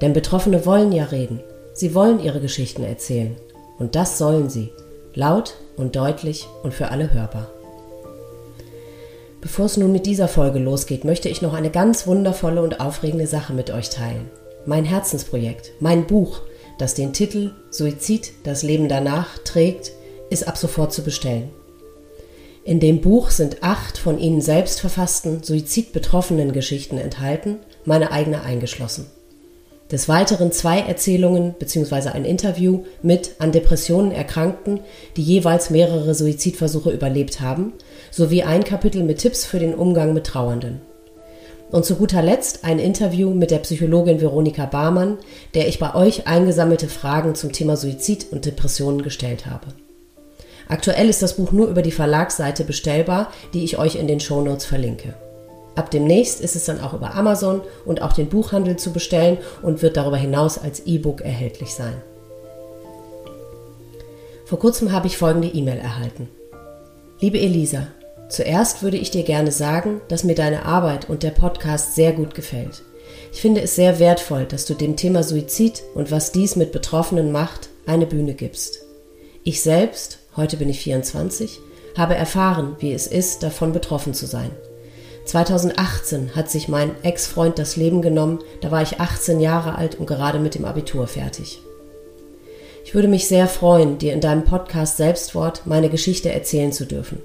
Denn Betroffene wollen ja reden. Sie wollen ihre Geschichten erzählen. Und das sollen sie. Laut und deutlich und für alle hörbar. Bevor es nun mit dieser Folge losgeht, möchte ich noch eine ganz wundervolle und aufregende Sache mit euch teilen. Mein Herzensprojekt, mein Buch, das den Titel Suizid, das Leben danach trägt, ist ab sofort zu bestellen. In dem Buch sind acht von Ihnen selbst verfassten, suizidbetroffenen Geschichten enthalten, meine eigene eingeschlossen. Des Weiteren zwei Erzählungen bzw. ein Interview mit an Depressionen Erkrankten, die jeweils mehrere Suizidversuche überlebt haben, sowie ein Kapitel mit Tipps für den Umgang mit Trauernden. Und zu guter Letzt ein Interview mit der Psychologin Veronika Barmann, der ich bei euch eingesammelte Fragen zum Thema Suizid und Depressionen gestellt habe. Aktuell ist das Buch nur über die Verlagsseite bestellbar, die ich euch in den Shownotes verlinke. Ab demnächst ist es dann auch über Amazon und auch den Buchhandel zu bestellen und wird darüber hinaus als E-Book erhältlich sein. Vor kurzem habe ich folgende E-Mail erhalten. Liebe Elisa, zuerst würde ich dir gerne sagen, dass mir deine Arbeit und der Podcast sehr gut gefällt. Ich finde es sehr wertvoll, dass du dem Thema Suizid und was dies mit Betroffenen macht, eine Bühne gibst. Ich selbst, heute bin ich 24, habe erfahren, wie es ist, davon betroffen zu sein. 2018 hat sich mein Ex-Freund das Leben genommen, da war ich 18 Jahre alt und gerade mit dem Abitur fertig. Ich würde mich sehr freuen, dir in deinem Podcast Selbstwort meine Geschichte erzählen zu dürfen.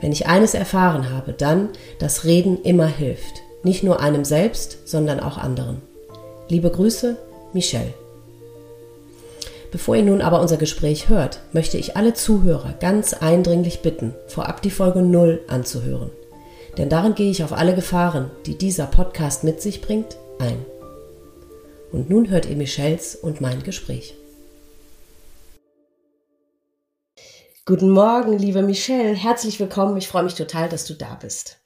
Wenn ich eines erfahren habe, dann, dass Reden immer hilft. Nicht nur einem selbst, sondern auch anderen. Liebe Grüße, Michelle. Bevor ihr nun aber unser Gespräch hört, möchte ich alle Zuhörer ganz eindringlich bitten, vorab die Folge 0 anzuhören denn darin gehe ich auf alle Gefahren, die dieser Podcast mit sich bringt, ein. Und nun hört ihr Michels und mein Gespräch. Guten Morgen, liebe Michelle. Herzlich willkommen. Ich freue mich total, dass du da bist.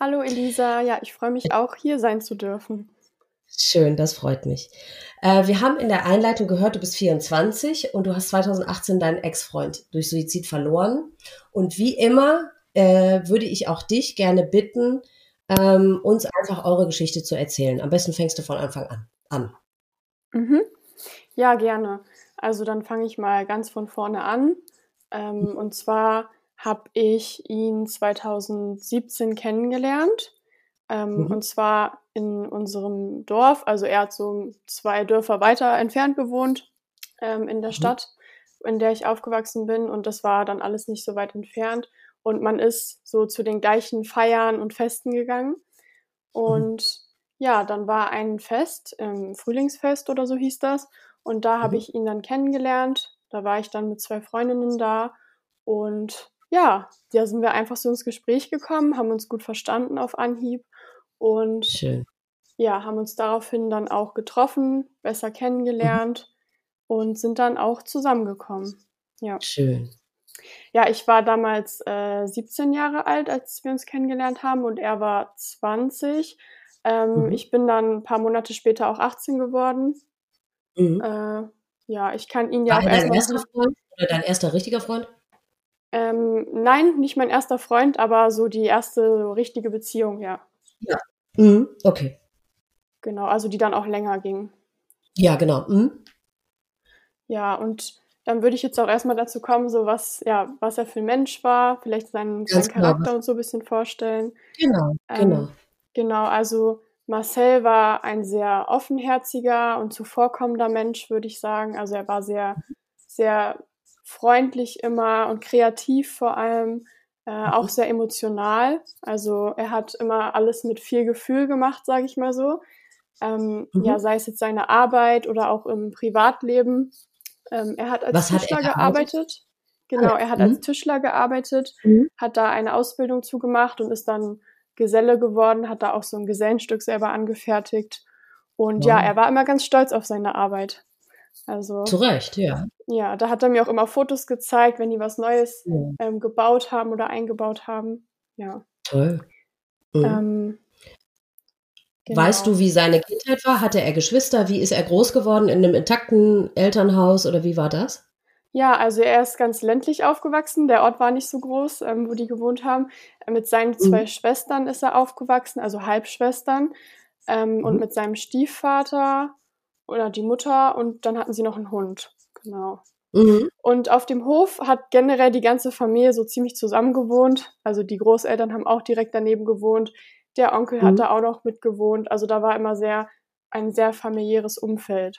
Hallo Elisa. Ja, ich freue mich auch, hier sein zu dürfen. Schön, das freut mich. Äh, wir haben in der Einleitung gehört, du bist 24 und du hast 2018 deinen Ex-Freund durch Suizid verloren. Und wie immer äh, würde ich auch dich gerne bitten, ähm, uns einfach eure Geschichte zu erzählen. Am besten fängst du von Anfang an an. Mhm. Ja, gerne. Also dann fange ich mal ganz von vorne an. Ähm, mhm. Und zwar habe ich ihn 2017 kennengelernt. Ähm, mhm. Und zwar in unserem Dorf. Also er hat so zwei Dörfer weiter entfernt gewohnt ähm, in der mhm. Stadt, in der ich aufgewachsen bin. Und das war dann alles nicht so weit entfernt und man ist so zu den gleichen Feiern und Festen gegangen. Und mhm. ja, dann war ein Fest, ähm, Frühlingsfest oder so hieß das. Und da mhm. habe ich ihn dann kennengelernt. Da war ich dann mit zwei Freundinnen da. Und ja, da sind wir einfach so ins Gespräch gekommen, haben uns gut verstanden auf Anhieb. Und Schön. ja, haben uns daraufhin dann auch getroffen, besser kennengelernt mhm. und sind dann auch zusammengekommen. Ja. Schön. Ja, ich war damals äh, 17 Jahre alt, als wir uns kennengelernt haben und er war 20. Ähm, mhm. Ich bin dann ein paar Monate später auch 18 geworden. Mhm. Äh, ja, ich kann ihn ja war auch erstmal. Dein erster Freund oder dein erster richtiger Freund? Ähm, nein, nicht mein erster Freund, aber so die erste richtige Beziehung, ja. Ja. Mhm. Okay. Genau, also die dann auch länger ging. Ja, genau. Mhm. Ja, und dann würde ich jetzt auch erstmal dazu kommen, so was, ja, was er für ein Mensch war, vielleicht seinen, seinen Charakter genau. und so ein bisschen vorstellen. Genau, ähm, genau. Genau, also Marcel war ein sehr offenherziger und zuvorkommender Mensch, würde ich sagen. Also er war sehr, sehr freundlich immer und kreativ vor allem, äh, mhm. auch sehr emotional. Also er hat immer alles mit viel Gefühl gemacht, sage ich mal so. Ähm, mhm. Ja, sei es jetzt seine Arbeit oder auch im Privatleben. Ähm, er hat als Was Tischler hat gearbeitet. Genau, er hat mhm. als Tischler gearbeitet, mhm. hat da eine Ausbildung zugemacht und ist dann Geselle geworden, hat da auch so ein Gesellenstück selber angefertigt. Und wow. ja, er war immer ganz stolz auf seine Arbeit. Also, Zu Recht, ja. Ja, da hat er mir auch immer Fotos gezeigt, wenn die was Neues ja. ähm, gebaut haben oder eingebaut haben. Ja. Toll. Mhm. Ähm, genau. Weißt du, wie seine Kindheit war? Hatte er Geschwister? Wie ist er groß geworden? In einem intakten Elternhaus oder wie war das? Ja, also er ist ganz ländlich aufgewachsen. Der Ort war nicht so groß, ähm, wo die gewohnt haben. Mit seinen mhm. zwei mhm. Schwestern ist er aufgewachsen, also Halbschwestern. Ähm, mhm. Und mit seinem Stiefvater oder die Mutter und dann hatten sie noch einen Hund. Genau. Mhm. Und auf dem Hof hat generell die ganze Familie so ziemlich zusammen gewohnt. Also die Großeltern haben auch direkt daneben gewohnt. Der Onkel mhm. hat da auch noch mit gewohnt. Also da war immer sehr ein sehr familiäres Umfeld.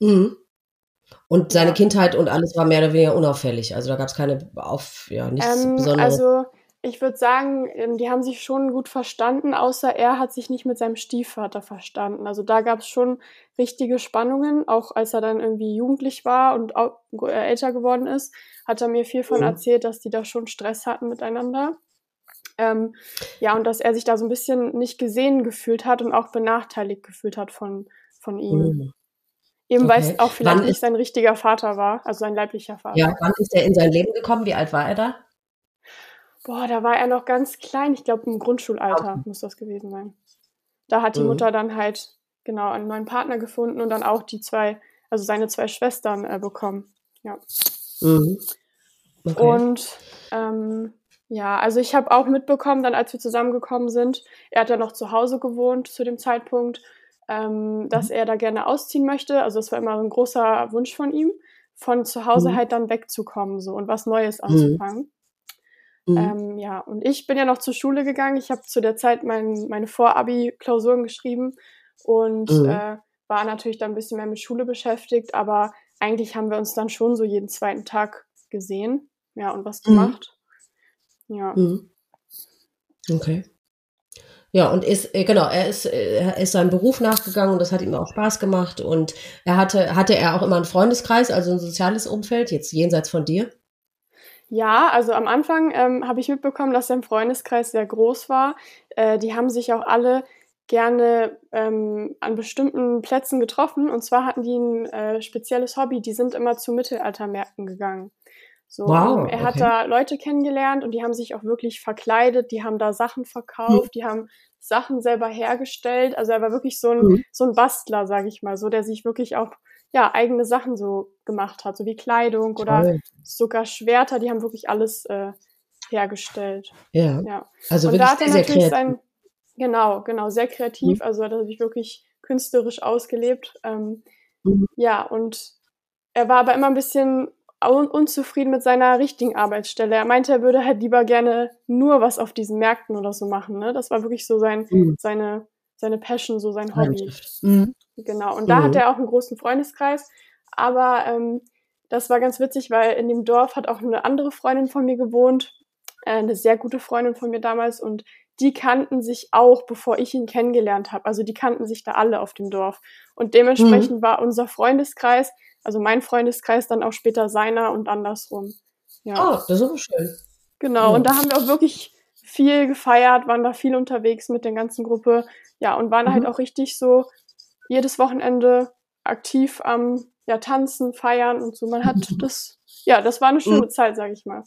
Mhm. Und seine ja. Kindheit und alles war mehr oder weniger unauffällig. Also da gab es keine auf, ja, nichts ähm, Besonderes. Also ich würde sagen, ähm, die haben sich schon gut verstanden, außer er hat sich nicht mit seinem Stiefvater verstanden. Also da gab es schon richtige Spannungen, auch als er dann irgendwie jugendlich war und äh, älter geworden ist, hat er mir viel von mhm. erzählt, dass die da schon Stress hatten miteinander. Ähm, ja, und dass er sich da so ein bisschen nicht gesehen gefühlt hat und auch benachteiligt gefühlt hat von, von ihm. Mhm. Eben okay. weil es auch vielleicht nicht sein richtiger Vater war, also sein leiblicher Vater. Ja, wann ist er in sein Leben gekommen? Wie alt war er da? Boah, da war er noch ganz klein. Ich glaube, im Grundschulalter okay. muss das gewesen sein. Da hat die mhm. Mutter dann halt genau einen neuen Partner gefunden und dann auch die zwei, also seine zwei Schwestern äh, bekommen. Ja. Mhm. Okay. Und ähm, ja, also ich habe auch mitbekommen, dann als wir zusammengekommen sind, er hat ja noch zu Hause gewohnt zu dem Zeitpunkt, ähm, dass mhm. er da gerne ausziehen möchte. Also es war immer ein großer Wunsch von ihm, von zu Hause mhm. halt dann wegzukommen so und was Neues mhm. anzufangen. Mhm. Ähm, ja, und ich bin ja noch zur Schule gegangen. Ich habe zu der Zeit mein, meine Vorabi-Klausuren geschrieben und mhm. äh, war natürlich dann ein bisschen mehr mit Schule beschäftigt, aber eigentlich haben wir uns dann schon so jeden zweiten Tag gesehen, ja, und was mhm. gemacht. Ja. Mhm. Okay. Ja, und ist, äh, genau, er ist, äh, er ist seinem Beruf nachgegangen und das hat ihm auch Spaß gemacht. Und er hatte, hatte er auch immer einen Freundeskreis, also ein soziales Umfeld, jetzt jenseits von dir? Ja, also am Anfang ähm, habe ich mitbekommen, dass sein Freundeskreis sehr groß war. Äh, die haben sich auch alle gerne ähm, an bestimmten Plätzen getroffen. Und zwar hatten die ein äh, spezielles Hobby. Die sind immer zu Mittelaltermärkten gegangen. So, wow, er hat da Leute kennengelernt und die haben sich auch wirklich verkleidet, die haben da Sachen verkauft, hm. die haben Sachen selber hergestellt. Also er war wirklich so ein, hm. so ein Bastler, sage ich mal, so der sich wirklich auch ja, eigene Sachen so gemacht hat, so wie Kleidung Toll. oder sogar Schwerter, die haben wirklich alles äh, hergestellt. Ja. ja. Also und wirklich da hat er sehr natürlich sein, genau, genau, sehr kreativ, mhm. also hat er sich wirklich künstlerisch ausgelebt. Ähm, mhm. Ja, und er war aber immer ein bisschen un unzufrieden mit seiner richtigen Arbeitsstelle. Er meinte, er würde halt lieber gerne nur was auf diesen Märkten oder so machen. Ne? Das war wirklich so sein, mhm. seine, seine Passion, so sein Hobby. Mhm. Genau, und da mhm. hat er auch einen großen Freundeskreis. Aber ähm, das war ganz witzig, weil in dem Dorf hat auch eine andere Freundin von mir gewohnt, äh, eine sehr gute Freundin von mir damals. Und die kannten sich auch, bevor ich ihn kennengelernt habe. Also die kannten sich da alle auf dem Dorf. Und dementsprechend mhm. war unser Freundeskreis, also mein Freundeskreis, dann auch später seiner und andersrum. Ja. Oh, das ist aber schön. Genau, ja. und da haben wir auch wirklich viel gefeiert, waren da viel unterwegs mit der ganzen Gruppe. Ja, und waren halt mhm. halt auch richtig so jedes Wochenende aktiv am ja, Tanzen, Feiern und so. Man hat das, ja, das war eine schöne mhm. Zeit, sag ich mal.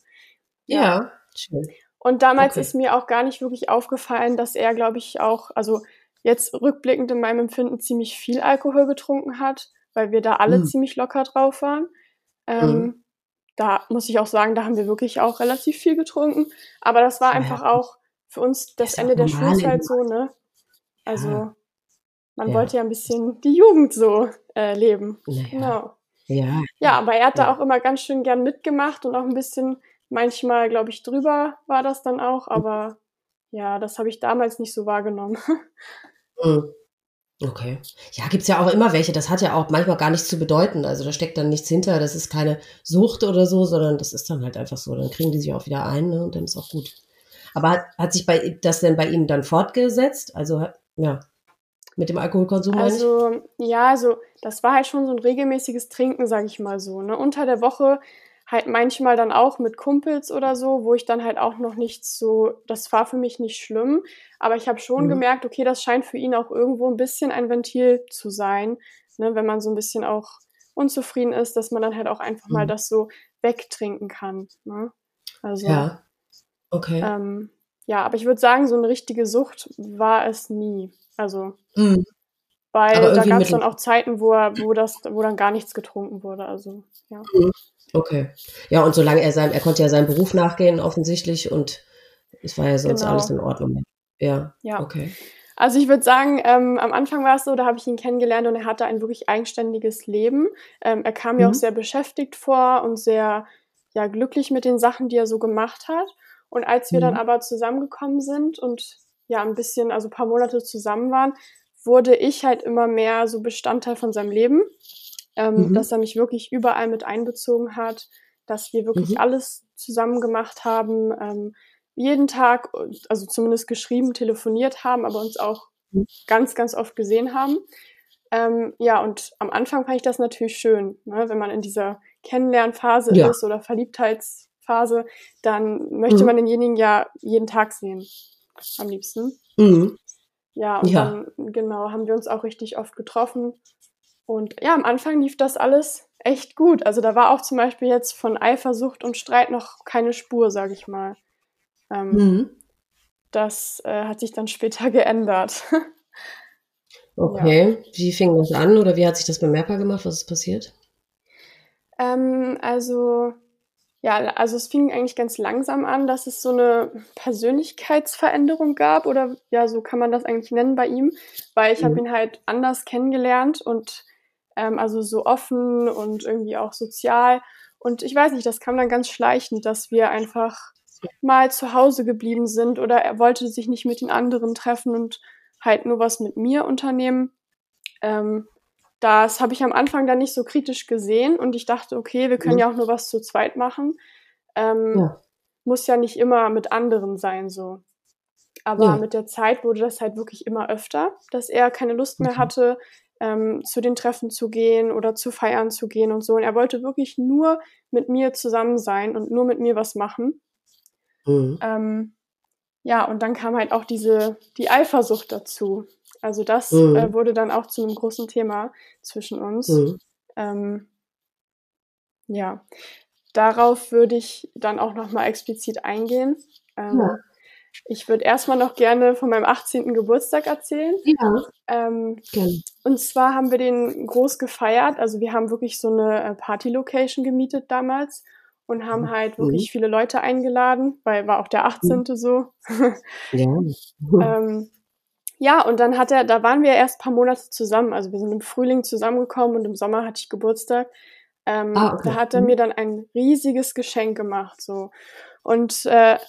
Ja, ja schön. Und damals okay. ist mir auch gar nicht wirklich aufgefallen, dass er, glaube ich, auch, also jetzt rückblickend in meinem Empfinden ziemlich viel Alkohol getrunken hat, weil wir da alle mhm. ziemlich locker drauf waren. Ähm, mhm. Da muss ich auch sagen, da haben wir wirklich auch relativ viel getrunken. Aber das war einfach auch für uns das, das Ende der Schulzeit so, ne? Also ja. Man ja. wollte ja ein bisschen die Jugend so äh, leben. Genau. Ja. Ja, aber er hat ja. da auch immer ganz schön gern mitgemacht und auch ein bisschen, manchmal, glaube ich, drüber war das dann auch, mhm. aber ja, das habe ich damals nicht so wahrgenommen. Okay. Ja, gibt's ja auch immer welche. Das hat ja auch manchmal gar nichts zu bedeuten. Also da steckt dann nichts hinter. Das ist keine Sucht oder so, sondern das ist dann halt einfach so. Dann kriegen die sich auch wieder ein ne? und dann ist auch gut. Aber hat, hat sich bei, das denn bei ihm dann fortgesetzt? Also, ja. Mit dem Alkoholkonsum? Also, ja, also das war halt schon so ein regelmäßiges Trinken, sage ich mal so. Ne? Unter der Woche halt manchmal dann auch mit Kumpels oder so, wo ich dann halt auch noch nichts so, das war für mich nicht schlimm, aber ich habe schon mhm. gemerkt, okay, das scheint für ihn auch irgendwo ein bisschen ein Ventil zu sein, ne, wenn man so ein bisschen auch unzufrieden ist, dass man dann halt auch einfach mhm. mal das so wegtrinken kann. Ne? Also, ja, okay. Ähm, ja, aber ich würde sagen, so eine richtige Sucht war es nie. Also, mhm. weil da gab es dann auch Zeiten, wo, er, wo, das, wo dann gar nichts getrunken wurde. Also, ja. Mhm. Okay. Ja, und solange er sein, er konnte ja seinem Beruf nachgehen, offensichtlich, und es war ja sonst genau. alles in Ordnung. Ja. Ja. Okay. Also ich würde sagen, ähm, am Anfang war es so, da habe ich ihn kennengelernt und er hatte ein wirklich eigenständiges Leben. Ähm, er kam mhm. mir auch sehr beschäftigt vor und sehr ja, glücklich mit den Sachen, die er so gemacht hat. Und als wir mhm. dann aber zusammengekommen sind und ja ein bisschen, also ein paar Monate zusammen waren, wurde ich halt immer mehr so Bestandteil von seinem Leben ähm, mhm. dass er mich wirklich überall mit einbezogen hat, dass wir wirklich mhm. alles zusammen gemacht haben, ähm, jeden Tag, also zumindest geschrieben, telefoniert haben, aber uns auch mhm. ganz, ganz oft gesehen haben. Ähm, ja, und am Anfang fand ich das natürlich schön, ne? wenn man in dieser Kennenlernphase ja. ist oder Verliebtheitsphase, dann möchte mhm. man denjenigen ja jeden Tag sehen, am liebsten. Mhm. Ja, und ja. dann, genau, haben wir uns auch richtig oft getroffen und ja, am Anfang lief das alles echt gut. Also da war auch zum Beispiel jetzt von Eifersucht und Streit noch keine Spur, sage ich mal. Ähm, mhm. Das äh, hat sich dann später geändert. okay, ja. wie fing das an oder wie hat sich das bemerkbar gemacht? Was ist passiert? Ähm, also ja, also es fing eigentlich ganz langsam an, dass es so eine Persönlichkeitsveränderung gab oder ja, so kann man das eigentlich nennen bei ihm, weil ich mhm. habe ihn halt anders kennengelernt und ähm, also so offen und irgendwie auch sozial. Und ich weiß nicht, das kam dann ganz schleichend, dass wir einfach mal zu Hause geblieben sind oder er wollte sich nicht mit den anderen treffen und halt nur was mit mir unternehmen. Ähm, das habe ich am Anfang dann nicht so kritisch gesehen und ich dachte, okay, wir können ja, ja auch nur was zu zweit machen. Ähm, ja. Muss ja nicht immer mit anderen sein so. Aber ja. mit der Zeit wurde das halt wirklich immer öfter, dass er keine Lust mehr hatte, ähm, zu den Treffen zu gehen oder zu feiern zu gehen und so. Und er wollte wirklich nur mit mir zusammen sein und nur mit mir was machen. Mhm. Ähm, ja, und dann kam halt auch diese, die Eifersucht dazu. Also das mhm. äh, wurde dann auch zu einem großen Thema zwischen uns. Mhm. Ähm, ja, darauf würde ich dann auch nochmal explizit eingehen. Ähm, ja. Ich würde erstmal noch gerne von meinem 18. Geburtstag erzählen. Ja. Ähm, okay. Und zwar haben wir den groß gefeiert. Also wir haben wirklich so eine äh, Party-Location gemietet damals und haben mhm. halt wirklich mhm. viele Leute eingeladen, weil war auch der 18. Mhm. so. ja. ähm, ja, und dann hat er, da waren wir erst paar Monate zusammen. Also wir sind im Frühling zusammengekommen und im Sommer hatte ich Geburtstag. Ähm, ah, okay. Da hat er mhm. mir dann ein riesiges Geschenk gemacht, so. Und äh,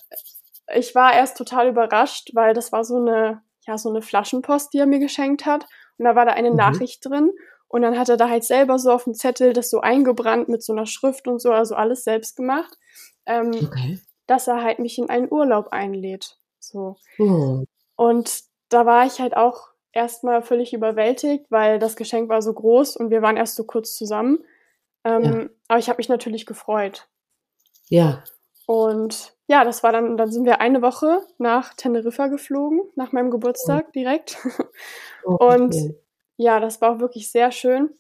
ich war erst total überrascht, weil das war so eine, ja, so eine Flaschenpost, die er mir geschenkt hat. Und da war da eine mhm. Nachricht drin. Und dann hat er da halt selber so auf dem Zettel das so eingebrannt mit so einer Schrift und so, also alles selbst gemacht. Ähm, okay. Dass er halt mich in einen Urlaub einlädt. So. Oh. Und da war ich halt auch erstmal völlig überwältigt, weil das Geschenk war so groß und wir waren erst so kurz zusammen. Ähm, ja. Aber ich habe mich natürlich gefreut. Ja. Und ja, das war dann, dann sind wir eine Woche nach Teneriffa geflogen, nach meinem Geburtstag oh. direkt. Und ja, das war auch wirklich sehr schön.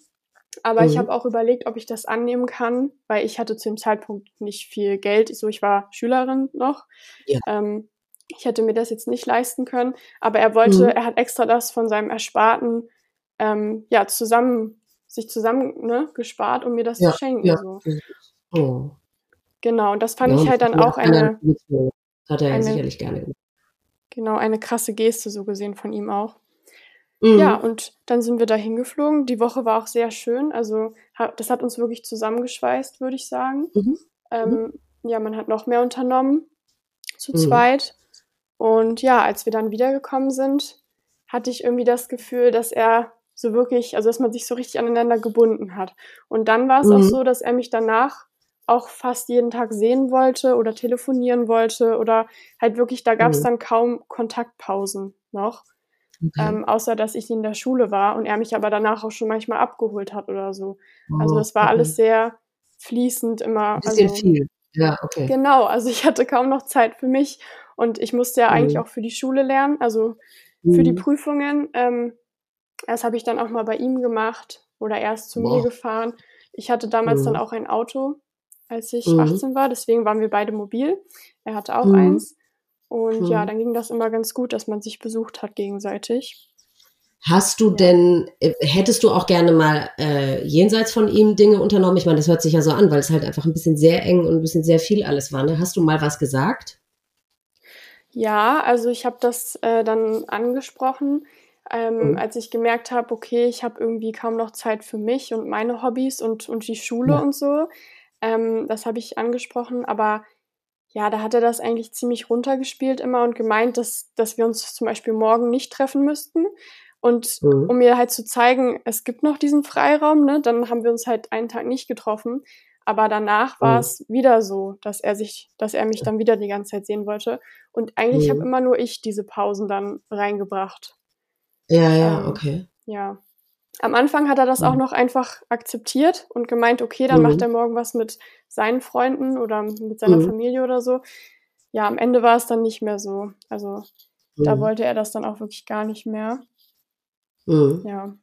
Aber mhm. ich habe auch überlegt, ob ich das annehmen kann, weil ich hatte zu dem Zeitpunkt nicht viel Geld. So, ich war Schülerin noch. Ja. Ähm, ich hätte mir das jetzt nicht leisten können. Aber er wollte, mhm. er hat extra das von seinem Ersparten ähm, ja zusammen sich zusammen ne, gespart, um mir das ja, zu schenken. Ja. So. Oh. Genau, und das fand ja, ich halt dann auch eine. Hat er ja sicherlich gerne gemacht. Genau, eine krasse Geste so gesehen von ihm auch. Mhm. Ja, und dann sind wir da hingeflogen. Die Woche war auch sehr schön. Also, das hat uns wirklich zusammengeschweißt, würde ich sagen. Mhm. Ähm, mhm. Ja, man hat noch mehr unternommen zu mhm. zweit. Und ja, als wir dann wiedergekommen sind, hatte ich irgendwie das Gefühl, dass er so wirklich, also dass man sich so richtig aneinander gebunden hat. Und dann war es auch mhm. so, dass er mich danach auch fast jeden Tag sehen wollte oder telefonieren wollte oder halt wirklich, da gab es mhm. dann kaum Kontaktpausen noch. Okay. Ähm, außer dass ich in der Schule war und er mich aber danach auch schon manchmal abgeholt hat oder so. Oh, also das war okay. alles sehr fließend immer. Ein bisschen also, viel. Ja, okay. Genau, also ich hatte kaum noch Zeit für mich und ich musste ja mhm. eigentlich auch für die Schule lernen, also mhm. für die mhm. Prüfungen. Ähm, das habe ich dann auch mal bei ihm gemacht oder erst zu Boah. mir gefahren. Ich hatte damals mhm. dann auch ein Auto, als ich 18 mhm. war, deswegen waren wir beide mobil. Er hatte auch mhm. eins. Und ja, dann ging das immer ganz gut, dass man sich besucht hat gegenseitig. Hast du denn, äh, hättest du auch gerne mal äh, jenseits von ihm Dinge unternommen? Ich meine, das hört sich ja so an, weil es halt einfach ein bisschen sehr eng und ein bisschen sehr viel alles war. Ne? Hast du mal was gesagt? Ja, also ich habe das äh, dann angesprochen, ähm, mhm. als ich gemerkt habe, okay, ich habe irgendwie kaum noch Zeit für mich und meine Hobbys und, und die Schule ja. und so. Ähm, das habe ich angesprochen, aber ja, da hat er das eigentlich ziemlich runtergespielt immer und gemeint, dass, dass wir uns zum Beispiel morgen nicht treffen müssten, und mhm. um mir halt zu zeigen, es gibt noch diesen Freiraum, ne, dann haben wir uns halt einen Tag nicht getroffen. Aber danach war mhm. es wieder so, dass er sich, dass er mich dann wieder die ganze Zeit sehen wollte. Und eigentlich mhm. habe immer nur ich diese Pausen dann reingebracht. Ja, ja, ähm, okay. Ja. Am Anfang hat er das auch mhm. noch einfach akzeptiert und gemeint, okay, dann macht mhm. er morgen was mit seinen Freunden oder mit seiner mhm. Familie oder so. Ja, am Ende war es dann nicht mehr so. Also da wollte er das dann auch wirklich gar nicht mehr. Mhm. Ja.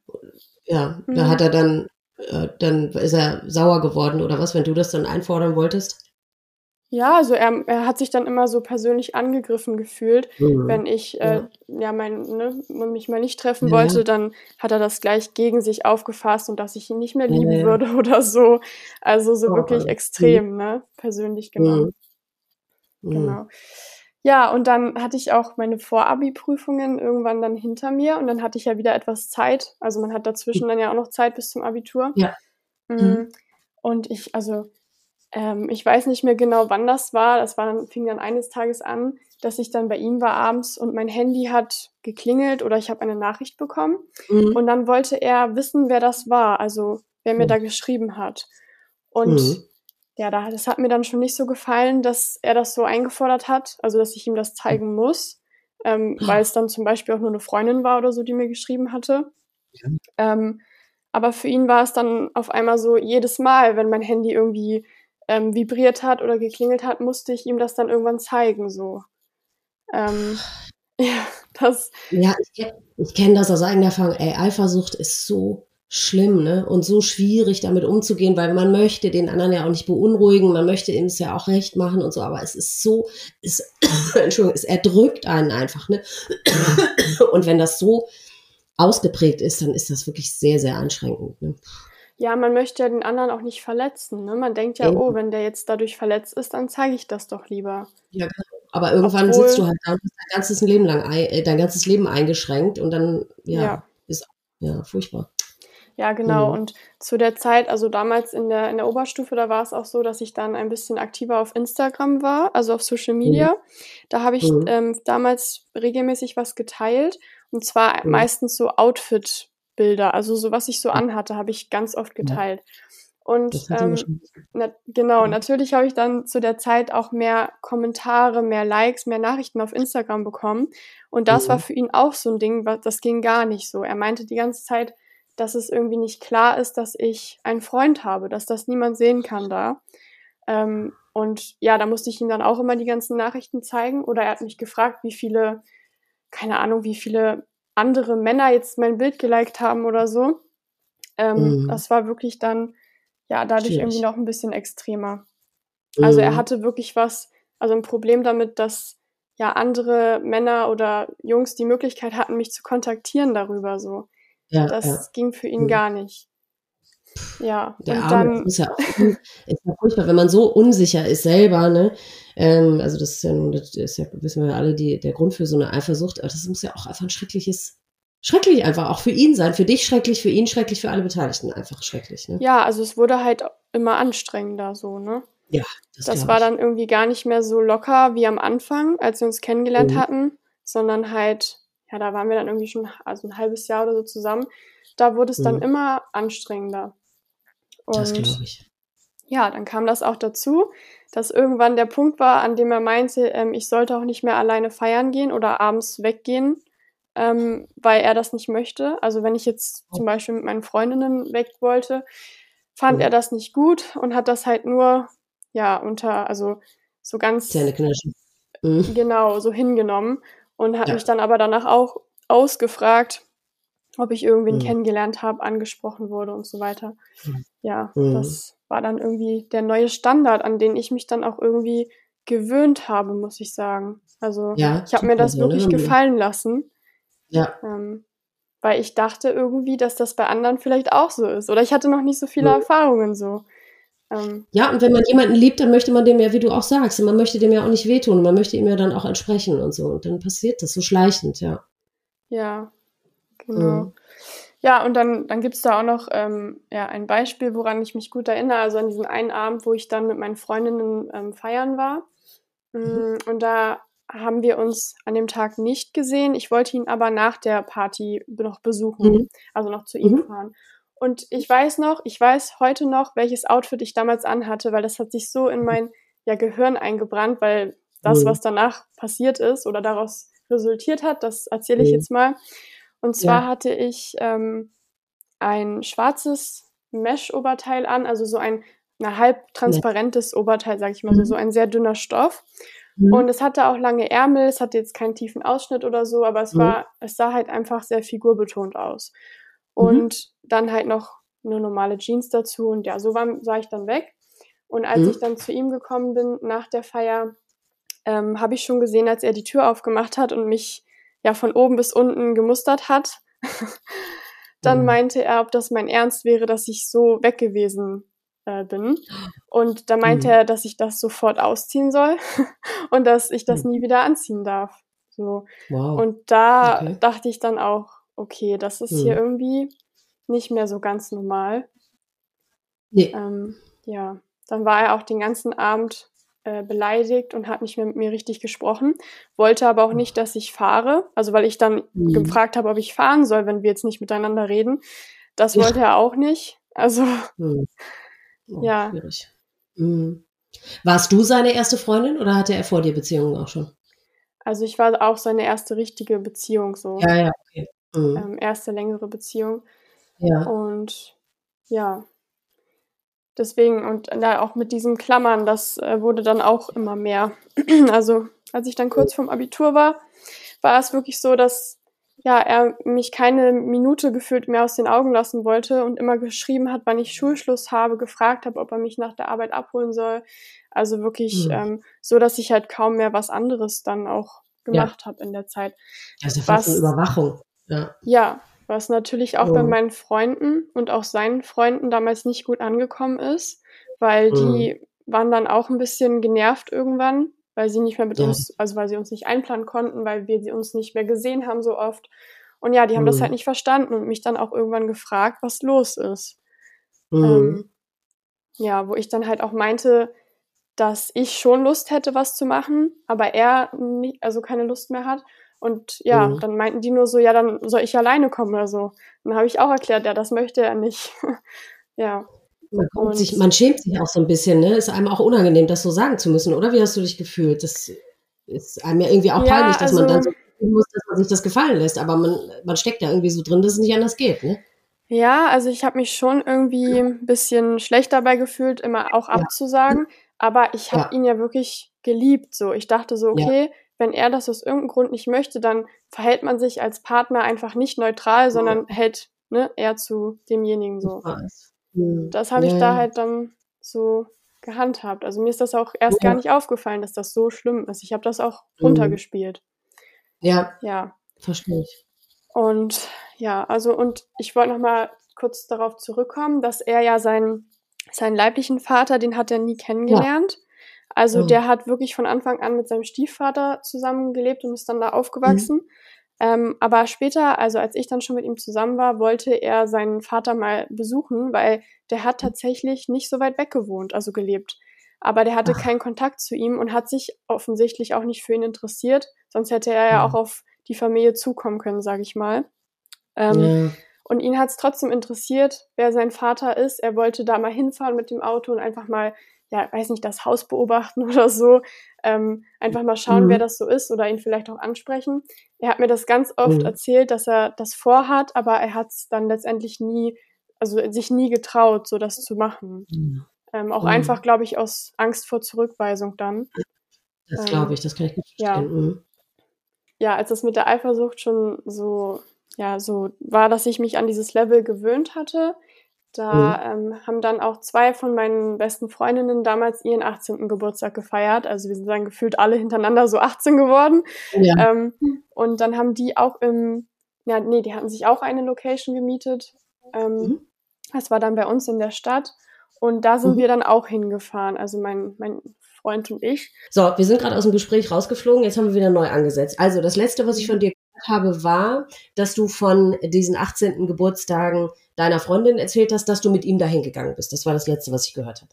Ja, mhm. da hat er dann, äh, dann ist er sauer geworden oder was, wenn du das dann einfordern wolltest? Ja, also er, er hat sich dann immer so persönlich angegriffen gefühlt. Mhm. Wenn ich äh, ja. mein, ne, mich mal nicht treffen ja. wollte, dann hat er das gleich gegen sich aufgefasst und dass ich ihn nicht mehr lieben ja. würde oder so. Also so oh, wirklich extrem, ne? Persönlich genommen. Genau. Ja, und dann hatte ich auch meine Vorabi-Prüfungen irgendwann dann hinter mir und dann hatte ich ja wieder etwas Zeit. Also man hat dazwischen dann ja auch noch Zeit bis zum Abitur. Ja. Mhm. Und ich, also ähm, ich weiß nicht mehr genau, wann das war. Das war dann, fing dann eines Tages an, dass ich dann bei ihm war abends und mein Handy hat geklingelt oder ich habe eine Nachricht bekommen. Mhm. Und dann wollte er wissen, wer das war, also wer mir mhm. da geschrieben hat. Und mhm ja, da, das hat mir dann schon nicht so gefallen, dass er das so eingefordert hat, also dass ich ihm das zeigen muss, ähm, ah. weil es dann zum Beispiel auch nur eine Freundin war oder so, die mir geschrieben hatte. Ähm, aber für ihn war es dann auf einmal so, jedes Mal, wenn mein Handy irgendwie ähm, vibriert hat oder geklingelt hat, musste ich ihm das dann irgendwann zeigen, so. Ähm, ja, das. Ja, ich, ich kenne das aus eigener Erfahrung. Ey, Eifersucht ist so schlimm, ne? Und so schwierig damit umzugehen, weil man möchte den anderen ja auch nicht beunruhigen, man möchte ihm es ja auch recht machen und so, aber es ist so, es, Entschuldigung, es erdrückt einen einfach, ne? Und wenn das so ausgeprägt ist, dann ist das wirklich sehr, sehr anstrengend, ne? Ja, man möchte ja den anderen auch nicht verletzen, ne? Man denkt ja, Eben. oh, wenn der jetzt dadurch verletzt ist, dann zeige ich das doch lieber. Ja, genau. Aber irgendwann Obwohl, sitzt du halt da und dein ganzes Leben lang, äh, dein ganzes Leben eingeschränkt und dann, ja, ja. ist ja furchtbar. Ja, genau. Mhm. Und zu der Zeit, also damals in der, in der Oberstufe, da war es auch so, dass ich dann ein bisschen aktiver auf Instagram war, also auf Social Media. Mhm. Da habe ich mhm. ähm, damals regelmäßig was geteilt. Und zwar mhm. meistens so Outfit-Bilder, also so was ich so anhatte, habe ich ganz oft geteilt. Und ähm, na, genau, natürlich habe ich dann zu der Zeit auch mehr Kommentare, mehr Likes, mehr Nachrichten auf Instagram bekommen. Und das war mhm. für ihn auch so ein Ding, das ging gar nicht so. Er meinte die ganze Zeit, dass es irgendwie nicht klar ist, dass ich einen Freund habe, dass das niemand sehen kann da. Ähm, und ja, da musste ich ihm dann auch immer die ganzen Nachrichten zeigen. Oder er hat mich gefragt, wie viele, keine Ahnung, wie viele andere Männer jetzt mein Bild geliked haben oder so. Ähm, mhm. Das war wirklich dann, ja, dadurch Schwierig. irgendwie noch ein bisschen extremer. Mhm. Also er mhm. hatte wirklich was, also ein Problem damit, dass ja andere Männer oder Jungs die Möglichkeit hatten, mich zu kontaktieren darüber so. Ja, das ja. ging für ihn mhm. gar nicht. Ja, der und Arme, dann. Ist ja, ist ja furchtbar, wenn man so unsicher ist selber, ne? Ähm, also, das ist ja nun, das ist ja, wissen wir ja alle, die, der Grund für so eine Eifersucht, aber das muss ja auch einfach ein schreckliches, schrecklich einfach, auch für ihn sein, für dich schrecklich, für ihn schrecklich, für alle Beteiligten einfach schrecklich, ne? Ja, also es wurde halt immer anstrengender so, ne? Ja, das, das war dann irgendwie gar nicht mehr so locker wie am Anfang, als wir uns kennengelernt mhm. hatten, sondern halt ja, da waren wir dann irgendwie schon also ein halbes Jahr oder so zusammen. Da wurde es mhm. dann immer anstrengender. Und das glaube ich. Ja, dann kam das auch dazu, dass irgendwann der Punkt war, an dem er meinte, ähm, ich sollte auch nicht mehr alleine feiern gehen oder abends weggehen, ähm, weil er das nicht möchte. Also wenn ich jetzt zum Beispiel mit meinen Freundinnen weg wollte, fand mhm. er das nicht gut und hat das halt nur, ja, unter, also so ganz. Mhm. Genau, so hingenommen und hat ja. mich dann aber danach auch ausgefragt, ob ich irgendwen mhm. kennengelernt habe, angesprochen wurde und so weiter. Mhm. Ja, mhm. das war dann irgendwie der neue Standard, an den ich mich dann auch irgendwie gewöhnt habe, muss ich sagen. Also ja, ich habe mir das wirklich ne? gefallen lassen. Ja. Ähm, weil ich dachte irgendwie, dass das bei anderen vielleicht auch so ist. Oder ich hatte noch nicht so viele ja. Erfahrungen so. Ähm, ja, und wenn man jemanden liebt, dann möchte man dem ja, wie du auch sagst, man möchte dem ja auch nicht wehtun, man möchte ihm ja dann auch entsprechen und so. Und dann passiert das so schleichend, ja. Ja, genau. Mhm. Ja, und dann, dann gibt es da auch noch ähm, ja, ein Beispiel, woran ich mich gut erinnere. Also an diesen einen Abend, wo ich dann mit meinen Freundinnen ähm, feiern war. Mhm. Mm, und da haben wir uns an dem Tag nicht gesehen. Ich wollte ihn aber nach der Party noch besuchen, mhm. also noch zu ihm mhm. fahren. Und ich weiß noch, ich weiß heute noch, welches Outfit ich damals anhatte, weil das hat sich so in mein ja, Gehirn eingebrannt, weil das, mhm. was danach passiert ist oder daraus resultiert hat, das erzähle ich mhm. jetzt mal. Und zwar ja. hatte ich ähm, ein schwarzes Mesh-Oberteil an, also so ein na, halb transparentes ja. Oberteil, sag ich mal so, mhm. so ein sehr dünner Stoff. Mhm. Und es hatte auch lange Ärmel, es hatte jetzt keinen tiefen Ausschnitt oder so, aber es mhm. war, es sah halt einfach sehr figurbetont aus. Mhm. Und dann halt noch eine normale Jeans dazu und ja, so war, sah ich dann weg. Und als mhm. ich dann zu ihm gekommen bin nach der Feier, ähm, habe ich schon gesehen, als er die Tür aufgemacht hat und mich ja von oben bis unten gemustert hat. dann mhm. meinte er, ob das mein Ernst wäre, dass ich so weg gewesen äh, bin. Und da meinte mhm. er, dass ich das sofort ausziehen soll und dass ich das mhm. nie wieder anziehen darf. So. Wow. Und da okay. dachte ich dann auch, okay, das ist hier mhm. irgendwie nicht mehr so ganz normal. Nee. Ähm, ja, dann war er auch den ganzen Abend äh, beleidigt und hat nicht mehr mit mir richtig gesprochen, wollte aber auch nicht, dass ich fahre, also weil ich dann mhm. gefragt habe, ob ich fahren soll, wenn wir jetzt nicht miteinander reden. Das ja. wollte er auch nicht. Also mhm. oh, ja. Schwierig. Mhm. Warst du seine erste Freundin oder hatte er vor dir Beziehungen auch schon? Also ich war auch seine erste richtige Beziehung so. Ja, ja, okay. Mhm. Ähm, erste längere Beziehung. Ja. Und ja, deswegen und da auch mit diesem Klammern, das äh, wurde dann auch immer mehr. also als ich dann kurz vorm Abitur war, war es wirklich so, dass ja, er mich keine Minute gefühlt mehr aus den Augen lassen wollte und immer geschrieben hat, wann ich Schulschluss habe, gefragt habe, ob er mich nach der Arbeit abholen soll. Also wirklich mhm. ähm, so, dass ich halt kaum mehr was anderes dann auch gemacht ja. habe in der Zeit. Also fast eine Überwachung. Ja. ja, was natürlich auch mhm. bei meinen Freunden und auch seinen Freunden damals nicht gut angekommen ist, weil mhm. die waren dann auch ein bisschen genervt irgendwann, weil sie nicht mehr mit ja. uns, also weil sie uns nicht einplanen konnten, weil wir sie uns nicht mehr gesehen haben so oft. Und ja, die haben mhm. das halt nicht verstanden und mich dann auch irgendwann gefragt, was los ist. Ähm, ja, wo ich dann halt auch meinte, dass ich schon Lust hätte, was zu machen, aber er nicht, also keine Lust mehr hat. Und ja, mhm. dann meinten die nur so, ja, dann soll ich alleine kommen oder so. Dann habe ich auch erklärt, ja, das möchte er nicht. ja. Man, sich, man, schämt sich auch so ein bisschen, ne? Ist einem auch unangenehm, das so sagen zu müssen, oder? Wie hast du dich gefühlt? Das ist einem ja irgendwie auch ja, peinlich, dass also, man dann so muss, dass man sich das gefallen lässt, aber man, man steckt ja irgendwie so drin, dass es nicht anders geht, ne? Ja, also ich habe mich schon irgendwie ein bisschen schlecht dabei gefühlt, immer auch abzusagen, ja. aber ich habe ja. ihn ja wirklich geliebt, so. Ich dachte so, okay, wenn er das aus irgendeinem Grund nicht möchte, dann verhält man sich als Partner einfach nicht neutral, sondern hält ne, eher zu demjenigen so. Das habe ich da halt dann so gehandhabt. Also mir ist das auch erst ja. gar nicht aufgefallen, dass das so schlimm ist. Ich habe das auch mhm. runtergespielt. Ja. Ja. Verstehe ich. Und ja, also und ich wollte noch mal kurz darauf zurückkommen, dass er ja seinen seinen leiblichen Vater, den hat er nie kennengelernt. Ja. Also mhm. der hat wirklich von Anfang an mit seinem Stiefvater zusammengelebt und ist dann da aufgewachsen. Mhm. Ähm, aber später, also als ich dann schon mit ihm zusammen war, wollte er seinen Vater mal besuchen, weil der hat tatsächlich nicht so weit weg gewohnt, also gelebt. Aber der hatte Ach. keinen Kontakt zu ihm und hat sich offensichtlich auch nicht für ihn interessiert. Sonst hätte er ja, ja auch auf die Familie zukommen können, sage ich mal. Ähm, ja. Und ihn hat es trotzdem interessiert, wer sein Vater ist. Er wollte da mal hinfahren mit dem Auto und einfach mal ja, weiß nicht, das Haus beobachten oder so. Ähm, einfach mal schauen, mhm. wer das so ist oder ihn vielleicht auch ansprechen. Er hat mir das ganz oft mhm. erzählt, dass er das vorhat, aber er hat es dann letztendlich nie also sich nie getraut, so das zu machen. Mhm. Ähm, auch mhm. einfach, glaube ich, aus Angst vor Zurückweisung dann. Das glaube ähm, ich, das kann ich nicht verstehen. Ja. Mhm. ja, als das mit der Eifersucht schon so, ja, so war, dass ich mich an dieses Level gewöhnt hatte, da mhm. ähm, haben dann auch zwei von meinen besten Freundinnen damals ihren 18. Geburtstag gefeiert. Also wir sind dann gefühlt alle hintereinander so 18 geworden. Ja. Ähm, und dann haben die auch im, ja, nee, die hatten sich auch eine Location gemietet. Ähm, mhm. Das war dann bei uns in der Stadt. Und da sind mhm. wir dann auch hingefahren. Also mein, mein Freund und ich. So, wir sind gerade aus dem Gespräch rausgeflogen. Jetzt haben wir wieder neu angesetzt. Also das letzte, was ich von dir habe, war, dass du von diesen 18. Geburtstagen deiner Freundin erzählt hast, dass du mit ihm dahin gegangen bist. Das war das Letzte, was ich gehört habe.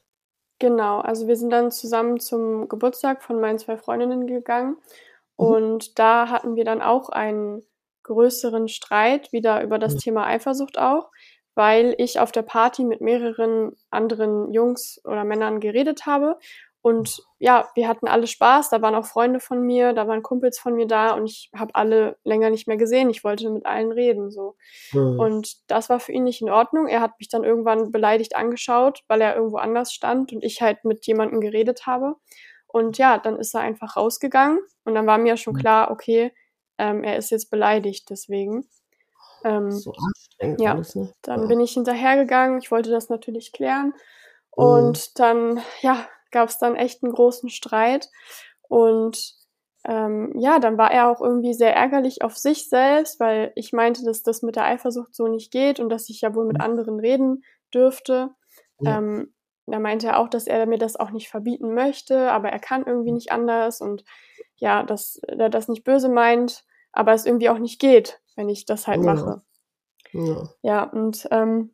Genau, also wir sind dann zusammen zum Geburtstag von meinen zwei Freundinnen gegangen mhm. und da hatten wir dann auch einen größeren Streit wieder über das mhm. Thema Eifersucht auch, weil ich auf der Party mit mehreren anderen Jungs oder Männern geredet habe und ja, wir hatten alle Spaß, da waren auch Freunde von mir, da waren Kumpels von mir da und ich habe alle länger nicht mehr gesehen. Ich wollte mit allen reden so. Mhm. Und das war für ihn nicht in Ordnung. Er hat mich dann irgendwann beleidigt angeschaut, weil er irgendwo anders stand und ich halt mit jemandem geredet habe. Und ja, dann ist er einfach rausgegangen und dann war mir schon hm. klar, okay, ähm, er ist jetzt beleidigt deswegen. Ähm, so anstrengend ja, alles, ne? Dann ja. bin ich hinterhergegangen, ich wollte das natürlich klären. Mhm. Und dann, ja, gab es dann echt einen großen Streit. Und ähm, ja, dann war er auch irgendwie sehr ärgerlich auf sich selbst, weil ich meinte, dass das mit der Eifersucht so nicht geht und dass ich ja wohl mit mhm. anderen reden dürfte. Ja. Ähm, da meinte er auch, dass er mir das auch nicht verbieten möchte, aber er kann irgendwie nicht anders und ja, dass er das nicht böse meint, aber es irgendwie auch nicht geht, wenn ich das halt ja. mache. Ja, ja und ähm,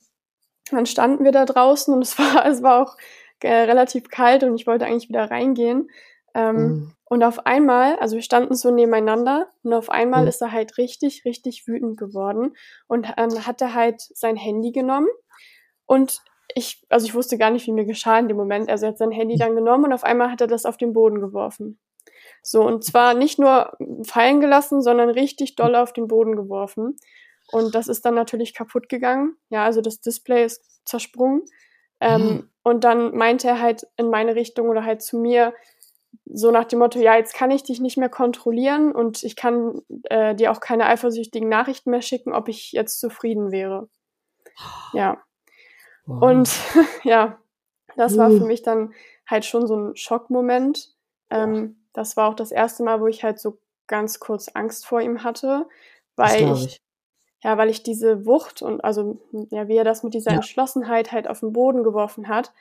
dann standen wir da draußen und es war, es war auch äh, relativ kalt und ich wollte eigentlich wieder reingehen. Ähm, mhm. Und auf einmal, also wir standen so nebeneinander und auf einmal mhm. ist er halt richtig, richtig wütend geworden und ähm, hat er halt sein Handy genommen und ich, also ich wusste gar nicht, wie mir geschah in dem Moment. Also er hat sein Handy dann genommen und auf einmal hat er das auf den Boden geworfen. So, und zwar nicht nur fallen gelassen, sondern richtig doll auf den Boden geworfen. Und das ist dann natürlich kaputt gegangen. Ja, also das Display ist zersprungen. Ähm, mhm. Und dann meinte er halt in meine Richtung oder halt zu mir, so nach dem Motto, ja, jetzt kann ich dich nicht mehr kontrollieren und ich kann äh, dir auch keine eifersüchtigen Nachrichten mehr schicken, ob ich jetzt zufrieden wäre. Ja. Wow. Und ja, das war für mich dann halt schon so ein Schockmoment. Ähm, das war auch das erste Mal, wo ich halt so ganz kurz Angst vor ihm hatte, weil ich, ich, ja, weil ich diese Wucht und also ja, wie er das mit dieser ja. Entschlossenheit halt auf den Boden geworfen hat,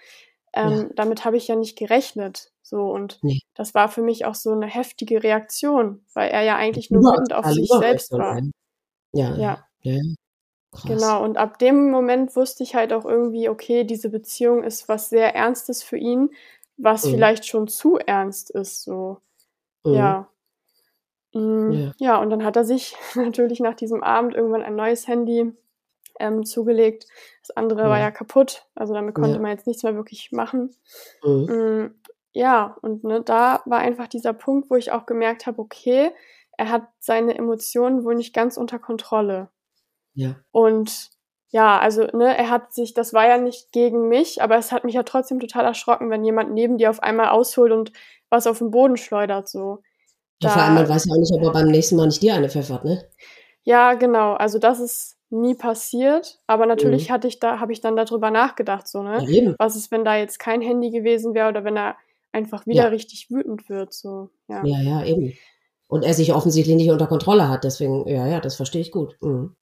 ähm, ja. damit habe ich ja nicht gerechnet. So und nee. das war für mich auch so eine heftige Reaktion, weil er ja eigentlich nur wütend auf sich selbst war. Ja. ja. ja. Genau, und ab dem Moment wusste ich halt auch irgendwie, okay, diese Beziehung ist was sehr Ernstes für ihn, was mhm. vielleicht schon zu ernst ist. So. Mhm. Ja. Mm, ja. ja, und dann hat er sich natürlich nach diesem Abend irgendwann ein neues Handy ähm, zugelegt. Das andere ja. war ja kaputt, also damit konnte ja. man jetzt nichts mehr wirklich machen. Mhm. Mm, ja, und ne, da war einfach dieser Punkt, wo ich auch gemerkt habe, okay, er hat seine Emotionen wohl nicht ganz unter Kontrolle. Ja. Und ja, also ne, er hat sich, das war ja nicht gegen mich, aber es hat mich ja trotzdem total erschrocken, wenn jemand neben dir auf einmal ausholt und was auf den Boden schleudert so. Ja, vor allem, man weiß ja auch nicht, ob er beim nächsten Mal nicht dir eine pfeffert, ne? Ja, genau. Also das ist nie passiert, aber natürlich mhm. hatte ich da, habe ich dann darüber nachgedacht, so, ne? Ja, Was ist, wenn da jetzt kein Handy gewesen wäre oder wenn er einfach wieder ja. richtig wütend wird, so, ja. Ja, ja, eben. Und er sich offensichtlich nicht unter Kontrolle hat, deswegen, ja, ja, das verstehe ich gut. Mhm.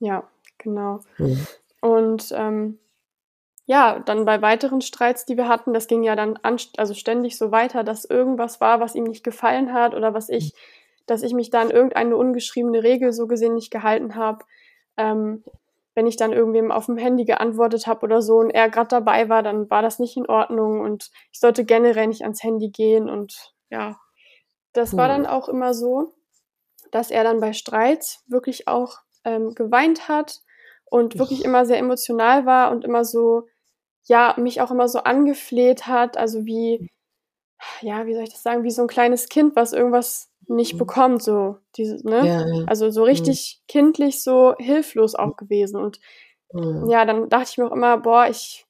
Ja, genau. Mhm. Und ähm, ja, dann bei weiteren Streits, die wir hatten, das ging ja dann an, also ständig so weiter, dass irgendwas war, was ihm nicht gefallen hat oder was ich, dass ich mich dann irgendeine ungeschriebene Regel so gesehen nicht gehalten habe. Ähm, wenn ich dann irgendwem auf dem Handy geantwortet habe oder so und er gerade dabei war, dann war das nicht in Ordnung und ich sollte generell nicht ans Handy gehen und ja, das war dann auch immer so, dass er dann bei Streits wirklich auch ähm, geweint hat und wirklich immer sehr emotional war und immer so ja, mich auch immer so angefleht hat, also wie, ja, wie soll ich das sagen, wie so ein kleines Kind, was irgendwas nicht mhm. bekommt, so, diese, ne? Ja, ja. Also so richtig mhm. kindlich, so hilflos auch gewesen. Und mhm. ja, dann dachte ich mir auch immer, boah, ich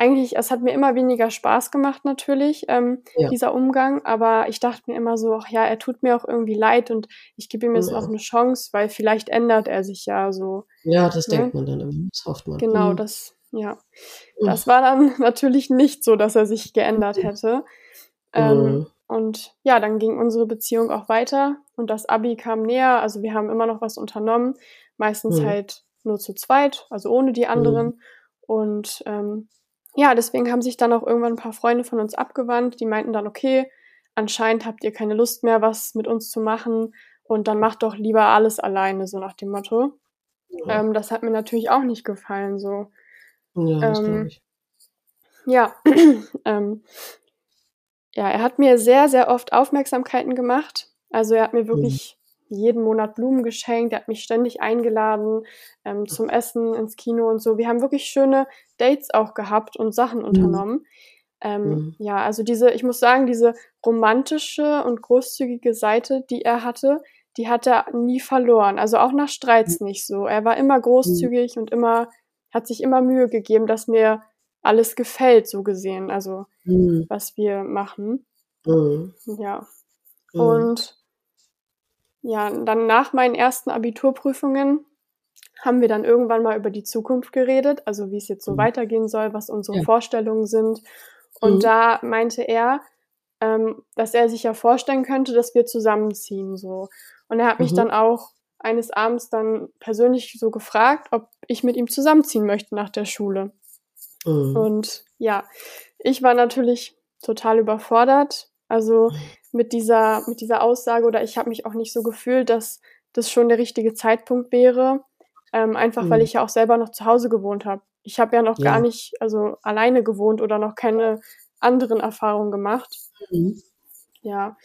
eigentlich, es hat mir immer weniger Spaß gemacht natürlich, ähm, ja. dieser Umgang, aber ich dachte mir immer so, ach ja, er tut mir auch irgendwie leid und ich gebe ihm jetzt noch eine Chance, weil vielleicht ändert er sich ja so. Ja, das ne? denkt man dann immer, das hofft man. Genau, mhm. das, ja. Das war dann natürlich nicht so, dass er sich geändert mhm. hätte. Ähm, mhm. Und ja, dann ging unsere Beziehung auch weiter und das Abi kam näher, also wir haben immer noch was unternommen, meistens mhm. halt nur zu zweit, also ohne die anderen. Und ähm, ja, deswegen haben sich dann auch irgendwann ein paar Freunde von uns abgewandt. Die meinten dann, okay, anscheinend habt ihr keine Lust mehr, was mit uns zu machen und dann macht doch lieber alles alleine, so nach dem Motto. Ja. Ähm, das hat mir natürlich auch nicht gefallen, so. Ja, das ähm, ich. Ja, ähm, ja, er hat mir sehr, sehr oft Aufmerksamkeiten gemacht. Also er hat mir mhm. wirklich jeden Monat Blumen geschenkt, er hat mich ständig eingeladen ähm, zum Essen, ins Kino und so. Wir haben wirklich schöne Dates auch gehabt und Sachen mhm. unternommen. Ähm, mhm. Ja, also diese, ich muss sagen, diese romantische und großzügige Seite, die er hatte, die hat er nie verloren. Also auch nach Streits mhm. nicht so. Er war immer großzügig mhm. und immer, hat sich immer Mühe gegeben, dass mir alles gefällt, so gesehen. Also, mhm. was wir machen. Mhm. Ja. Und ja, dann nach meinen ersten Abiturprüfungen haben wir dann irgendwann mal über die Zukunft geredet, also wie es jetzt so mhm. weitergehen soll, was unsere ja. Vorstellungen sind. Und mhm. da meinte er, ähm, dass er sich ja vorstellen könnte, dass wir zusammenziehen, so. Und er hat mich mhm. dann auch eines Abends dann persönlich so gefragt, ob ich mit ihm zusammenziehen möchte nach der Schule. Mhm. Und ja, ich war natürlich total überfordert. Also mit dieser, mit dieser Aussage oder ich habe mich auch nicht so gefühlt, dass das schon der richtige Zeitpunkt wäre. Ähm, einfach mhm. weil ich ja auch selber noch zu Hause gewohnt habe. Ich habe ja noch ja. gar nicht, also alleine gewohnt oder noch keine anderen Erfahrungen gemacht. Mhm. Ja,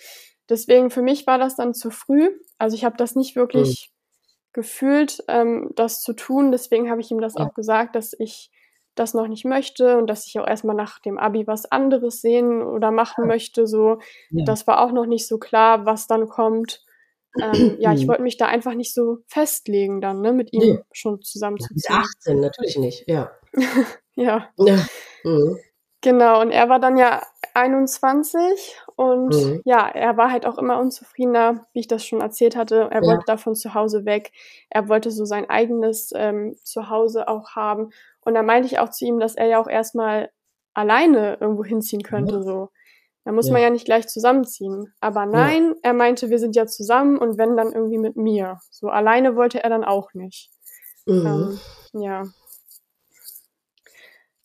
deswegen für mich war das dann zu früh. Also ich habe das nicht wirklich mhm. gefühlt, ähm, das zu tun. Deswegen habe ich ihm das ja. auch gesagt, dass ich das noch nicht möchte und dass ich auch erstmal nach dem Abi was anderes sehen oder machen möchte. So, ja. das war auch noch nicht so klar, was dann kommt. Ähm, ja, ich mhm. wollte mich da einfach nicht so festlegen dann, ne, mit ihm nee. schon zusammen zu ziehen. 18, natürlich nicht, ja. ja. ja. Mhm. Genau, und er war dann ja 21 und mhm. ja, er war halt auch immer unzufriedener, wie ich das schon erzählt hatte. Er ja. wollte davon zu Hause weg. Er wollte so sein eigenes ähm, Zuhause auch haben. Und da meinte ich auch zu ihm, dass er ja auch erstmal alleine irgendwo hinziehen könnte, ja. so. Da muss ja. man ja nicht gleich zusammenziehen. Aber nein, ja. er meinte, wir sind ja zusammen und wenn dann irgendwie mit mir. So alleine wollte er dann auch nicht. Mhm. Ähm, ja.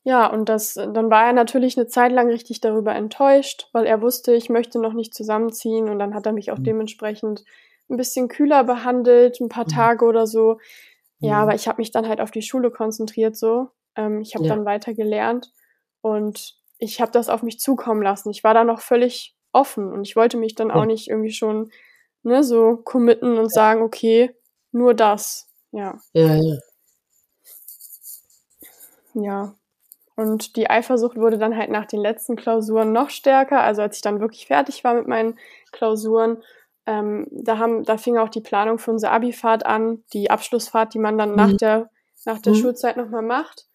Ja, und das, dann war er natürlich eine Zeit lang richtig darüber enttäuscht, weil er wusste, ich möchte noch nicht zusammenziehen und dann hat er mich auch mhm. dementsprechend ein bisschen kühler behandelt, ein paar mhm. Tage oder so. Ja, mhm. aber ich habe mich dann halt auf die Schule konzentriert so. Ähm, ich habe ja. dann weiter gelernt und ich habe das auf mich zukommen lassen. Ich war da noch völlig offen und ich wollte mich dann auch nicht irgendwie schon ne, so committen und sagen, okay, nur das. Ja. Ja, ja. Ja. Und die Eifersucht wurde dann halt nach den letzten Klausuren noch stärker. Also als ich dann wirklich fertig war mit meinen Klausuren, ähm, da, haben, da fing auch die Planung für unsere Abifahrt an, die Abschlussfahrt, die man dann mhm. nach der, nach der mhm. Schulzeit nochmal macht.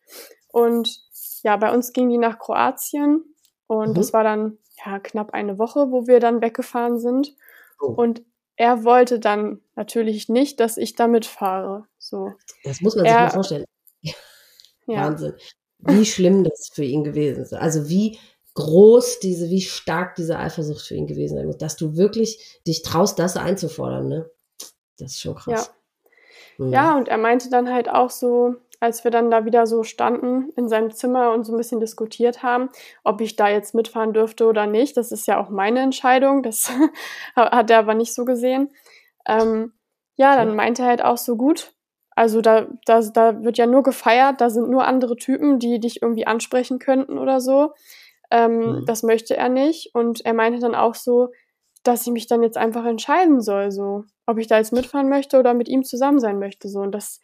Und ja, bei uns ging die nach Kroatien und mhm. das war dann ja knapp eine Woche, wo wir dann weggefahren sind. Oh. Und er wollte dann natürlich nicht, dass ich da mitfahre. So. Das muss man sich mal vorstellen. Ja. Wahnsinn. Wie schlimm das für ihn gewesen ist. Also wie groß diese, wie stark diese Eifersucht für ihn gewesen sein muss, dass du wirklich dich traust, das einzufordern, ne? Das ist schon krass. Ja. Mhm. ja, und er meinte dann halt auch so, als wir dann da wieder so standen in seinem Zimmer und so ein bisschen diskutiert haben, ob ich da jetzt mitfahren dürfte oder nicht. Das ist ja auch meine Entscheidung. Das hat er aber nicht so gesehen. Ähm, ja, dann meinte er halt auch so gut. Also da, da, da wird ja nur gefeiert, da sind nur andere Typen, die dich irgendwie ansprechen könnten oder so. Ähm, mhm. Das möchte er nicht. Und er meinte dann auch so, dass ich mich dann jetzt einfach entscheiden soll, so, ob ich da jetzt mitfahren möchte oder mit ihm zusammen sein möchte, so. Und das,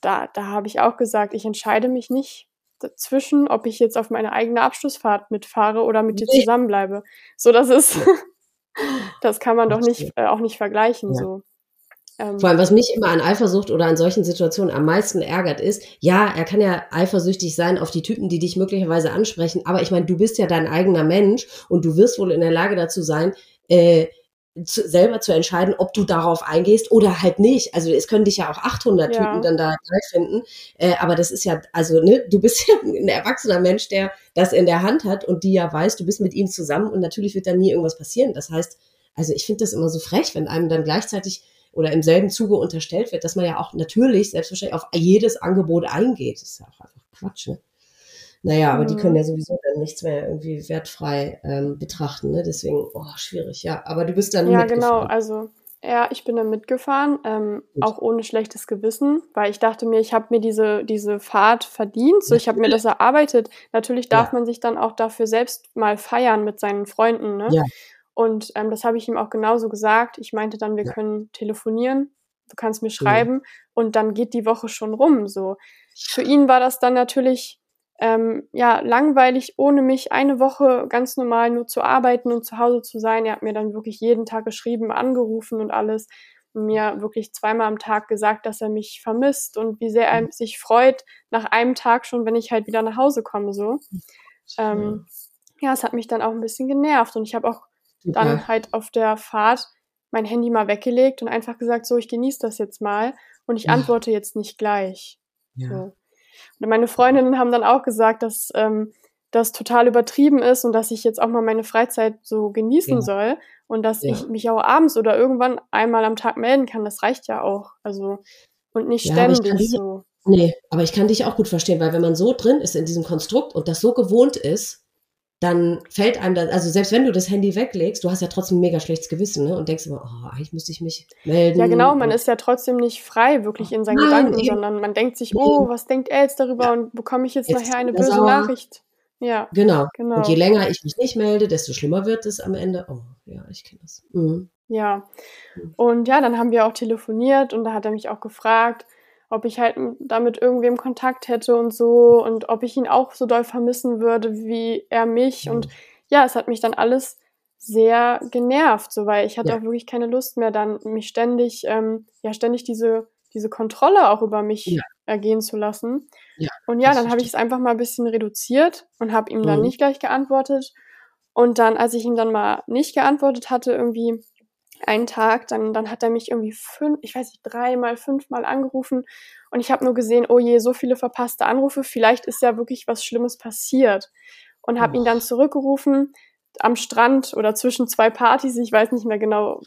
da, da habe ich auch gesagt, ich entscheide mich nicht dazwischen, ob ich jetzt auf meine eigene Abschlussfahrt mitfahre oder mit dir zusammenbleibe. So, das ist, das kann man doch nicht, äh, auch nicht vergleichen, ja. so. Ähm, Vor allem, was mich immer an Eifersucht oder an solchen Situationen am meisten ärgert, ist, ja, er kann ja eifersüchtig sein auf die Typen, die dich möglicherweise ansprechen, aber ich meine, du bist ja dein eigener Mensch und du wirst wohl in der Lage dazu sein, äh, zu, selber zu entscheiden, ob du darauf eingehst oder halt nicht. Also es können dich ja auch 800 ja. Typen dann da geil finden, äh, aber das ist ja, also ne, du bist ja ein erwachsener Mensch, der das in der Hand hat und die ja weiß, du bist mit ihm zusammen und natürlich wird da nie irgendwas passieren. Das heißt, also ich finde das immer so frech, wenn einem dann gleichzeitig oder im selben Zuge unterstellt wird, dass man ja auch natürlich selbstverständlich auf jedes Angebot eingeht. Das ist ja auch einfach Quatsch, ne? Naja, aber mhm. die können ja sowieso dann nichts mehr irgendwie wertfrei ähm, betrachten, ne? Deswegen, oh, schwierig, ja. Aber du bist dann Ja, genau, also ja, ich bin dann mitgefahren, ähm, auch ohne schlechtes Gewissen, weil ich dachte mir, ich habe mir diese, diese Fahrt verdient, so ich habe mir das erarbeitet. Natürlich darf ja. man sich dann auch dafür selbst mal feiern mit seinen Freunden, ne? Ja. Und ähm, das habe ich ihm auch genauso gesagt. Ich meinte dann, wir ja. können telefonieren, du kannst mir schreiben ja. und dann geht die Woche schon rum. So für ihn war das dann natürlich ähm, ja langweilig, ohne mich eine Woche ganz normal nur zu arbeiten und zu Hause zu sein. Er hat mir dann wirklich jeden Tag geschrieben, angerufen und alles und mir wirklich zweimal am Tag gesagt, dass er mich vermisst und wie sehr er mhm. sich freut nach einem Tag schon, wenn ich halt wieder nach Hause komme. So ähm, ja, es hat mich dann auch ein bisschen genervt und ich habe auch Dann halt auf der Fahrt mein Handy mal weggelegt und einfach gesagt, so, ich genieße das jetzt mal und ich antworte jetzt nicht gleich. Ja. So. Und meine Freundinnen haben dann auch gesagt, dass ähm, das total übertrieben ist und dass ich jetzt auch mal meine Freizeit so genießen ja. soll und dass ja. ich mich auch abends oder irgendwann einmal am Tag melden kann. Das reicht ja auch. Also und nicht ständig so. Nee, aber ich kann dich auch gut verstehen, weil wenn man so drin ist in diesem Konstrukt und das so gewohnt ist, dann fällt einem das, also selbst wenn du das Handy weglegst, du hast ja trotzdem ein mega schlechtes Gewissen, ne? Und denkst immer, oh, eigentlich müsste ich mich melden. Ja, genau, man ist ja trotzdem nicht frei wirklich in seinen Nein, Gedanken, eben. sondern man denkt sich, oh, was denkt er jetzt darüber ja. und bekomme ich jetzt, jetzt nachher eine böse sauer. Nachricht? Ja. Genau. genau. Und je länger ich mich nicht melde, desto schlimmer wird es am Ende. Oh, ja, ich kenne das. Mhm. Ja. Mhm. Und ja, dann haben wir auch telefoniert und da hat er mich auch gefragt, ob ich halt damit irgendwem Kontakt hätte und so und ob ich ihn auch so doll vermissen würde wie er mich. Und ja, es hat mich dann alles sehr genervt, so weil ich hatte ja. auch wirklich keine Lust mehr, dann mich ständig, ähm, ja, ständig diese, diese Kontrolle auch über mich ja. ergehen zu lassen. Ja, und ja, dann habe ich es einfach mal ein bisschen reduziert und habe ihm dann mhm. nicht gleich geantwortet. Und dann, als ich ihm dann mal nicht geantwortet hatte, irgendwie einen Tag, dann, dann hat er mich irgendwie fünf, ich weiß nicht, dreimal, fünfmal angerufen und ich habe nur gesehen, oh je, so viele verpasste Anrufe, vielleicht ist ja wirklich was Schlimmes passiert und habe ihn dann zurückgerufen am Strand oder zwischen zwei Partys, ich weiß nicht mehr genau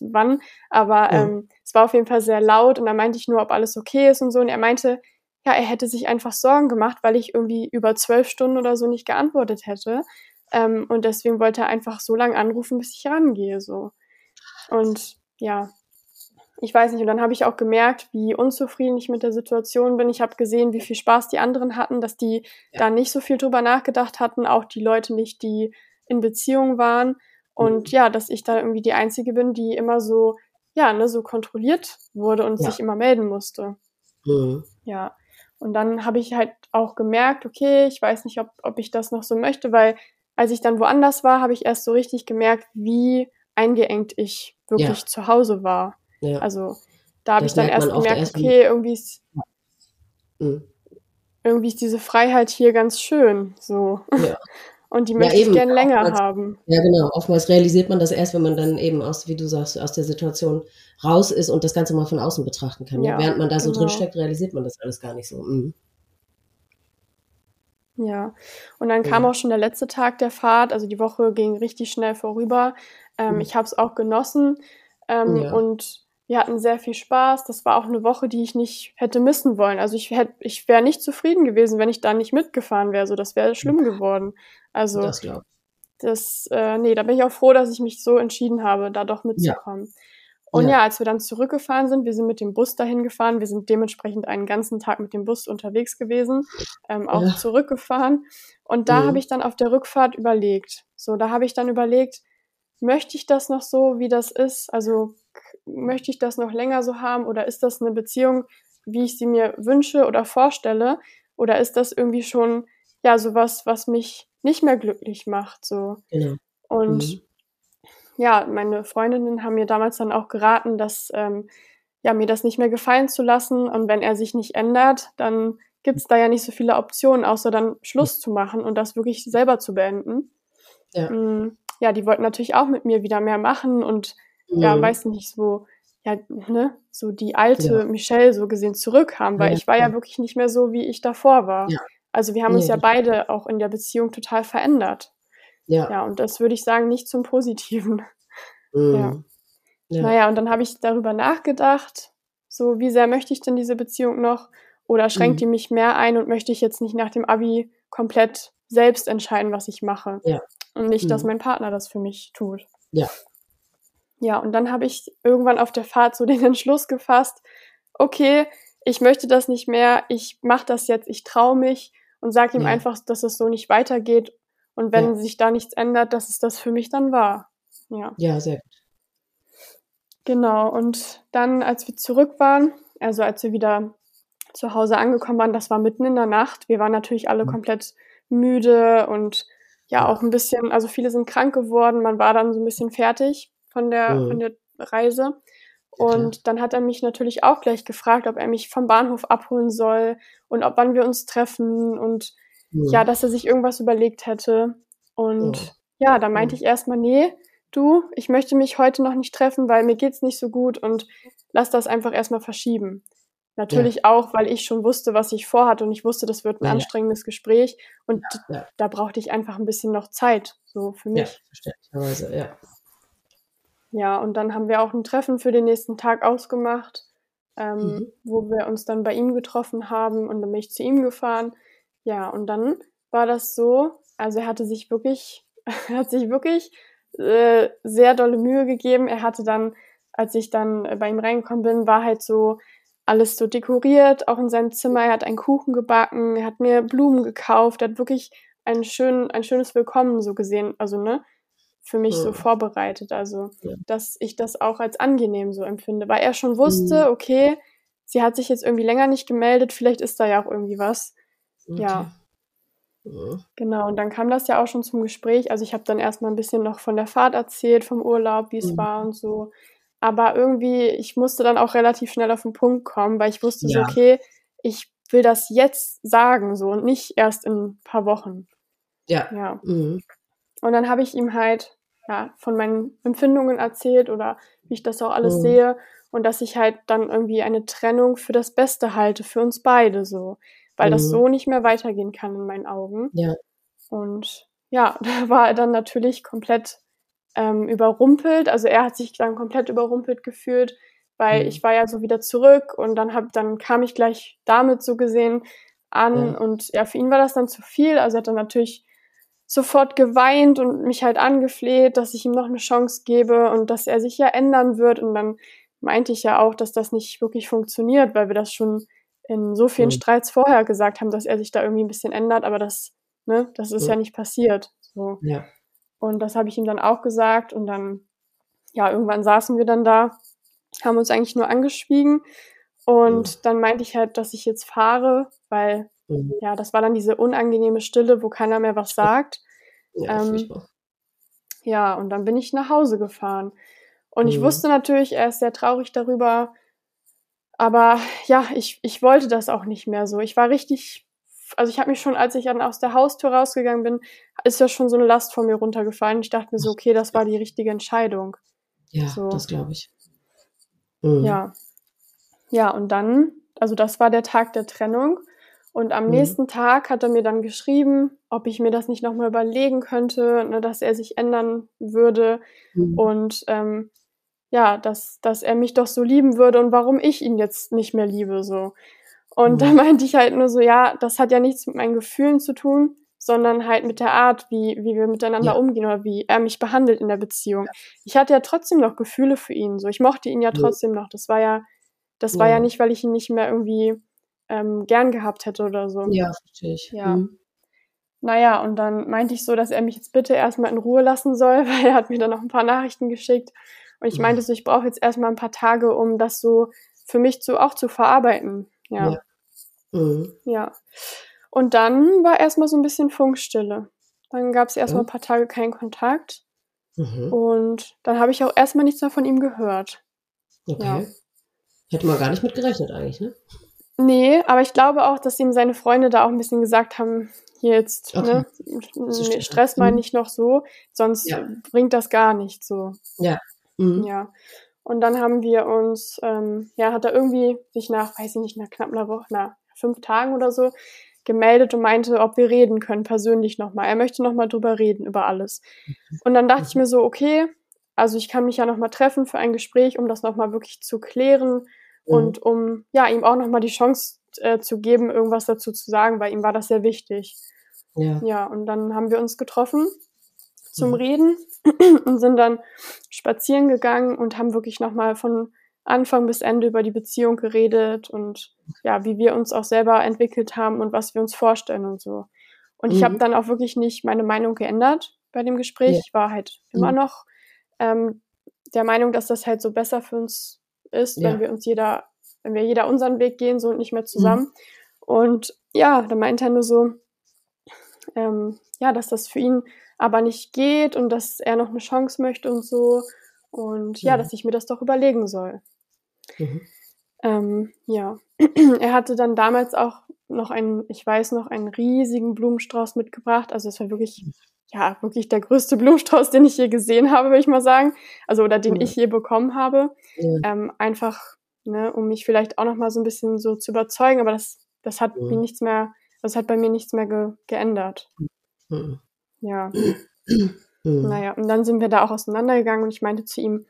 wann, aber ja. ähm, es war auf jeden Fall sehr laut und da meinte ich nur, ob alles okay ist und so und er meinte, ja, er hätte sich einfach Sorgen gemacht, weil ich irgendwie über zwölf Stunden oder so nicht geantwortet hätte ähm, und deswegen wollte er einfach so lange anrufen, bis ich rangehe, so. Und ja, ich weiß nicht. Und dann habe ich auch gemerkt, wie unzufrieden ich mit der Situation bin. Ich habe gesehen, wie viel Spaß die anderen hatten, dass die ja. da nicht so viel drüber nachgedacht hatten, auch die Leute nicht, die in Beziehung waren. Und mhm. ja, dass ich da irgendwie die Einzige bin, die immer so, ja, ne, so kontrolliert wurde und ja. sich immer melden musste. Mhm. Ja. Und dann habe ich halt auch gemerkt, okay, ich weiß nicht, ob, ob ich das noch so möchte, weil als ich dann woanders war, habe ich erst so richtig gemerkt, wie eingeengt ich wirklich ja. zu Hause war. Ja. Also da habe ich dann erst gemerkt, okay, irgendwie ist, mhm. irgendwie ist diese Freiheit hier ganz schön. So. Ja. Und die möchte ja, ich gerne länger oftmals, haben. Ja, genau. Oftmals realisiert man das erst, wenn man dann eben aus, wie du sagst, aus der Situation raus ist und das Ganze mal von außen betrachten kann. Ja, Während man da so genau. drin steckt, realisiert man das alles gar nicht so. Mhm. Ja, und dann kam auch schon der letzte Tag der Fahrt. Also die Woche ging richtig schnell vorüber. Ähm, mhm. Ich habe es auch genossen ähm, ja. und wir hatten sehr viel Spaß. Das war auch eine Woche, die ich nicht hätte missen wollen. Also ich hätte, ich wäre nicht zufrieden gewesen, wenn ich da nicht mitgefahren wäre. So, das wäre schlimm geworden. Also das, das äh, nee, da bin ich auch froh, dass ich mich so entschieden habe, da doch mitzukommen. Ja. Und ja. ja. als wir dann zurückgefahren sind, wir sind mit dem Bus dahin gefahren, wir sind dementsprechend einen ganzen Tag mit dem Bus unterwegs gewesen, ähm, auch ja. zurückgefahren. Und da mhm. habe ich dann auf der Rückfahrt überlegt. So, da habe ich dann überlegt, möchte ich das noch so, wie das ist? Also möchte ich das noch länger so haben oder ist das eine Beziehung, wie ich sie mir wünsche oder vorstelle? Oder ist das irgendwie schon, ja, sowas, was mich nicht mehr glücklich macht, so? Genau. Und mhm. ja, meine Freundinnen haben mir damals dann auch geraten, dass, ähm, ja, mir das nicht mehr gefallen zu lassen. Und wenn er sich nicht ändert, dann gibt's da ja nicht so viele Optionen, außer dann Schluss zu machen und das wirklich selber zu beenden. Ja, mm, ja die wollten natürlich auch mit mir wieder mehr machen und mhm. ja, weiß nicht, so, ja, ne, so die alte ja. Michelle so gesehen zurückhaben, weil ja, ich war ja wirklich nicht mehr so, wie ich davor war. Also wir haben uns ja beide auch in der Beziehung total verändert. Ja. Ja, und das würde ich sagen, nicht zum Positiven. Mhm. Ja. ja. Naja, und dann habe ich darüber nachgedacht, so wie sehr möchte ich denn diese Beziehung noch? Oder schränkt mhm. die mich mehr ein und möchte ich jetzt nicht nach dem Abi komplett selbst entscheiden, was ich mache? Ja. Und nicht, mhm. dass mein Partner das für mich tut. Ja. Ja, und dann habe ich irgendwann auf der Fahrt so den Entschluss gefasst, okay, ich möchte das nicht mehr, ich mache das jetzt, ich traue mich und sage ihm ja. einfach, dass es so nicht weitergeht. Und wenn ja. sich da nichts ändert, dass es das für mich dann war. Ja. Ja, sehr gut. Genau. Und dann, als wir zurück waren, also als wir wieder zu Hause angekommen waren, das war mitten in der Nacht. Wir waren natürlich alle mhm. komplett müde und ja, auch ein bisschen, also viele sind krank geworden. Man war dann so ein bisschen fertig von der, mhm. von der Reise. Und ja. dann hat er mich natürlich auch gleich gefragt, ob er mich vom Bahnhof abholen soll und ob wann wir uns treffen und ja, ja dass er sich irgendwas überlegt hätte. Und ja, ja da meinte ich erstmal, nee, du, ich möchte mich heute noch nicht treffen, weil mir geht's nicht so gut und lass das einfach erstmal verschieben. Natürlich ja. auch, weil ich schon wusste, was ich vorhatte und ich wusste, das wird ein ja, anstrengendes Gespräch und ja, da brauchte ich einfach ein bisschen noch Zeit, so für mich. Ja, verständlicherweise, ja. Ja, und dann haben wir auch ein Treffen für den nächsten Tag ausgemacht, ähm, mhm. wo wir uns dann bei ihm getroffen haben und dann bin ich zu ihm gefahren. Ja, und dann war das so, also er hatte sich wirklich, er hat sich wirklich äh, sehr dolle Mühe gegeben. Er hatte dann, als ich dann bei ihm reingekommen bin, war halt so alles so dekoriert, auch in seinem Zimmer. Er hat einen Kuchen gebacken, er hat mir Blumen gekauft, er hat wirklich ein, schön, ein schönes Willkommen so gesehen, also ne, für mich ja. so vorbereitet. Also, ja. dass ich das auch als angenehm so empfinde, weil er schon wusste, mhm. okay, sie hat sich jetzt irgendwie länger nicht gemeldet, vielleicht ist da ja auch irgendwie was. Okay. Ja. ja. Genau, und dann kam das ja auch schon zum Gespräch. Also ich habe dann erstmal ein bisschen noch von der Fahrt erzählt, vom Urlaub, wie es mhm. war und so. Aber irgendwie, ich musste dann auch relativ schnell auf den Punkt kommen, weil ich wusste ja. so, okay, ich will das jetzt sagen, so und nicht erst in ein paar Wochen. Ja. Ja. Mhm. Und dann habe ich ihm halt ja, von meinen Empfindungen erzählt oder wie ich das auch alles mhm. sehe und dass ich halt dann irgendwie eine Trennung für das Beste halte, für uns beide so, weil mhm. das so nicht mehr weitergehen kann in meinen Augen. Ja. Und ja, da war er dann natürlich komplett ähm, überrumpelt. Also er hat sich dann komplett überrumpelt gefühlt, weil mhm. ich war ja so wieder zurück und dann hab, dann kam ich gleich damit so gesehen an ja. und ja, für ihn war das dann zu viel. Also er hat dann natürlich sofort geweint und mich halt angefleht, dass ich ihm noch eine Chance gebe und dass er sich ja ändern wird. Und dann meinte ich ja auch, dass das nicht wirklich funktioniert, weil wir das schon in so vielen mhm. Streits vorher gesagt haben, dass er sich da irgendwie ein bisschen ändert, aber das, ne, das ist mhm. ja nicht passiert. So. Ja. Und das habe ich ihm dann auch gesagt und dann, ja, irgendwann saßen wir dann da, haben uns eigentlich nur angeschwiegen und mhm. dann meinte ich halt, dass ich jetzt fahre, weil Mhm. Ja, das war dann diese unangenehme Stille, wo keiner mehr was sagt. Ja, ähm, ja und dann bin ich nach Hause gefahren. Und mhm. ich wusste natürlich, er ist sehr traurig darüber. Aber ja, ich, ich wollte das auch nicht mehr so. Ich war richtig, also ich habe mich schon, als ich dann aus der Haustür rausgegangen bin, ist ja schon so eine Last von mir runtergefallen. Ich dachte mir so, okay, das war die richtige Entscheidung. Ja, so. das glaube ich. Mhm. Ja. Ja, und dann, also das war der Tag der Trennung. Und am mhm. nächsten Tag hat er mir dann geschrieben, ob ich mir das nicht nochmal überlegen könnte, ne, dass er sich ändern würde mhm. und ähm, ja, dass, dass er mich doch so lieben würde und warum ich ihn jetzt nicht mehr liebe. so. Und mhm. da meinte ich halt nur so, ja, das hat ja nichts mit meinen Gefühlen zu tun, sondern halt mit der Art, wie, wie wir miteinander ja. umgehen oder wie er mich behandelt in der Beziehung. Ja. Ich hatte ja trotzdem noch Gefühle für ihn. So, ich mochte ihn ja trotzdem noch. Das war ja, das war ja nicht, weil ich ihn nicht mehr irgendwie ähm, gern gehabt hätte oder so. Ja, verstehe ich. Ja. Mhm. Naja, und dann meinte ich so, dass er mich jetzt bitte erstmal in Ruhe lassen soll, weil er hat mir dann noch ein paar Nachrichten geschickt. Und ich meinte so, ich brauche jetzt erstmal ein paar Tage, um das so für mich zu, auch zu verarbeiten. Ja. Ja. Mhm. ja. Und dann war erstmal so ein bisschen Funkstille. Dann gab es erstmal ein paar Tage keinen Kontakt. Mhm. Und dann habe ich auch erstmal nichts mehr von ihm gehört. Okay. Ja. Hätte man gar nicht mit gerechnet eigentlich, ne? Nee, aber ich glaube auch, dass ihm seine Freunde da auch ein bisschen gesagt haben, hier jetzt, Okay. ne, Stress mal Mhm. nicht noch so, sonst Ja. bringt das gar nicht so. Ja. Mhm. Ja. Und dann haben wir uns, ähm, ja, hat er irgendwie sich nach, weiß ich nicht, nach knapp einer Woche, nach fünf Tagen oder so, gemeldet und meinte, ob wir reden können, persönlich nochmal. Er möchte nochmal drüber reden, über alles. Und dann dachte ich mir so, okay, also ich kann mich ja nochmal treffen für ein Gespräch, um das nochmal wirklich zu klären Mhm. und um, ja, ihm auch nochmal die Chance äh, zu geben, irgendwas dazu zu sagen, weil ihm war das sehr wichtig. Ja. Ja, und dann haben wir uns getroffen zum Mhm. Reden und sind dann spazieren gegangen und haben wirklich nochmal von Anfang bis Ende über die Beziehung geredet und ja, wie wir uns auch selber entwickelt haben und was wir uns vorstellen und so. Und ich Mhm. habe dann auch wirklich nicht meine Meinung geändert bei dem Gespräch. Ja. Ich war halt immer Mhm. noch ähm, der Meinung, dass das halt so besser für uns ist, Ja. wenn wir uns jeder, wenn wir jeder unseren Weg gehen, so und nicht mehr Mhm. zusammen. Und ja, da meinte er nur so, ähm, ja, dass das für ihn aber nicht geht und dass er noch eine Chance möchte und so. Und ja, Mhm. dass ich mir das doch überlegen soll. Mhm. Ähm, ja, er hatte dann damals auch noch einen, ich weiß noch, einen riesigen Blumenstrauß mitgebracht. Also es war wirklich, ja, wirklich der größte Blumenstrauß, den ich je gesehen habe, würde ich mal sagen. Also oder den Mhm. ich je bekommen habe. Ja. Ähm, einfach, ne, um mich vielleicht auch noch mal so ein bisschen so zu überzeugen. Aber das, das hat Mhm. mir nichts mehr, das hat bei mir nichts mehr ge geändert. Ja. Naja, und dann sind wir da auch auseinandergegangen und ich meinte zu ihm,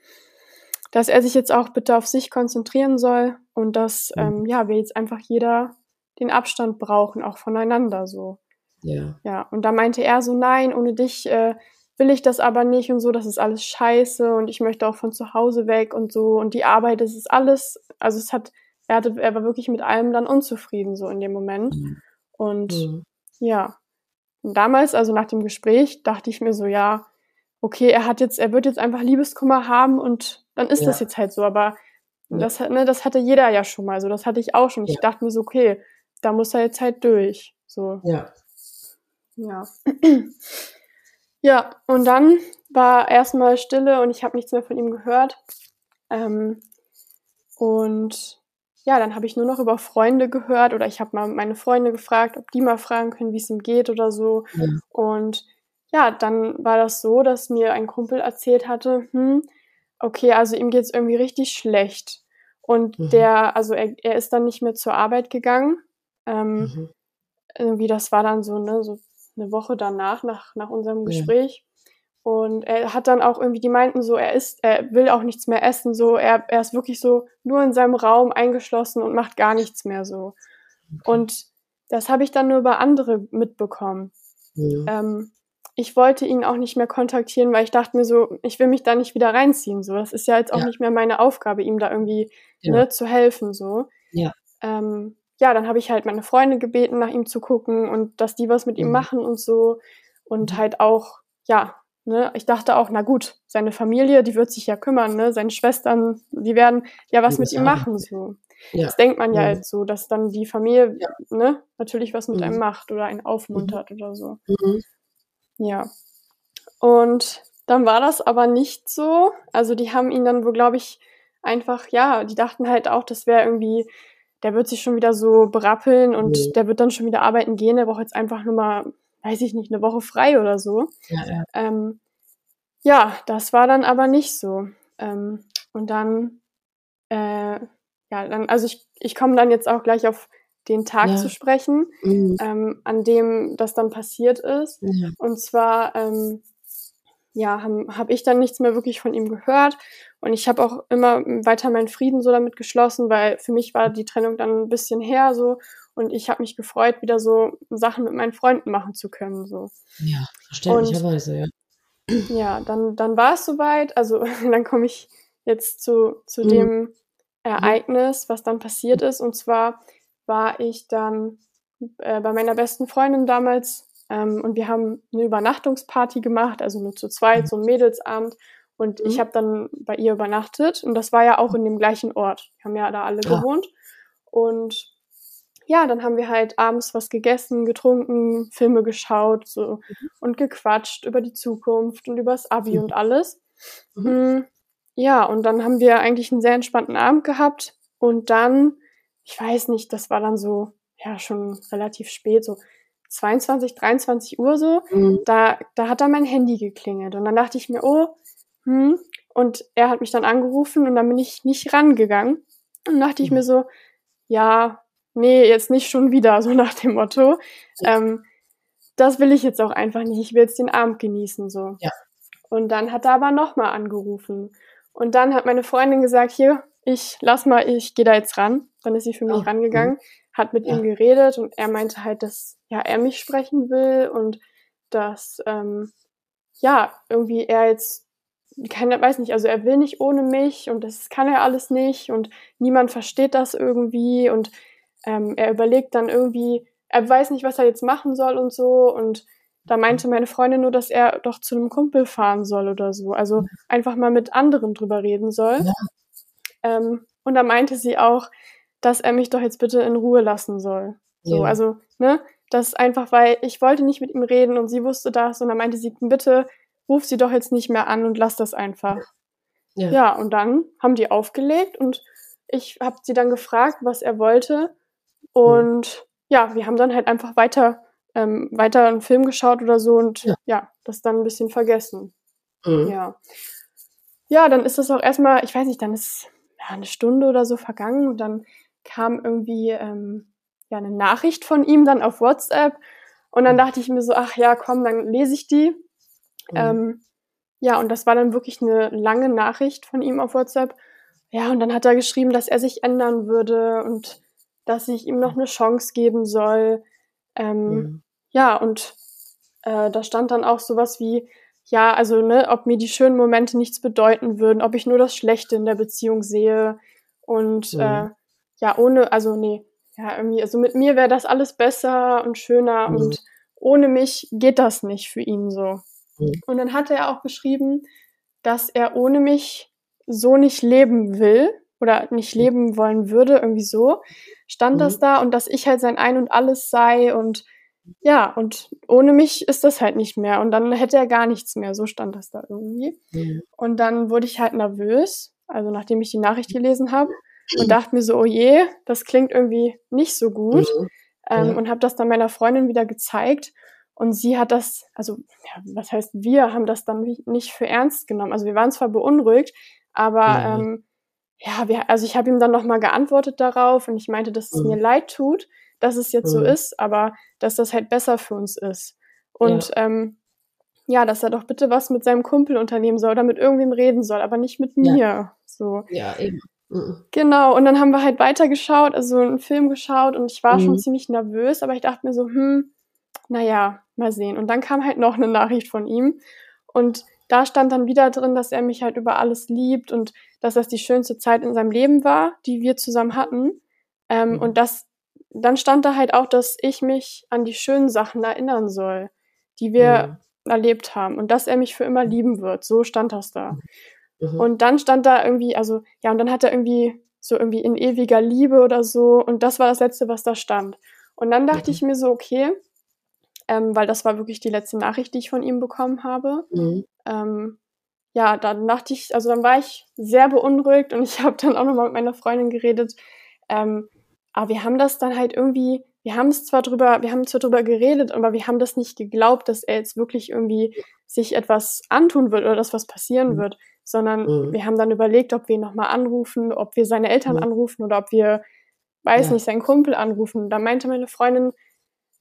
dass er sich jetzt auch bitte auf sich konzentrieren soll und dass, Mhm. ähm, ja, wir jetzt einfach jeder den Abstand brauchen, auch voneinander so. Ja. Ja, und da meinte er so, nein, ohne dich äh, will ich das aber nicht und so, das ist alles scheiße und ich möchte auch von zu Hause weg und so und die Arbeit, das ist alles, also es hat, er hatte, er war wirklich mit allem dann unzufrieden so in dem Moment Mhm. und Mhm. ja. Und damals, also nach dem Gespräch, dachte ich mir so, ja, okay, er hat jetzt, er wird jetzt einfach Liebeskummer haben und dann ist Ja. das jetzt halt so. Aber Ja. das, ne, das hatte jeder ja schon mal. So, das hatte ich auch schon. Ich Ja. dachte mir so, okay, da muss er jetzt halt durch. So, Ja. ja. ja, und dann war erstmal Stille und ich habe nichts mehr von ihm gehört. Ähm, und ja, dann habe ich nur noch über Freunde gehört oder ich habe mal meine Freunde gefragt, ob die mal fragen können, wie es ihm geht oder so. Ja. Und ja, dann war das so, dass mir ein Kumpel erzählt hatte, hm, okay, also ihm geht's irgendwie richtig schlecht. Und Mhm. der, also er, er ist dann nicht mehr zur Arbeit gegangen. Ähm, Mhm. irgendwie, das war dann so, ne, so eine Woche danach, nach, nach unserem. Gespräch. Und er hat dann auch irgendwie, die meinten so, er isst, er will auch nichts mehr essen, so, er, er ist wirklich so nur in seinem Raum eingeschlossen und macht gar nichts mehr so. Und das habe ich dann nur über andere mitbekommen. Mhm. Ähm, ich wollte ihn auch nicht mehr kontaktieren, weil ich dachte mir so, ich will mich da nicht wieder reinziehen. So, das ist ja jetzt auch Ja. nicht mehr meine Aufgabe, ihm da irgendwie Ja. ne, zu helfen. So. Ja. Ähm, ja, dann habe ich halt meine Freunde gebeten, nach ihm zu gucken und dass die was mit ihm Mhm. machen und so. Und Mhm. halt auch, ja, ne, ich dachte auch, na gut, seine Familie, die wird sich ja kümmern, ne? Seine Schwestern, die werden ja was Die mit ihm machen. So. Ja. Das denkt man ja Mhm. jetzt so, dass dann die Familie, Ja. ne, natürlich was mit Mhm. einem macht oder einen aufmuntert oder so. Mhm. Ja. Und dann war das aber nicht so. Also die haben ihn dann wohl, glaube ich, einfach, ja, die dachten halt auch, das wäre irgendwie, der wird sich schon wieder so berappeln und Mhm. der wird dann schon wieder arbeiten gehen. Der braucht jetzt einfach nur mal, weiß ich nicht, eine Woche frei oder so. Ja, ja. Ähm, ja, das war dann aber nicht so. Ähm, und dann, äh, ja, dann, also ich, ich komme dann jetzt auch gleich auf den Tag Ja. zu sprechen, Mhm. ähm, an dem das dann passiert ist. Ja. Und zwar, ähm, ja, habe hab ich dann nichts mehr wirklich von ihm gehört. Und ich habe auch immer weiter meinen Frieden so damit geschlossen, weil für mich war die Trennung dann ein bisschen her so. Und ich habe mich gefreut, wieder so Sachen mit meinen Freunden machen zu können. So. ja, verständlicherweise, ja. Ja, dann, dann war es soweit. Also dann komme ich jetzt zu, zu Mhm. dem Ereignis, was dann passiert ist. Und zwar war ich dann äh, bei meiner besten Freundin damals ähm, und wir haben eine Übernachtungsparty gemacht, also nur zu zweit, Mhm. so ein Mädelsabend. Und ich Mhm. habe dann bei ihr übernachtet und das war ja auch in dem gleichen Ort. Wir haben ja da alle Ah. gewohnt. Und ja, dann haben wir halt abends was gegessen, getrunken, Filme geschaut so, und gequatscht über die Zukunft und über das Abi Mhm. und alles. Mhm. Mm, Ja, und dann haben wir eigentlich einen sehr entspannten Abend gehabt. Und dann, ich weiß nicht, das war dann so, ja, schon relativ spät, so 22, 23 Uhr so, mhm. da, da hat dann mein Handy geklingelt. Und dann dachte ich mir, oh, hm, und er hat mich dann angerufen und dann bin ich nicht rangegangen. Und dachte ich mhm. mir so, ja, nee, jetzt nicht schon wieder, so nach dem Motto. Ähm, das will ich jetzt auch einfach nicht. Ich will jetzt den Abend genießen, so. Ja. Und dann hat er aber nochmal angerufen. Und dann hat meine Freundin gesagt, hier, ich lass mal, ich gehe da jetzt ran. Dann ist sie für mich oh. rangegangen, hat mit ja. ihm geredet und er meinte halt, dass ja er mich sprechen will und dass ähm, ja irgendwie er jetzt keine, weiß nicht, also er will nicht ohne mich und das kann er alles nicht und niemand versteht das irgendwie und ähm, er überlegt dann irgendwie, er weiß nicht, was er jetzt machen soll und so und da meinte meine Freundin nur, dass er doch zu einem Kumpel fahren soll oder so, also einfach mal mit anderen drüber reden soll. Ja. Ähm, und da meinte sie auch, dass er mich doch jetzt bitte in Ruhe lassen soll. So, ja. also, ne, das einfach, weil ich wollte nicht mit ihm reden und sie wusste das und dann meinte sie, bitte ruf sie doch jetzt nicht mehr an und lass das einfach. Ja, ja und dann haben die aufgelegt und ich habe sie dann gefragt, was er wollte. Und mhm. ja, wir haben dann halt einfach weiter, ähm, weiter einen Film geschaut oder so und ja, ja das dann ein bisschen vergessen. Mhm. Ja. Ja, dann ist das auch erstmal, ich weiß nicht, dann ist ja, eine Stunde oder so vergangen und dann kam irgendwie ähm, ja eine Nachricht von ihm dann auf WhatsApp und dann mhm. dachte ich mir so, ach ja, komm, dann lese ich die Mhm. Ähm, ja, und das war dann wirklich eine lange Nachricht von ihm auf WhatsApp. Ja, und dann hat er geschrieben, dass er sich ändern würde und dass ich ihm noch eine Chance geben soll. Ähm, mhm. Ja, und äh, da stand dann auch sowas wie, ja, also, ne, ob mir die schönen Momente nichts bedeuten würden, ob ich nur das Schlechte in der Beziehung sehe. Und mhm. äh, ja, ohne, also nee, ja, irgendwie, also mit mir wäre das alles besser und schöner mhm. und ohne mich geht das nicht für ihn so. Mhm. Und dann hat er auch geschrieben, dass er ohne mich so nicht leben will oder nicht mhm. leben wollen würde, irgendwie so. Stand mhm. das da und dass ich halt sein Ein und Alles sei und ja, und ohne mich ist das halt nicht mehr und dann hätte er gar nichts mehr, so stand das da irgendwie. Mhm. Und dann wurde ich halt nervös, also nachdem ich die Nachricht gelesen habe und dachte mir so, oh je, das klingt irgendwie nicht so gut mhm. ähm, und habe das dann meiner Freundin wieder gezeigt und sie hat das, also ja, was heißt wir, haben das dann nicht für ernst genommen. Also wir waren zwar beunruhigt, aber ja, ähm, ja wir, also ich habe ihm dann nochmal geantwortet darauf und ich meinte, dass es mhm. mir leid tut, dass es jetzt mhm. so ist, aber dass das halt besser für uns ist. Und ja. Ähm, ja, dass er doch bitte was mit seinem Kumpel unternehmen soll oder mit irgendwem reden soll, aber nicht mit mir. Ja. So. Ja, eben. Mhm. Genau, und dann haben wir halt weitergeschaut, also einen Film geschaut und ich war mhm. schon ziemlich nervös, aber ich dachte mir so, hm, naja, mal sehen. Und dann kam halt noch eine Nachricht von ihm und da stand dann wieder drin, dass er mich halt über alles liebt und dass das die schönste Zeit in seinem Leben war, die wir zusammen hatten. Ähm, mhm. Und das, dann stand da halt auch, dass ich mich an die schönen Sachen erinnern soll, die wir mhm. erlebt haben und dass er mich für immer lieben wird. So stand das da. Mhm. Und dann stand da irgendwie, also, ja, und dann hat er irgendwie so irgendwie in ewiger Liebe oder so. Und das war das Letzte, was da stand. Und dann dachte mhm. ich mir so, okay, ähm, weil das war wirklich die letzte Nachricht, die ich von ihm bekommen habe. Mhm. Ähm, ja, dann dachte ich, also dann war ich sehr beunruhigt und ich habe dann auch nochmal mit meiner Freundin geredet. Ähm, aber wir haben das dann halt irgendwie, wir haben es zwar drüber, wir haben zwar drüber geredet, aber wir haben das nicht geglaubt, dass er jetzt wirklich irgendwie sich etwas antun wird oder dass was passieren mhm. wird, sondern mhm. wir haben dann überlegt, ob wir ihn nochmal anrufen, ob wir seine Eltern mhm. anrufen oder ob wir, weiß ja. nicht, seinen Kumpel anrufen. Da meinte meine Freundin,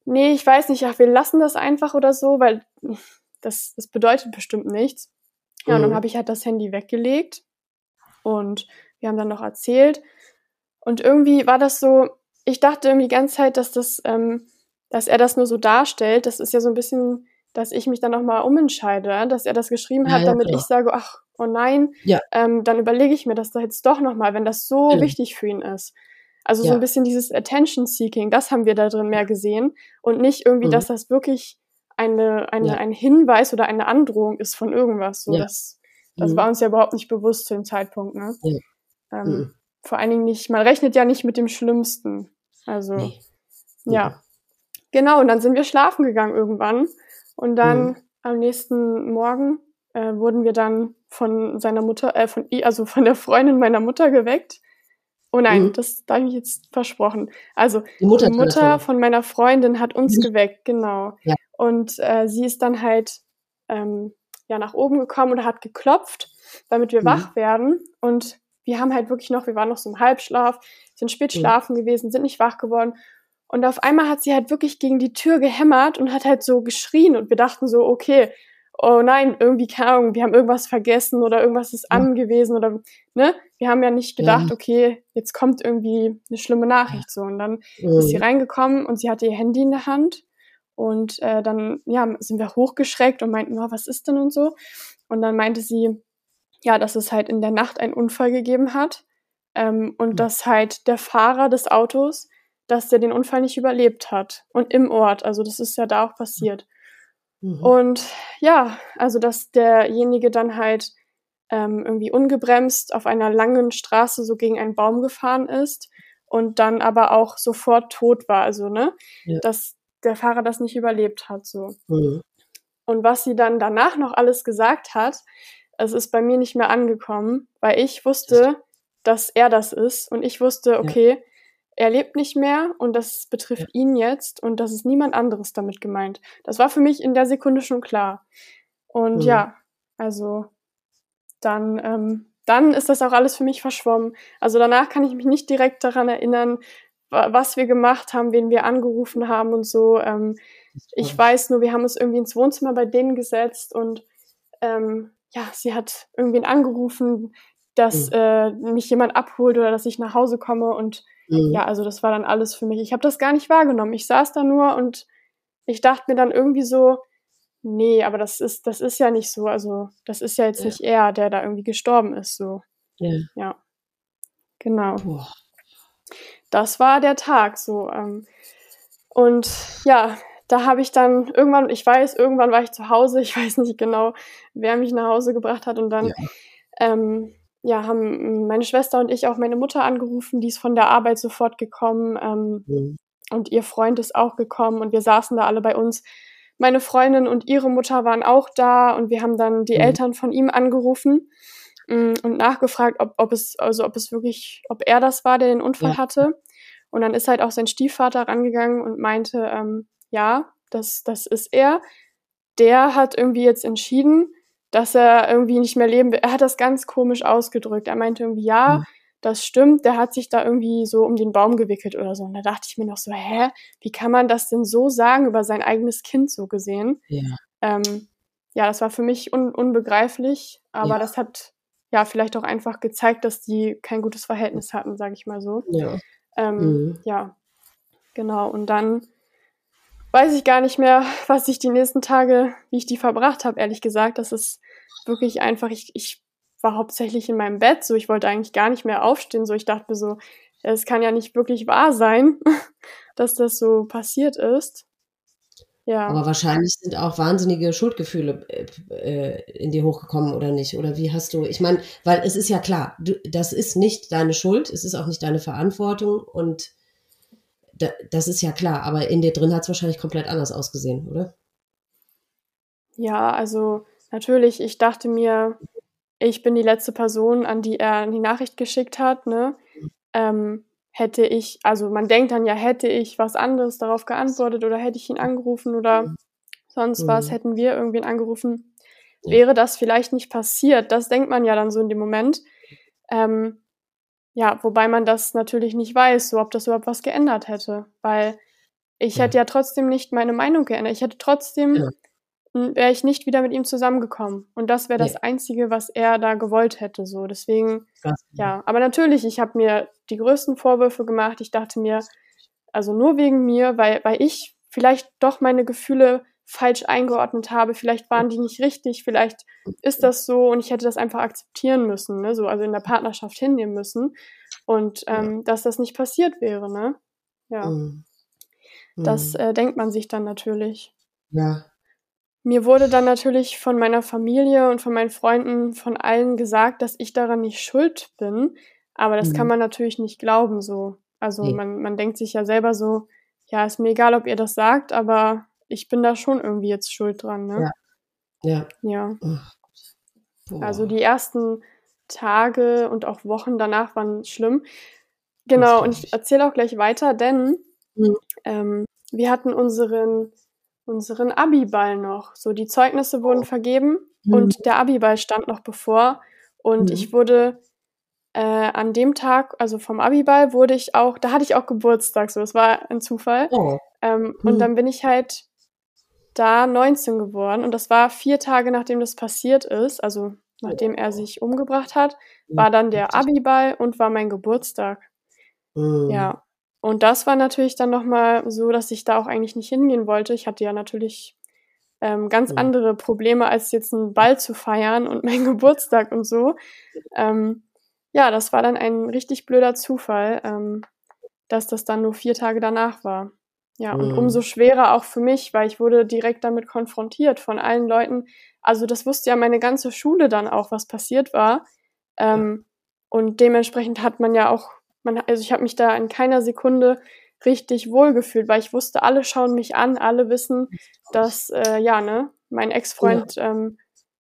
nee, ich weiß nicht, ach, wir lassen das einfach oder so, weil das, das bedeutet bestimmt nichts. Ja, mhm. und dann mhm. habe ich halt das Handy weggelegt und wir haben dann noch erzählt. Und irgendwie war das so, ich dachte irgendwie die ganze Zeit, dass das, ähm, dass er das nur so darstellt. Das ist ja so ein bisschen, dass ich mich dann nochmal umentscheide, dass er das geschrieben ja, hat, ja, damit klar. ich sage, ach, oh nein, ja. ähm, dann überlege ich mir das da jetzt doch nochmal, wenn das so wichtig für ihn ist. Also ja. so ein bisschen dieses Attention Seeking, das haben wir da drin mehr gesehen und nicht irgendwie, mhm. dass das wirklich eine, eine, ja. ein Hinweis oder eine Androhung ist von irgendwas. So, ja. Das, das mhm. war uns ja überhaupt nicht bewusst zu dem Zeitpunkt. Ne? Ähm, mhm. Vor allen Dingen nicht, man rechnet ja nicht mit dem Schlimmsten. Also, nee. ja. Genau, und dann sind wir schlafen gegangen irgendwann. Und dann mhm. am nächsten Morgen äh, wurden wir dann von seiner Mutter, äh, von, also von der Freundin meiner Mutter geweckt Oh nein, mhm. das da habe ich jetzt versprochen. Also die Mutter, die Mutter von meiner Freundin hat uns mhm. geweckt, genau. Ja. Und äh, sie ist dann halt ähm, ja nach oben gekommen und hat geklopft, damit wir mhm. wach werden. Und wir haben halt wirklich noch, wir waren noch so im Halbschlaf, sind spät mhm. schlafen gewesen, sind nicht wach geworden. Und auf einmal hat sie halt wirklich gegen die Tür gehämmert und hat halt so geschrien und wir dachten so, okay, oh nein, irgendwie, keine Ahnung, wir haben irgendwas vergessen oder irgendwas ist ja. angewiesen oder, ne? Wir haben ja nicht gedacht, ja. okay, jetzt kommt irgendwie eine schlimme Nachricht so. Und dann mhm. ist sie reingekommen und sie hatte ihr Handy in der Hand und äh, dann, ja, sind wir hochgeschreckt und meinten, oh, was ist denn und so. Und dann meinte sie, ja, dass es halt in der Nacht einen Unfall gegeben hat ähm, und mhm. dass halt der Fahrer des Autos dass der den Unfall nicht überlebt hat. Und im Ort, also das ist ja da auch passiert. Mhm. Und ja, also dass derjenige dann halt ähm, irgendwie ungebremst auf einer langen Straße so gegen einen Baum gefahren ist und dann aber auch sofort tot war. Also, ne, ja. dass der Fahrer das nicht überlebt hat. So. Mhm. Und was sie dann danach noch alles gesagt hat, es ist bei mir nicht mehr angekommen, weil ich wusste, dass er das ist und ich wusste, okay, ja er lebt nicht mehr und das betrifft ja. ihn jetzt und das ist niemand anderes damit gemeint. Das war für mich in der Sekunde schon klar. Und mhm. ja, also dann, ähm, dann ist das auch alles für mich verschwommen. Also danach kann ich mich nicht direkt daran erinnern, was wir gemacht haben, wen wir angerufen haben und so. Ähm, ich weiß nur, wir haben uns irgendwie ins Wohnzimmer bei denen gesetzt und ähm, ja, sie hat irgendwen angerufen, dass mhm. äh, mich jemand abholt oder dass ich nach Hause komme und Mhm. Ja, also das war dann alles für mich. Ich habe das gar nicht wahrgenommen. Ich saß da nur und ich dachte mir dann irgendwie so, nee, aber das ist, das ist ja nicht so. Also das ist ja jetzt ja. nicht er, der da irgendwie gestorben ist. So. Ja. ja. Genau. Boah. Das war der Tag so. Ähm, und ja, da habe ich dann irgendwann, ich weiß, irgendwann war ich zu Hause, ich weiß nicht genau, wer mich nach Hause gebracht hat und dann ja. ähm, ja, haben meine Schwester und ich auch meine Mutter angerufen, die ist von der Arbeit sofort gekommen ähm, mhm. und ihr Freund ist auch gekommen und wir saßen da alle bei uns. Meine Freundin und ihre Mutter waren auch da und wir haben dann die mhm. Eltern von ihm angerufen mh, mm, und nachgefragt, ob, ob es also ob es wirklich, ob er das war, der den Unfall ja. hatte. Und dann ist halt auch sein Stiefvater rangegangen und meinte, ähm, ja, das das ist er. Der hat irgendwie jetzt entschieden, dass er irgendwie nicht mehr leben will. Er hat das ganz komisch ausgedrückt. Er meinte irgendwie, ja, mhm. das stimmt, der hat sich da irgendwie so um den Baum gewickelt oder so. Und da dachte ich mir noch so, hä, wie kann man das denn so sagen über sein eigenes Kind so gesehen? Ja, ähm, ja das war für mich un unbegreiflich, aber ja. das hat ja vielleicht auch einfach gezeigt, dass die kein gutes Verhältnis hatten, sage ich mal so. Ja. Ähm, mhm. Ja, genau. Und dann weiß ich gar nicht mehr, was ich die nächsten Tage, wie ich die verbracht habe, ehrlich gesagt. Das ist wirklich einfach, ich, ich war hauptsächlich in meinem Bett, so ich wollte eigentlich gar nicht mehr aufstehen, so ich dachte mir so, es kann ja nicht wirklich wahr sein, dass das so passiert ist. Ja. Aber wahrscheinlich sind auch wahnsinnige Schuldgefühle äh, äh in dir hochgekommen oder nicht? Oder wie hast du, ich meine, weil es ist ja klar, du, das ist nicht deine Schuld, es ist auch nicht deine Verantwortung und da, das ist ja klar, aber in dir drin hat es wahrscheinlich komplett anders ausgesehen, oder? Ja, also natürlich, ich dachte mir, ich bin die letzte Person, an die er die Nachricht geschickt hat, ne? Ähm, hätte ich, also man denkt dann ja, hätte ich was anderes darauf geantwortet oder hätte ich ihn angerufen oder sonst mhm. was, hätten wir irgendwen angerufen, ja. wäre das vielleicht nicht passiert. Das denkt man ja dann so in dem Moment. Ähm, ja, wobei man das natürlich nicht weiß, so ob das überhaupt was geändert hätte, weil ich ja. hätte ja trotzdem nicht meine Meinung geändert. Ich hätte trotzdem, ja. wäre ich nicht wieder mit ihm zusammengekommen. Und das wäre das ja. Einzige, was er da gewollt hätte. So, deswegen, Krass, ja. Aber natürlich, ich habe mir die größten Vorwürfe gemacht. Ich dachte mir, also nur wegen mir, weil, weil ich vielleicht doch meine Gefühle falsch eingeordnet habe. Vielleicht waren die nicht richtig, vielleicht ist das so und ich hätte das einfach akzeptieren müssen, ne? so also in der Partnerschaft hinnehmen müssen und ähm, ja. dass das nicht passiert wäre, ne? Ja. Mhm. Das mhm. äh, denkt man sich dann natürlich. Ja. Mir wurde dann natürlich von meiner Familie und von meinen Freunden, von allen gesagt, dass ich daran nicht schuld bin. Aber das mhm. kann man natürlich nicht glauben so. Also nee. man, man denkt sich ja selber so, ja, ist mir egal, ob ihr das sagt, aber ich bin da schon irgendwie jetzt schuld dran, ne? Ja. Ja. ja. Also die ersten Tage und auch Wochen danach waren schlimm. Genau, und ich erzähle auch gleich weiter, denn mhm. ähm, wir hatten unseren, unseren Abiball noch. So, die Zeugnisse wurden vergeben mhm. und der Abiball stand noch bevor. Und mhm. ich wurde äh, an dem Tag, also vom Abiball, wurde ich auch, da hatte ich auch Geburtstag, so, das war ein Zufall. Oh. Ähm, mhm. Und dann bin ich halt da 19 geworden und das war vier Tage nachdem das passiert ist, also nachdem er sich umgebracht hat, war dann der Abiball und war mein Geburtstag. Mhm. Ja. Und das war natürlich dann nochmal so, dass ich da auch eigentlich nicht hingehen wollte. Ich hatte ja natürlich ähm, ganz mhm. andere Probleme, als jetzt einen Ball zu feiern und meinen Geburtstag und so. Ähm, ja, das war dann ein richtig blöder Zufall, ähm, dass das dann nur vier Tage danach war. Ja, und mhm. umso schwerer auch für mich, weil ich wurde direkt damit konfrontiert von allen Leuten. Also das wusste ja meine ganze Schule dann auch, was passiert war. Ähm, und dementsprechend hat man ja auch, man, also ich habe mich da in keiner Sekunde richtig wohlgefühlt, weil ich wusste, alle schauen mich an, alle wissen, dass äh, ja, ne, mein Ex-Freund ja. ähm,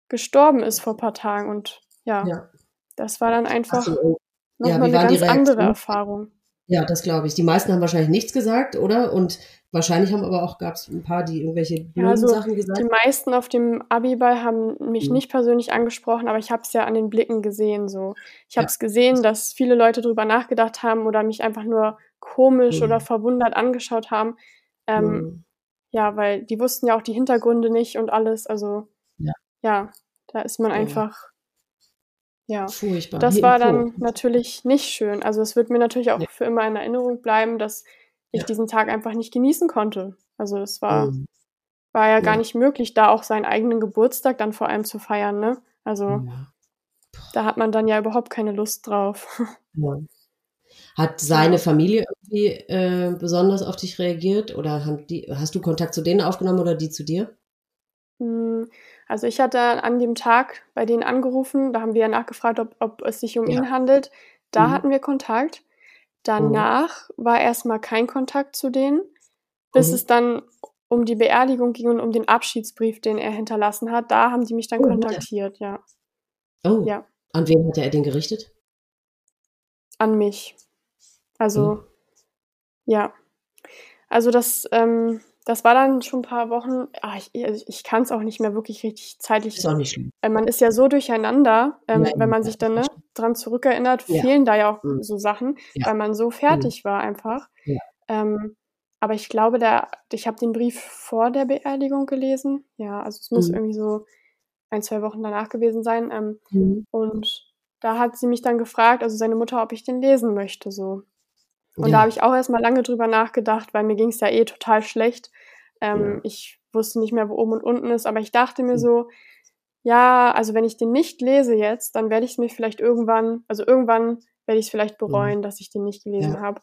gestorben ist vor paar Tagen und ja, ja. das war dann einfach so, nochmal ja, eine ganz andere Erfahrung. Ja, das glaube ich. Die meisten haben wahrscheinlich nichts gesagt, oder? Und wahrscheinlich haben aber auch, gab es ein paar, die irgendwelche blöden ja, also Sachen gesagt Die meisten auf dem Abiball haben mich mhm. nicht persönlich angesprochen, aber ich habe es ja an den Blicken gesehen. So, Ich habe es ja. gesehen, dass viele Leute darüber nachgedacht haben oder mich einfach nur komisch mhm. oder verwundert angeschaut haben. Ähm, mhm. Ja, weil die wussten ja auch die Hintergründe nicht und alles. Also ja, ja da ist man einfach ja, Furchtbar. das war dann natürlich nicht schön. Also es wird mir natürlich auch ja. für immer in Erinnerung bleiben, dass ich ja. diesen Tag einfach nicht genießen konnte. Also es war, mhm. war ja gar nicht möglich, da auch seinen eigenen Geburtstag dann vor allem zu feiern. Ne? Also da hat man dann ja überhaupt keine Lust drauf. Hat seine Familie irgendwie äh, besonders auf dich reagiert oder die, hast du Kontakt zu denen aufgenommen oder die zu dir? Hm, also ich hatte an dem Tag bei denen angerufen, da haben wir ja nachgefragt, ob, ob es sich um ja. ihn handelt. Da mhm. hatten wir Kontakt. Danach mhm. war erstmal kein Kontakt zu denen, bis mhm. es dann um die Beerdigung ging und um den Abschiedsbrief, den er hinterlassen hat. Da haben die mich dann oh, kontaktiert, ja. Oh. Ja. An wen hat er den gerichtet? An mich. Also, mhm. ja. Also das, ähm, das war dann schon ein paar Wochen, ach, ich, also ich kann es auch nicht mehr wirklich richtig zeitlich. Ist auch nicht schlimm. Man ist ja so durcheinander, ähm, Nein, wenn man sich dann ne, dran zurückerinnert, ja. fehlen da ja auch mhm. so Sachen, ja. weil man so mhm. fertig mhm. war einfach. Ja. Ähm, aber ich glaube, der, ich habe den Brief vor der Beerdigung gelesen. Ja, also es muss mhm. irgendwie so ein, zwei Wochen danach gewesen sein. Ähm, mhm. Und da hat sie mich dann gefragt, also seine Mutter, ob ich den lesen möchte. So. Und ja. da habe ich auch erstmal lange drüber nachgedacht, weil mir ging es ja eh total schlecht. Ähm, ja. Ich wusste nicht mehr, wo oben und unten ist, aber ich dachte mir hm. so, ja, also wenn ich den nicht lese jetzt, dann werde ich es mir vielleicht irgendwann, also irgendwann werde ich es vielleicht hm. bereuen, mhm. dass ich den nicht gelesen ja. habe.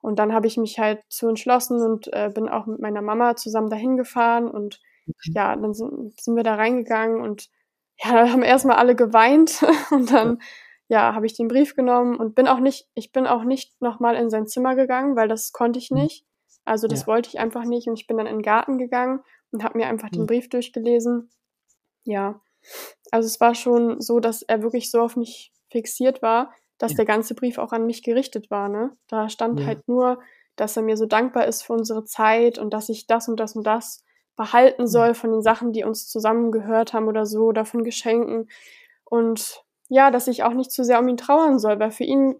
Und dann habe ich mich halt zu entschlossen und äh, bin auch mit meiner Mama zusammen dahin gefahren und okay. ja, dann sind, sind wir da reingegangen und ja, da haben erstmal alle geweint und dann ja, habe ich den Brief genommen und bin auch nicht, ich bin auch nicht nochmal in sein Zimmer gegangen, weil das konnte ich mhm. nicht. Also das ja. wollte ich einfach nicht und ich bin dann in den Garten gegangen und habe mir einfach den mhm. Brief durchgelesen. Ja, also es war schon so, dass er wirklich so auf mich fixiert war, dass ja. der ganze Brief auch an mich gerichtet war. Ne? Da stand ja. halt nur, dass er mir so dankbar ist für unsere Zeit und dass ich das und das und das behalten soll von den Sachen, die uns zusammengehört haben oder so, oder von Geschenken. Und ja, dass ich auch nicht zu sehr um ihn trauern soll, weil für ihn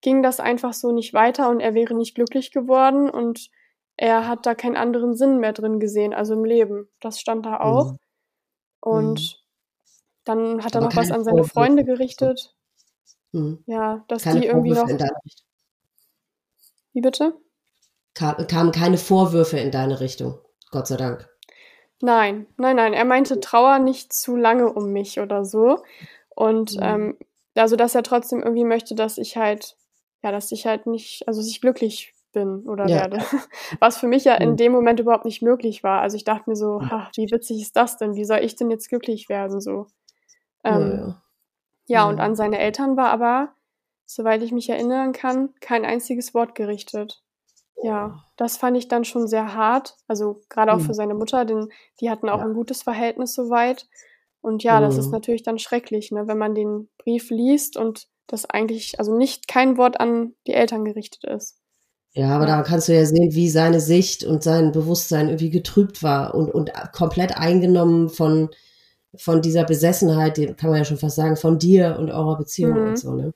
ging das einfach so nicht weiter und er wäre nicht glücklich geworden und er hat da keinen anderen Sinn mehr drin gesehen, also im Leben. Das stand da auch. Mhm. Und mhm. dann hat er noch was an seine Vorwürfe. Freunde gerichtet. Mhm. Ja, dass keine die irgendwie Vorwürfe noch. Wie bitte? Kam, kamen keine Vorwürfe in deine Richtung, Gott sei Dank. Nein, nein, nein. Er meinte Trauer nicht zu lange um mich oder so. Und mhm. ähm, also, dass er trotzdem irgendwie möchte, dass ich halt, ja, dass ich halt nicht, also dass ich glücklich bin oder ja. werde. Was für mich ja in dem Moment überhaupt nicht möglich war. Also ich dachte mir so, ach, wie witzig ist das denn? Wie soll ich denn jetzt glücklich werden? So. Ähm, ja, ja. und an seine Eltern war aber, soweit ich mich erinnern kann, kein einziges Wort gerichtet. Ja, das fand ich dann schon sehr hart. Also gerade auch mhm. für seine Mutter, denn die hatten auch ein gutes Verhältnis soweit. Und ja, das ist mhm. natürlich dann schrecklich, ne, wenn man den Brief liest und das eigentlich, also nicht kein Wort an die Eltern gerichtet ist. Ja, aber da kannst du ja sehen, wie seine Sicht und sein Bewusstsein irgendwie getrübt war und, und komplett eingenommen von, von dieser Besessenheit, die kann man ja schon fast sagen, von dir und eurer Beziehung mhm. und so, ne?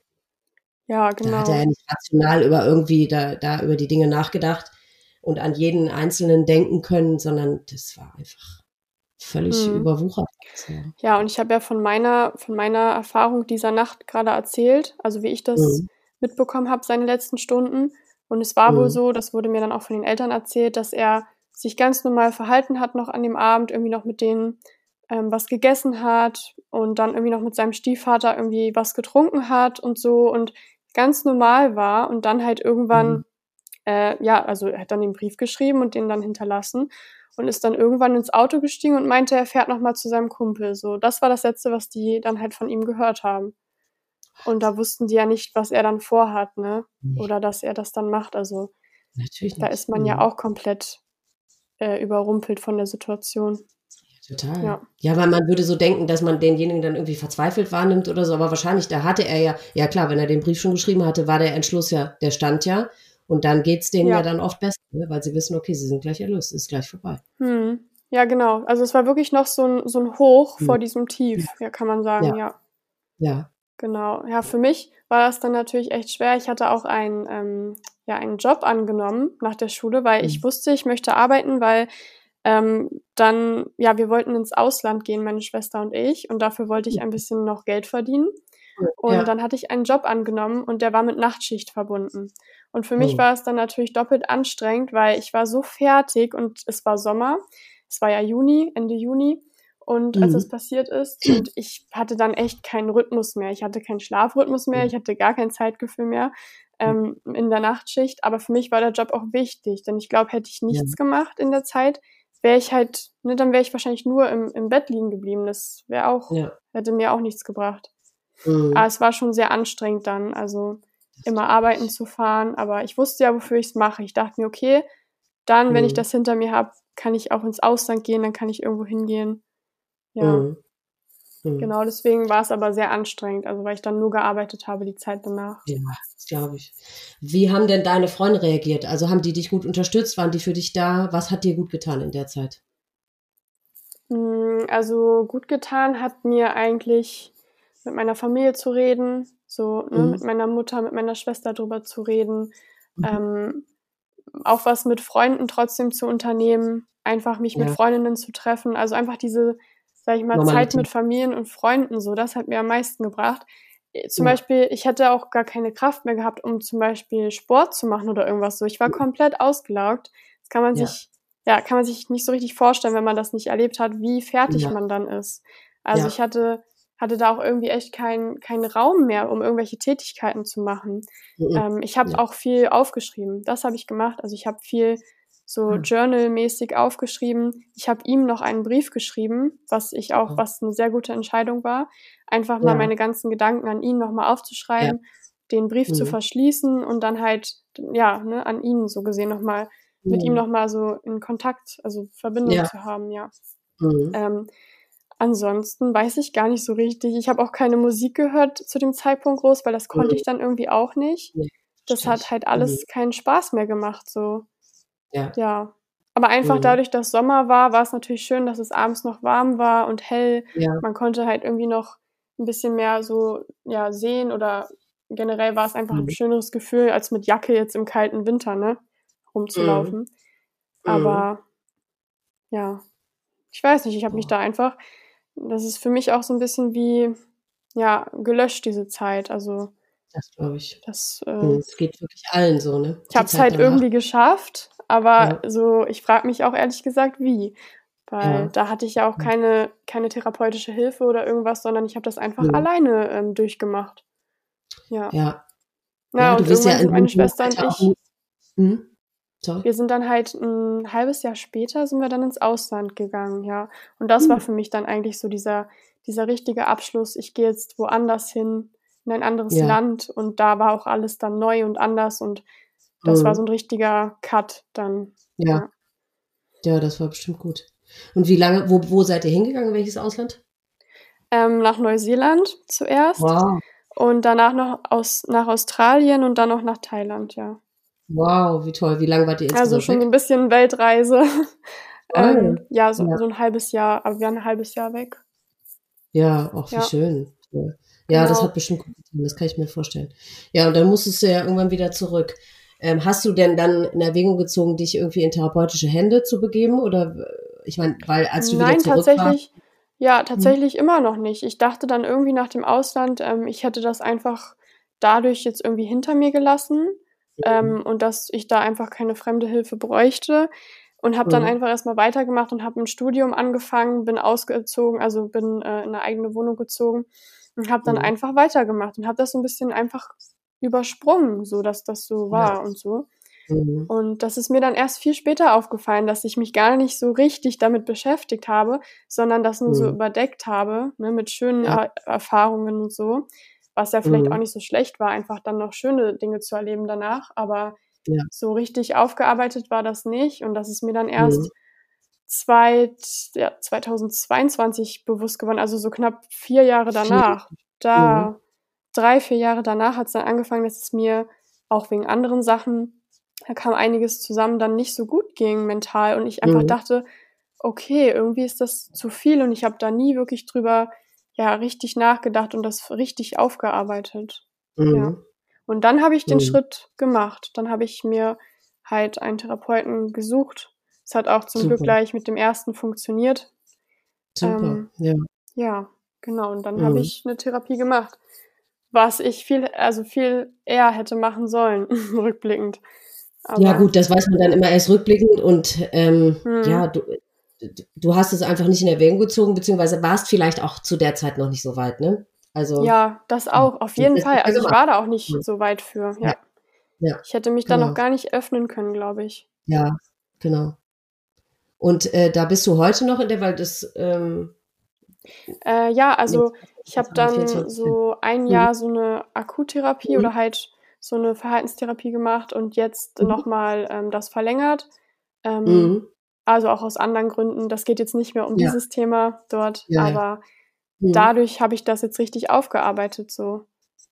Ja, genau. Da hat er ja nicht rational über irgendwie da, da über die Dinge nachgedacht und an jeden Einzelnen denken können, sondern das war einfach völlig mhm. überwuchert. Ja, und ich habe ja von meiner, von meiner Erfahrung dieser Nacht gerade erzählt, also wie ich das mhm. mitbekommen habe, seine letzten Stunden. Und es war mhm. wohl so, das wurde mir dann auch von den Eltern erzählt, dass er sich ganz normal verhalten hat noch an dem Abend, irgendwie noch mit denen ähm, was gegessen hat und dann irgendwie noch mit seinem Stiefvater irgendwie was getrunken hat und so und ganz normal war und dann halt irgendwann, mhm. äh, ja, also er hat dann den Brief geschrieben und den dann hinterlassen und ist dann irgendwann ins Auto gestiegen und meinte, er fährt nochmal zu seinem Kumpel. So, das war das Letzte, was die dann halt von ihm gehört haben. Und da wussten die ja nicht, was er dann vorhat, ne? Oder dass er das dann macht. Also Natürlich da ist man mhm. ja auch komplett äh, überrumpelt von der Situation. Total. Ja. ja, weil man würde so denken, dass man denjenigen dann irgendwie verzweifelt wahrnimmt oder so, aber wahrscheinlich, da hatte er ja, ja klar, wenn er den Brief schon geschrieben hatte, war der Entschluss ja, der stand ja. Und dann geht es denen ja. ja. dann oft besser, ne? weil sie wissen, okay, sie sind gleich erlöst, ist gleich vorbei. Hm. Ja, genau. Also es war wirklich noch so ein, so ein Hoch hm. vor diesem Tief, ja. ja, kann man sagen, ja. ja. Ja. Genau. Ja, für mich war das dann natürlich echt schwer. Ich hatte auch einen, ähm, ja, einen Job angenommen nach der Schule, weil ich wusste, ich möchte arbeiten, weil ähm, dann, ja, wir wollten ins Ausland gehen, meine Schwester und ich, und dafür wollte ich ein bisschen noch Geld verdienen. Und ja. dann hatte ich einen Job angenommen und der war mit Nachtschicht verbunden. Und für mich oh. war es dann natürlich doppelt anstrengend, weil ich war so fertig und es war Sommer. Es war ja Juni, Ende Juni. Und als mhm. das passiert ist, und ich hatte dann echt keinen Rhythmus mehr. Ich hatte keinen Schlafrhythmus mehr, ich hatte gar kein Zeitgefühl mehr ähm, in der Nachtschicht. Aber für mich war der Job auch wichtig, denn ich glaube, hätte ich nichts ja. gemacht in der Zeit, wäre ich halt, ne, dann wäre ich wahrscheinlich nur im, im Bett liegen geblieben. Das wäre auch, ja. hätte mir auch nichts gebracht. Mhm. Aber es war schon sehr anstrengend dann, also immer arbeiten zu fahren. Aber ich wusste ja, wofür ich es mache. Ich dachte mir, okay, dann, mhm. wenn ich mhm. das hinter mir habe, kann ich auch ins Ausland gehen, dann kann ich irgendwo hingehen. Ja. Mhm. mhm. Genau, deswegen war es aber sehr anstrengend, also weil ich dann nur gearbeitet habe die Zeit danach. Ja, das glaube ich. Wie haben denn deine Freunde reagiert? Also haben die dich gut unterstützt? Waren die für dich da? Was hat dir gut getan in der Zeit? Mm, also gut getan hat mir eigentlich mit meiner Familie zu reden, so ne, mhm. mit meiner Mutter, mit meiner Schwester drüber zu reden, mhm. ähm, auch was mit Freunden trotzdem zu unternehmen, einfach mich ja. mit Freundinnen zu treffen, also einfach diese, sag ich mal, Normalität. Zeit mit Familien und Freunden, so, das hat mir am meisten gebracht. Äh, zum ja. Beispiel, ich hätte auch gar keine Kraft mehr gehabt, um zum Beispiel Sport zu machen oder irgendwas so. Ich war komplett ausgelaugt. Das kann man ja. sich, ja, kann man sich nicht so richtig vorstellen, wenn man das nicht erlebt hat, wie fertig man dann ist. Also ich hatte hatte da auch irgendwie echt keinen keinen Raum mehr, um irgendwelche Tätigkeiten zu machen. Mhm. Ähm, ich habe ja. auch viel aufgeschrieben. Das habe ich gemacht. Also ich habe viel so mhm. journalmäßig aufgeschrieben. Ich habe ihm noch einen Brief geschrieben, was ich auch, was eine sehr gute Entscheidung war, einfach mal ja. meine ganzen Gedanken an ihn nochmal aufzuschreiben, ja. den Brief mhm. zu verschließen und dann halt, ja, ne, an ihn so gesehen nochmal, mit ihm mhm. nochmal so in Kontakt, also Verbindung zu haben, ja. Mhm. Ähm, Ansonsten weiß ich gar nicht so richtig. Ich habe auch keine Musik gehört zu dem Zeitpunkt groß, weil das konnte mhm. ich dann irgendwie auch nicht. Das hat halt alles mhm. keinen Spaß mehr gemacht, so. Ja. ja. Aber einfach mhm. dadurch, dass Sommer war, war es natürlich schön, dass es abends noch warm war und hell. Ja. Man konnte halt irgendwie noch ein bisschen mehr so, ja, sehen oder generell war es einfach ein mhm. schöneres Gefühl, als mit Jacke jetzt im kalten Winter, ne, rumzulaufen. Mhm. Aber, ja. Ich weiß nicht, ich habe mich da einfach das ist für mich auch so ein bisschen wie, ja, gelöscht, diese Zeit. Also. Das glaube ich. Das, äh, das geht wirklich allen so, ne? Ich habe es halt irgendwie geschafft, aber ja. so, ich frage mich auch ehrlich gesagt, wie. Weil ja. da hatte ich ja auch keine, keine therapeutische Hilfe oder irgendwas, sondern ich habe das einfach ja. alleine ähm, durchgemacht. Ja. Ja. Na, ja, und irgendwann sind meine Schwester und ich. Hm? Wir sind dann halt ein halbes Jahr später sind wir dann ins Ausland gegangen, ja. Und das mhm. war hm. für mich dann eigentlich so dieser, dieser richtige Abschluss. Ich gehe jetzt woanders hin, in ein anderes ja. Land und da war auch alles dann neu und anders und das mhm. war so ein richtiger Cut dann. Ja. ja. ja. das war bestimmt gut. Und wie lange, wo, wo seid ihr hingegangen? Welches Ausland? Ähm, nach Neuseeland zuerst. Wow. Und danach noch aus, nach Australien und dann noch nach Thailand, ja. Wow, wie toll. Wie lange wart ihr Also insgesamt schon so weg? ein bisschen Weltreise. ähm, Toll. ja, so, Ja. so ein halbes Jahr, aber wir waren ein halbes Jahr weg. Ja, auch wie Ja. schön. Ja, das Genau. hat bestimmt gut getan, das kann ich mir vorstellen. Ja, und dann musstest du ja irgendwann wieder zurück. Ähm, hast du denn dann in Erwägung gezogen, dich irgendwie in therapeutische Hände zu begeben? Oder äh, ich meine, weil als du Nein, wieder zurück tatsächlich, ja, tatsächlich immer noch nicht. Ich dachte dann irgendwie nach dem Ausland, ähm, ich hätte das einfach dadurch jetzt irgendwie hinter mir gelassen ähm, und dass ich da einfach keine fremde Hilfe bräuchte. Und habe dann Mhm. einfach erstmal weitergemacht und habe ein Studium angefangen, bin ausgezogen, also bin äh, in eine eigene Wohnung gezogen und habe dann Mhm. einfach weitergemacht und habe das so ein bisschen einfach übersprungen, so dass das so war und so. Mhm. Und das ist mir dann erst viel später aufgefallen, dass ich mich gar nicht so richtig damit beschäftigt habe, sondern das nur so Mhm. überdeckt habe, ne, mit schönen Ja. er Erfahrungen und so. Was ja vielleicht Mhm. auch nicht so schlecht war, einfach dann noch schöne Dinge zu erleben danach. Aber Ja. so richtig aufgearbeitet war das nicht. Und das ist mir dann erst Mhm. zweit, ja, 2022 bewusst geworden, also so knapp vier Jahre danach. Da, Mhm. Drei, vier Jahre danach hat es dann angefangen, dass es mir auch wegen anderen Sachen, da kam einiges zusammen, dann nicht so gut ging mental und ich einfach Mhm. dachte, okay, irgendwie ist das zu viel und ich habe da nie wirklich drüber ja richtig nachgedacht und das richtig aufgearbeitet. Mhm. Ja. Und dann habe ich den Mhm. Schritt gemacht. Dann habe ich mir halt einen Therapeuten gesucht. Es hat auch zum Super. Glück gleich mit dem ersten funktioniert. Super. Ähm, ja. Ja, genau. Und dann Mhm. habe ich eine Therapie gemacht, was ich viel, also viel eher hätte machen sollen, rückblickend. Aber, ja, gut, das weiß man dann immer erst rückblickend und ähm, Mhm. ja, du, du hast es einfach nicht in Erwägung gezogen, beziehungsweise warst vielleicht auch zu der Zeit noch nicht so weit, ne? Also, Ja, das auch, auf jeden Fall. super Also ich war da auch nicht so weit für. Ja. Ja. Ich hätte mich da genau. noch gar nicht öffnen können, glaube ich. ja, genau. Und äh, da bist du heute noch in der, weil das, ähm, Äh, ja, also ich habe dann 24. so ein Mhm. Jahr so eine Akuttherapie Mhm. oder halt so eine Verhaltenstherapie gemacht und jetzt Mhm. nochmal ähm, das verlängert. Ähm, mhm. Also auch aus anderen Gründen. Das geht jetzt nicht mehr um Ja. dieses Thema dort, Ja, ja. aber Mhm. dadurch habe ich das jetzt richtig aufgearbeitet so.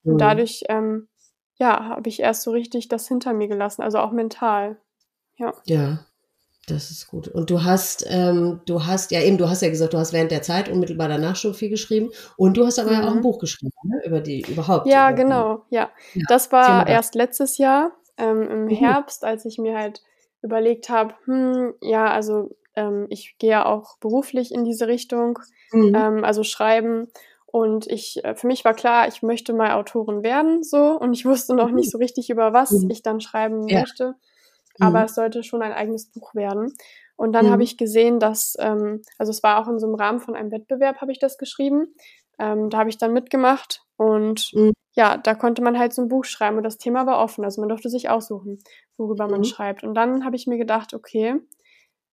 Und Mhm. dadurch, ähm, ja, habe ich erst so richtig das hinter mir gelassen, also auch mental. Ja. Ja, das ist gut. Und du hast, ähm, du hast, ja eben, du hast ja gesagt, du hast während der Zeit unmittelbar danach schon viel geschrieben. Und du hast aber ja auch ein Mhm. Buch geschrieben, ne? Über die, überhaupt. Ja, über genau, ja. Ja, Das war erst letztes Jahr ähm, im Mhm. Herbst, als ich mir halt überlegt habe, hm, ja, also ähm, ich gehe ja auch beruflich in diese Richtung, Mhm. ähm, also schreiben. Und ich, äh, für mich war klar, ich möchte mal Autorin werden, so. Und ich wusste noch nicht so richtig, über was Mhm. ich dann schreiben Ja. möchte. Aber Mhm. es sollte schon ein eigenes Buch werden. Und dann Mhm. habe ich gesehen, dass, ähm, also es war auch in so einem Rahmen von einem Wettbewerb, habe ich das geschrieben. Ähm, da habe ich dann mitgemacht und Mhm. ja, da konnte man halt so ein Buch schreiben und das Thema war offen. Also man durfte sich aussuchen, worüber man Mhm. schreibt. Und dann habe ich mir gedacht, okay,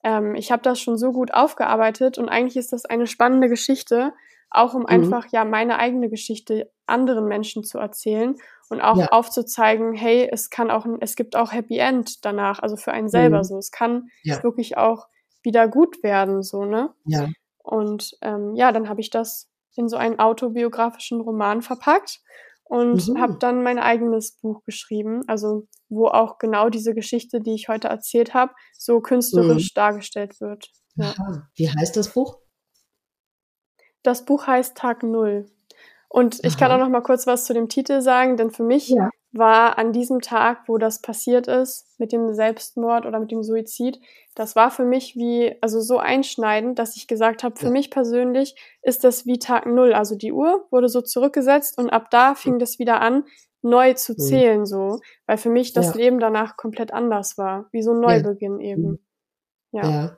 ähm, ich habe das schon so gut aufgearbeitet und eigentlich ist das eine spannende Geschichte, auch um Mhm. einfach ja meine eigene Geschichte anderen Menschen zu erzählen und auch Ja. aufzuzeigen, hey, es kann auch, es gibt auch Happy End danach, also für einen selber Mhm. so. Es kann Ja. wirklich auch wieder gut werden, so, ne? Ja. Und ähm, ja, dann habe ich das in so einen autobiografischen Roman verpackt und Mhm. habe dann mein eigenes Buch geschrieben, also wo auch genau diese Geschichte, die ich heute erzählt habe, so künstlerisch dargestellt wird. Ja. Wie heißt das Buch? Das Buch heißt Tag Null. Und ich kann Aha. auch noch mal kurz was zu dem Titel sagen, denn für mich Ja. war an diesem Tag, wo das passiert ist, mit dem Selbstmord oder mit dem Suizid, das war für mich wie, also so einschneidend, dass ich gesagt habe, für Ja. mich persönlich ist das wie Tag Null. Also die Uhr wurde so zurückgesetzt und ab da fing das wieder an, neu zu Mhm. zählen, so, weil für mich das Ja. Leben danach komplett anders war, wie so ein. Neubeginn eben. Mhm. Ja.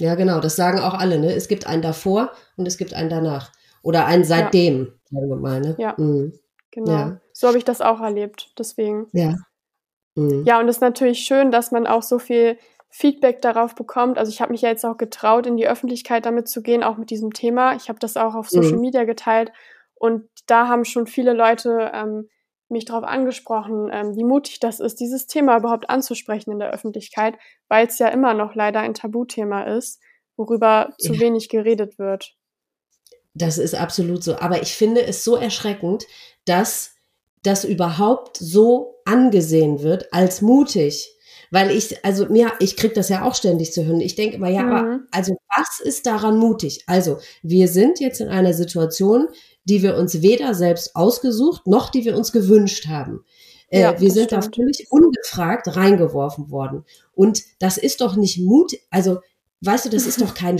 Ja. Ja, genau. Das sagen auch alle, ne? Es gibt einen davor und es gibt einen danach. Oder einen seitdem, sagen wir mal, ne? Ja. Mhm. Genau. Ja. So habe ich das auch erlebt. Deswegen. Ja. Mhm. Ja, und es ist natürlich schön, dass man auch so viel Feedback darauf bekommt. Also ich habe mich ja jetzt auch getraut, in die Öffentlichkeit damit zu gehen, auch mit diesem Thema. Ich habe das auch auf Social Mhm. Media geteilt und da haben schon viele Leute ähm, mich darauf angesprochen, ähm, wie mutig das ist, dieses Thema überhaupt anzusprechen in der Öffentlichkeit, weil es ja immer noch leider ein Tabuthema ist, worüber zu Ja. wenig geredet wird. Das ist absolut so. Aber ich finde es so erschreckend, dass das überhaupt so angesehen wird als mutig. Weil ich, also mir, ich krieg das ja auch ständig zu hören. Ich denke immer, ja, mhm. aber also was ist daran mutig? Also, wir sind jetzt in einer Situation, die wir uns weder selbst ausgesucht, noch die wir uns gewünscht haben. Äh, ja, wir sind stimmt. da völlig ungefragt reingeworfen worden. Und das ist doch nicht Mut, also weißt du, das ist doch kein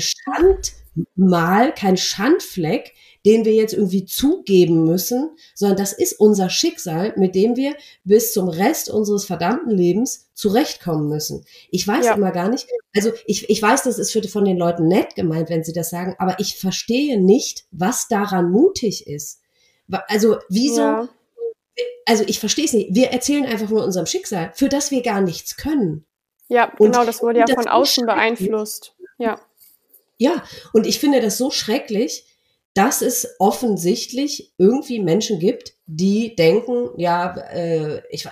Schandmal, kein Schandfleck, den wir jetzt irgendwie zugeben müssen, sondern das ist unser Schicksal, mit dem wir bis zum Rest unseres verdammten Lebens zurechtkommen müssen. Ich weiß ja. immer gar nicht, also ich, ich weiß, das ist für, von den Leuten nett gemeint, wenn sie das sagen, aber ich verstehe nicht, was daran mutig ist. Also wieso, ja. also ich verstehe es nicht, wir erzählen einfach nur unserem Schicksal, für das wir gar nichts können. Ja, genau, das wurde ja von außen beeinflusst. Ja. Ja, und ich finde das so schrecklich, dass es offensichtlich irgendwie Menschen gibt, die denken, ja, äh, ich,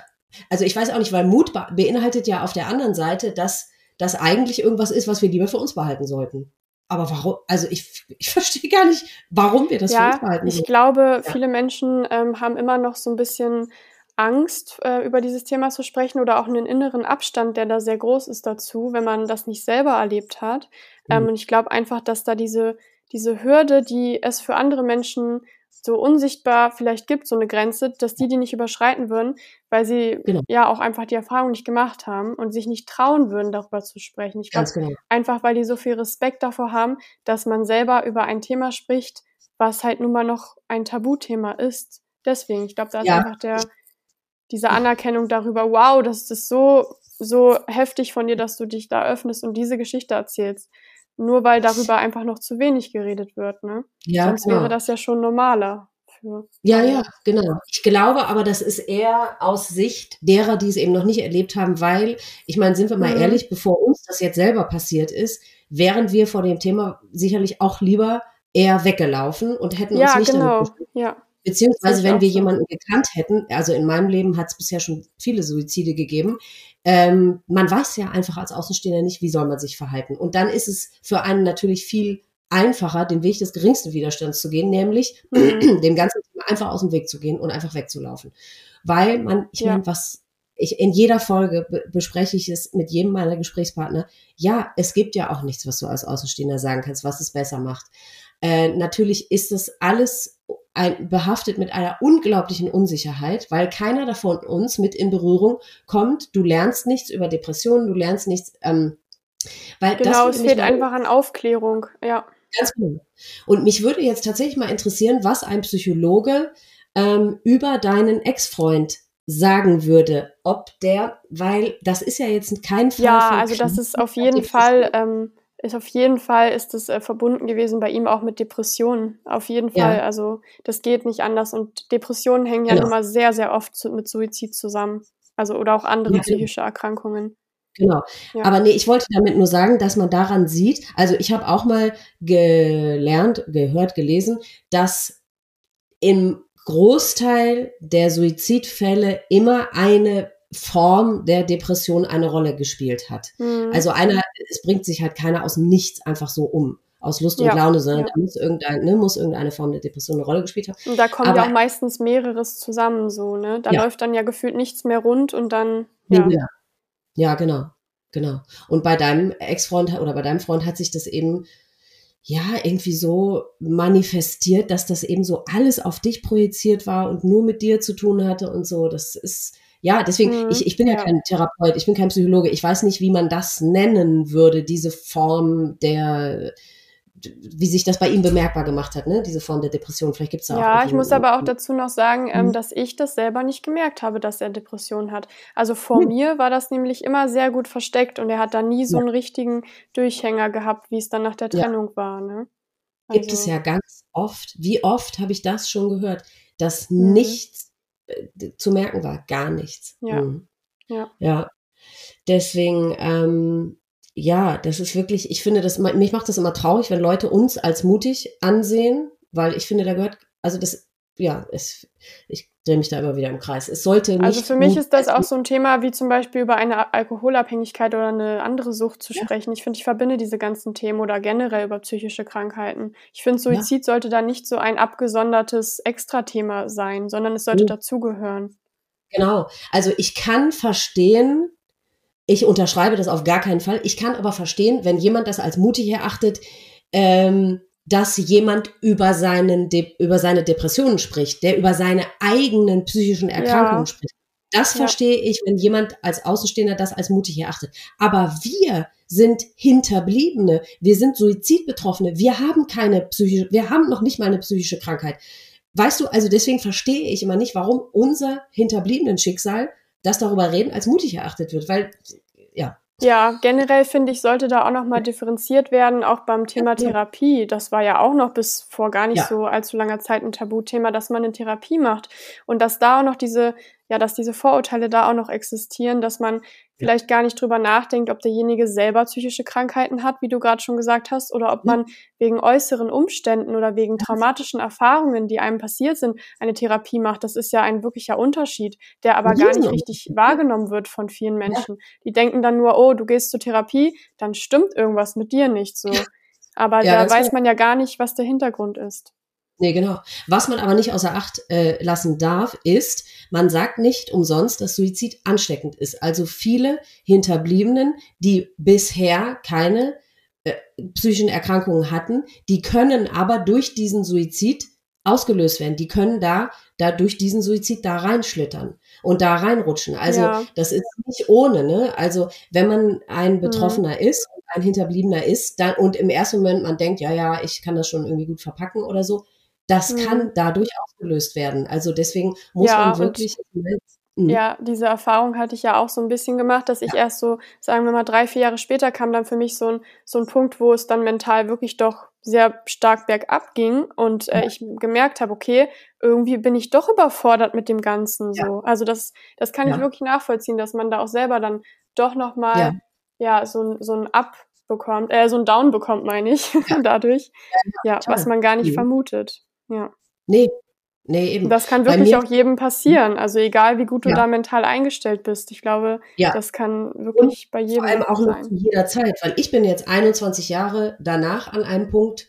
also ich weiß auch nicht, weil Mut beinhaltet ja auf der anderen Seite, dass das eigentlich irgendwas ist, was wir lieber für uns behalten sollten. Aber warum? Also ich, ich verstehe gar nicht, warum wir das ja, für uns behalten. Ich glaube, ja. viele Menschen ähm, haben immer noch so ein bisschen Angst, äh, über dieses Thema zu sprechen oder auch einen inneren Abstand, der da sehr groß ist dazu, wenn man das nicht selber erlebt hat. Ähm, mhm. Und ich glaube einfach, dass da diese diese Hürde, die es für andere Menschen so unsichtbar vielleicht gibt, so eine Grenze, dass die die nicht überschreiten würden, weil sie genau. ja auch einfach die Erfahrung nicht gemacht haben und sich nicht trauen würden, darüber zu sprechen. Ich glaube, genau. einfach weil die so viel Respekt davor haben, dass man selber über ein Thema spricht, was halt nun mal noch ein Tabuthema ist. Deswegen, ich glaube, da ist ja. einfach der, diese Anerkennung darüber, wow, das ist so, so heftig von dir, dass du dich da öffnest und diese Geschichte erzählst nur weil darüber einfach noch zu wenig geredet wird. Ne? Ja, Sonst genau. wäre das ja schon normaler. Für ja, ja, genau. Ich glaube aber, das ist eher aus Sicht derer, die es eben noch nicht erlebt haben, weil, ich meine, sind wir mal mhm. ehrlich, bevor uns das jetzt selber passiert ist, wären wir vor dem Thema sicherlich auch lieber eher weggelaufen und hätten ja, uns nicht genau. damit ja. Beziehungsweise, wenn wir so. jemanden gekannt hätten, also in meinem Leben hat es bisher schon viele Suizide gegeben, ähm, man weiß ja einfach als Außenstehender nicht, wie soll man sich verhalten. Und dann ist es für einen natürlich viel einfacher, den Weg des geringsten Widerstands zu gehen, nämlich mhm. dem ganzen einfach aus dem Weg zu gehen und einfach wegzulaufen. Weil man, ich ja. meine, was ich in jeder Folge be bespreche ich es mit jedem meiner Gesprächspartner. Ja, es gibt ja auch nichts, was du als Außenstehender sagen kannst, was es besser macht. Äh, natürlich ist das alles ein, behaftet mit einer unglaublichen Unsicherheit, weil keiner davon uns mit in Berührung kommt. Du lernst nichts über Depressionen, du lernst nichts. Ähm, weil genau, es fehlt einfach an Aufklärung, ja. Ganz genau. Und mich würde jetzt tatsächlich mal interessieren, was ein Psychologe ähm, über deinen Ex-Freund sagen würde, ob der, weil das ist ja jetzt kein Fall. Ja, also das ist auf jeden Fall ähm, ist auf jeden Fall ist es äh, verbunden gewesen bei ihm auch mit Depressionen. Auf jeden Fall. Ja. Also das geht nicht anders. Und Depressionen hängen ja genau. immer sehr, sehr oft zu, mit Suizid zusammen. Also oder auch andere ja, psychische Erkrankungen. Genau. Ja. Aber nee, ich wollte damit nur sagen, dass man daran sieht, also ich habe auch mal gelernt, gehört, gelesen, dass im Großteil der Suizidfälle immer eine Form der Depression eine Rolle gespielt hat. Mhm. Also einer, es bringt sich halt keiner aus dem Nichts einfach so um aus Lust und ja, Laune, sondern ja. da muss, irgendein, ne, muss irgendeine Form der Depression eine Rolle gespielt haben. Und da kommt Aber, ja auch meistens mehreres zusammen so, ne? Da ja. läuft dann ja gefühlt nichts mehr rund und dann. Ja, ja. ja genau. Genau. Und bei deinem Ex-Freund oder bei deinem Freund hat sich das eben ja irgendwie so manifestiert, dass das eben so alles auf dich projiziert war und nur mit dir zu tun hatte und so. Das ist ja, deswegen, mhm. ich, ich bin ja, ja, kein Therapeut, ich bin kein Psychologe, ich weiß nicht, wie man das nennen würde, diese Form der, wie sich das bei ihm bemerkbar gemacht hat, ne? diese Form der Depression. Vielleicht gibt es da Ja, ich muss aber auch dazu noch sagen, ähm, mhm. dass ich das selber nicht gemerkt habe, dass er Depression hat. Also vor mhm. mir war das nämlich immer sehr gut versteckt und er hat da nie so einen richtigen Durchhänger gehabt, wie es dann nach der Trennung ja. war. Ne? Also. Gibt es also ja ganz oft. Wie oft habe ich das schon gehört, dass mhm. nichts zu merken war. Gar nichts. Ja. Mhm. Ja. ja. Deswegen, ähm, ja, das ist wirklich, ich finde, das, mich macht das immer traurig, wenn Leute uns als mutig ansehen, weil ich finde, da gehört, also das, ja, es, ich, drehe mich da immer wieder im Kreis. Es sollte nicht. Also für mich ist das auch so ein Thema, wie zum Beispiel über eine Alkoholabhängigkeit oder eine andere Sucht zu sprechen. Ja. Ich finde, ich verbinde diese ganzen Themen oder generell über psychische Krankheiten. Ich finde, Suizid ja. sollte da nicht so ein abgesondertes Extrathema sein, sondern es sollte mhm. dazugehören. Genau. Also ich kann verstehen, ich unterschreibe das auf gar keinen Fall. Ich kann aber verstehen, wenn jemand das als mutig erachtet, ähm, dass jemand über, seinen De über seine Depressionen spricht, der über seine eigenen psychischen Erkrankungen ja. spricht. Das ja. verstehe ich, wenn jemand als Außenstehender das als mutig erachtet. Aber wir sind Hinterbliebene, wir sind Suizidbetroffene, wir haben keine psychische, wir haben noch nicht mal eine psychische Krankheit. Weißt du, also deswegen verstehe ich immer nicht, warum unser hinterbliebenen Schicksal, das darüber reden, als mutig erachtet wird, weil, ja. Ja, generell finde ich, sollte da auch nochmal differenziert werden, auch beim Thema Therapie. Das war ja auch noch bis vor gar nicht ja. so allzu langer Zeit ein Tabuthema, dass man eine Therapie macht. Und dass da auch noch diese ja, dass diese Vorurteile da auch noch existieren, dass man vielleicht gar nicht drüber nachdenkt, ob derjenige selber psychische Krankheiten hat, wie du gerade schon gesagt hast, oder ob man wegen äußeren Umständen oder wegen traumatischen Erfahrungen, die einem passiert sind, eine Therapie macht. Das ist ja ein wirklicher Unterschied, der aber gar nicht richtig wahrgenommen wird von vielen Menschen. Die denken dann nur, oh, du gehst zur Therapie, dann stimmt irgendwas mit dir nicht so. Aber ja, da weiß man ja gar nicht, was der Hintergrund ist. Nee, genau. Was man aber nicht außer Acht äh, lassen darf, ist, man sagt nicht umsonst, dass Suizid ansteckend ist. Also viele Hinterbliebenen, die bisher keine äh, psychischen Erkrankungen hatten, die können aber durch diesen Suizid ausgelöst werden. Die können da, da durch diesen Suizid da reinschlittern und da reinrutschen. Also ja. das ist nicht ohne, ne? Also wenn man ein mhm. Betroffener mhm. ist, ein Hinterbliebener ist, dann und im ersten Moment man denkt, ja, ja, ich kann das schon irgendwie gut verpacken oder so, das mhm. kann dadurch ausgelöst werden. Also deswegen muss ja, man wirklich. Mhm. Ja, diese Erfahrung hatte ich ja auch so ein bisschen gemacht, dass ich ja. erst so, sagen wir mal, drei, vier Jahre später kam dann für mich so ein, so ein Punkt, wo es dann mental wirklich doch sehr stark bergab ging und äh, ja. ich gemerkt habe, okay, irgendwie bin ich doch überfordert mit dem Ganzen so. Ja. Also das, das kann ich wirklich nachvollziehen, dass man da auch selber dann doch nochmal ja. ja, so, so ein Up bekommt, äh, so ein Down bekommt, meine ich, dadurch. Ja, was man gar nicht mhm. vermutet. Ja. Nee, Nee, eben. Das kann wirklich auch jedem passieren. Also egal, wie gut du ja. da mental eingestellt bist. Ich glaube, ja. das kann wirklich Und bei jedem vor allem auch sein. zu jeder Zeit, weil ich bin jetzt 21 Jahre danach an einem Punkt,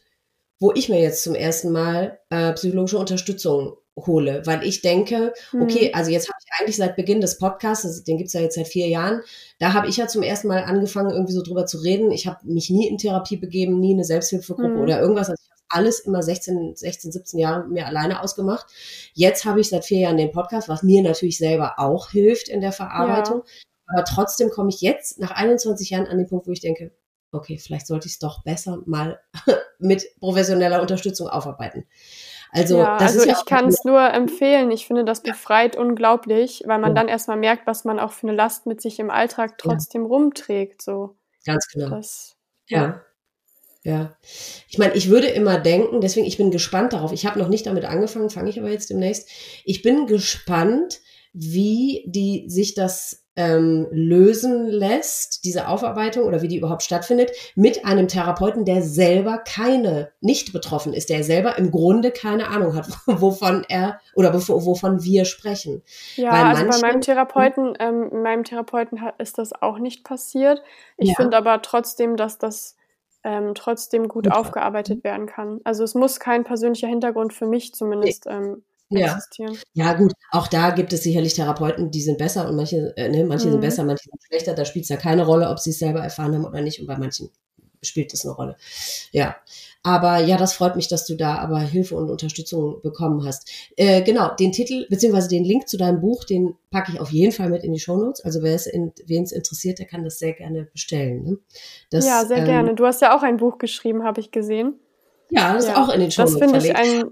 wo ich mir jetzt zum ersten Mal äh, psychologische Unterstützung hole, weil ich denke, mhm. okay, also jetzt habe ich eigentlich seit Beginn des Podcasts, den gibt's ja jetzt seit vier Jahren, da habe ich ja zum ersten Mal angefangen, irgendwie so drüber zu reden. Ich habe mich nie in Therapie begeben, nie eine Selbsthilfegruppe mhm. oder irgendwas. Also ich alles immer 16, 16, 17 Jahre mit mir alleine ausgemacht. Jetzt habe ich seit vier Jahren den Podcast, was mir natürlich selber auch hilft in der Verarbeitung. Ja. Aber trotzdem komme ich jetzt nach 21 Jahren an den Punkt, wo ich denke, okay, vielleicht sollte ich es doch besser mal mit professioneller Unterstützung aufarbeiten. Also, ja, das also ist ja ich kann es nur empfehlen. Ich finde, das befreit ja. unglaublich, weil man ja. dann erstmal merkt, was man auch für eine Last mit sich im Alltag trotzdem rumträgt. So. Ganz genau. Das, ja. Ja. Ich meine, ich würde immer denken, deswegen, ich bin gespannt darauf. Ich habe noch nicht damit angefangen, fange ich aber jetzt demnächst. Ich bin gespannt, wie die sich das ähm, lösen lässt, diese Aufarbeitung oder wie die überhaupt stattfindet, mit einem Therapeuten, der selber keine, nicht betroffen ist, der selber im Grunde keine Ahnung hat, wovon er oder wovon wir sprechen. Ja, Weil also manche, bei meinem Therapeuten, ähm, meinem Therapeuten hat, ist das auch nicht passiert. Ich ja. finde aber trotzdem, dass das ähm, trotzdem gut, gut aufgearbeitet werden kann. Also es muss kein persönlicher Hintergrund für mich zumindest ähm, existieren. Ja. gut, auch da gibt es sicherlich Therapeuten, die sind besser und manche, äh, ne, manche mhm. sind besser, manche sind schlechter. Da spielt es ja keine Rolle, ob sie es selber erfahren haben oder nicht. Und bei manchen spielt es eine Rolle. Ja. Aber ja, das freut mich, dass du da aber Hilfe und Unterstützung bekommen hast. Äh, genau, den Titel beziehungsweise den Link zu deinem Buch, den packe ich auf jeden Fall mit in die Shownotes. Also wer es in, wen es interessiert, der kann das sehr gerne bestellen. Ne? Das, ja, sehr ähm, gerne. Du hast ja auch ein Buch geschrieben, habe ich gesehen. Ja, das ja. ist auch in den Shownotes. Das finde ich, ein,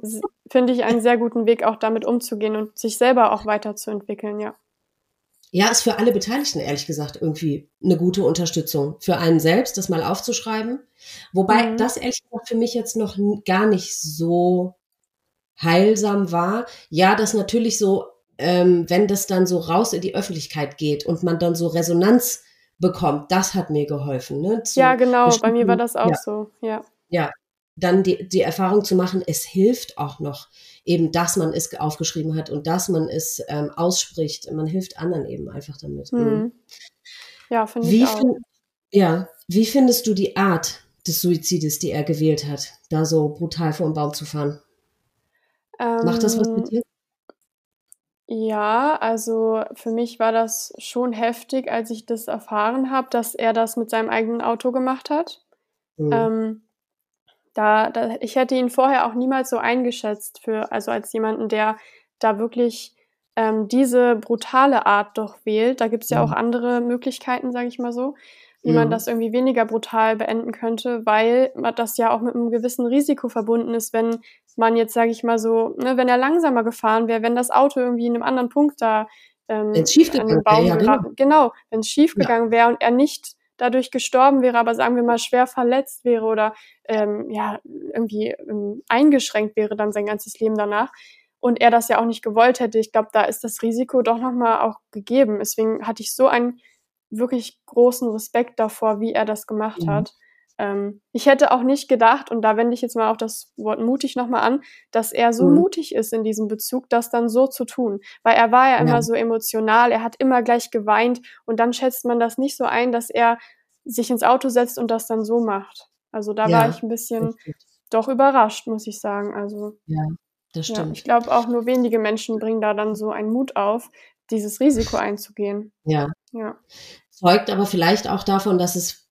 find ich einen sehr guten Weg, auch damit umzugehen und sich selber auch weiterzuentwickeln, ja ja, ist für alle Beteiligten ehrlich gesagt irgendwie eine gute Unterstützung. Für einen selbst, das mal aufzuschreiben. Wobei mhm. das ehrlich gesagt für mich jetzt noch gar nicht so heilsam war. Ja, das natürlich so, ähm, wenn das dann so raus in die Öffentlichkeit geht und man dann so Resonanz bekommt, das hat mir geholfen. Ne, ja, genau, bei mir war das auch ja. so, ja. Ja, dann die, die Erfahrung zu machen, es hilft auch noch eben, dass man es aufgeschrieben hat und dass man es ähm, ausspricht. Man hilft anderen eben einfach damit. Mhm. Mhm. Ja, finde ich auch. Find, ja, wie findest du die Art des Suizides, die er gewählt hat, da so brutal vor den Baum zu fahren? Ähm, Macht das was mit dir? Ja, also für mich war das schon heftig, als ich das erfahren habe, dass er das mit seinem eigenen Auto gemacht hat. Mhm. Ähm, da, da, ich hätte ihn vorher auch niemals so eingeschätzt für, also als jemanden, der da wirklich ähm, diese brutale Art doch wählt. Da gibt's ja mhm. auch andere Möglichkeiten, sage ich mal so wie man das irgendwie weniger brutal beenden könnte, weil das ja auch mit einem gewissen Risiko verbunden ist, wenn man jetzt, sage ich mal so, ne, wenn er langsamer gefahren wäre, wenn das Auto irgendwie in einem anderen Punkt da ähm, schief gegangen Baum ja, genau, genau wenn es schief gegangen ja. wäre und er nicht dadurch gestorben wäre, aber sagen wir mal schwer verletzt wäre oder ähm, ja irgendwie ähm, eingeschränkt wäre dann sein ganzes Leben danach und er das ja auch nicht gewollt hätte, ich glaube, da ist das Risiko doch nochmal auch gegeben. Deswegen hatte ich so ein wirklich großen Respekt davor, wie er das gemacht mhm. hat. Ähm, ich hätte auch nicht gedacht, und da wende ich jetzt mal auch das Wort mutig nochmal an, dass er so mhm. mutig ist in diesem Bezug, das dann so zu tun. Weil er war ja, ja immer so emotional, er hat immer gleich geweint und dann schätzt man das nicht so ein, dass er sich ins Auto setzt und das dann so macht. Also da ja, war ich ein bisschen richtig. doch überrascht, muss ich sagen. Also ja, das stimmt. Ja, ich glaube auch nur wenige Menschen bringen da dann so einen Mut auf, dieses Risiko einzugehen. Ja. Ja. Zeugt aber vielleicht auch davon, dass es,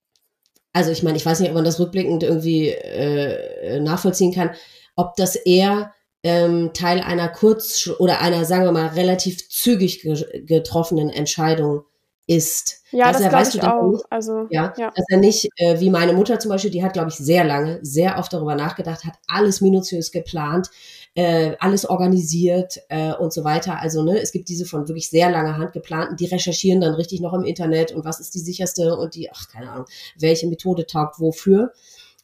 also ich meine, ich weiß nicht, ob man das rückblickend irgendwie äh, nachvollziehen kann, ob das eher ähm, Teil einer kurz oder einer, sagen wir mal, relativ zügig ge getroffenen Entscheidung ist. Ja, dass das er, weißt ich du, auch. Nicht, also, ja, ja, dass er nicht, äh, wie meine Mutter zum Beispiel, die hat, glaube ich, sehr lange, sehr oft darüber nachgedacht, hat alles minutiös geplant, äh, alles organisiert äh, und so weiter. Also ne, es gibt diese von wirklich sehr langer Hand geplanten, die recherchieren dann richtig noch im Internet und was ist die sicherste und die, ach keine Ahnung, welche Methode taugt wofür.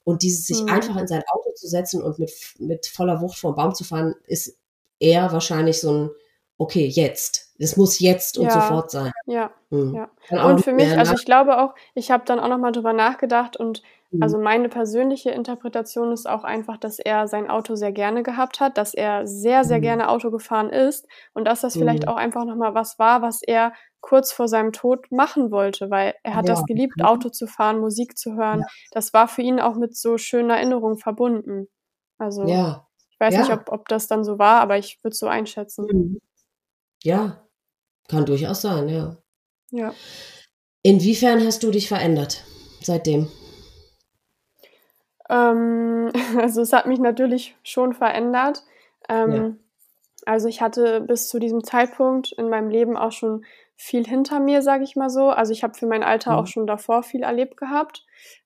Und dieses sich mhm. einfach in sein Auto zu setzen und mit, mit voller Wucht den Baum zu fahren, ist eher wahrscheinlich so ein, okay, jetzt. Es muss jetzt und ja, sofort sein. Ja, mhm. ja. Und für mich, also ich glaube auch, ich habe dann auch nochmal drüber nachgedacht und also mhm. meine persönliche Interpretation ist auch einfach, dass er sein Auto sehr gerne gehabt hat, dass er sehr, sehr mhm. gerne Auto gefahren ist und dass das vielleicht mhm. auch einfach nochmal was war, was er kurz vor seinem Tod machen wollte, weil er hat ja. das geliebt, Auto zu fahren, Musik zu hören. Ja. Das war für ihn auch mit so schönen Erinnerungen verbunden. Also ja. ich weiß nicht, ob, ob das dann so war, aber ich würde so einschätzen. Ja, kann durchaus sein, ja. Ja. Inwiefern hast du dich verändert seitdem? Ähm, also es hat mich natürlich schon verändert. Ähm, ja. Also ich hatte bis zu diesem Zeitpunkt in meinem Leben auch schon viel hinter mir, sage ich mal so. Also ich habe für mein Alter mhm. auch schon davor viel erlebt gehabt.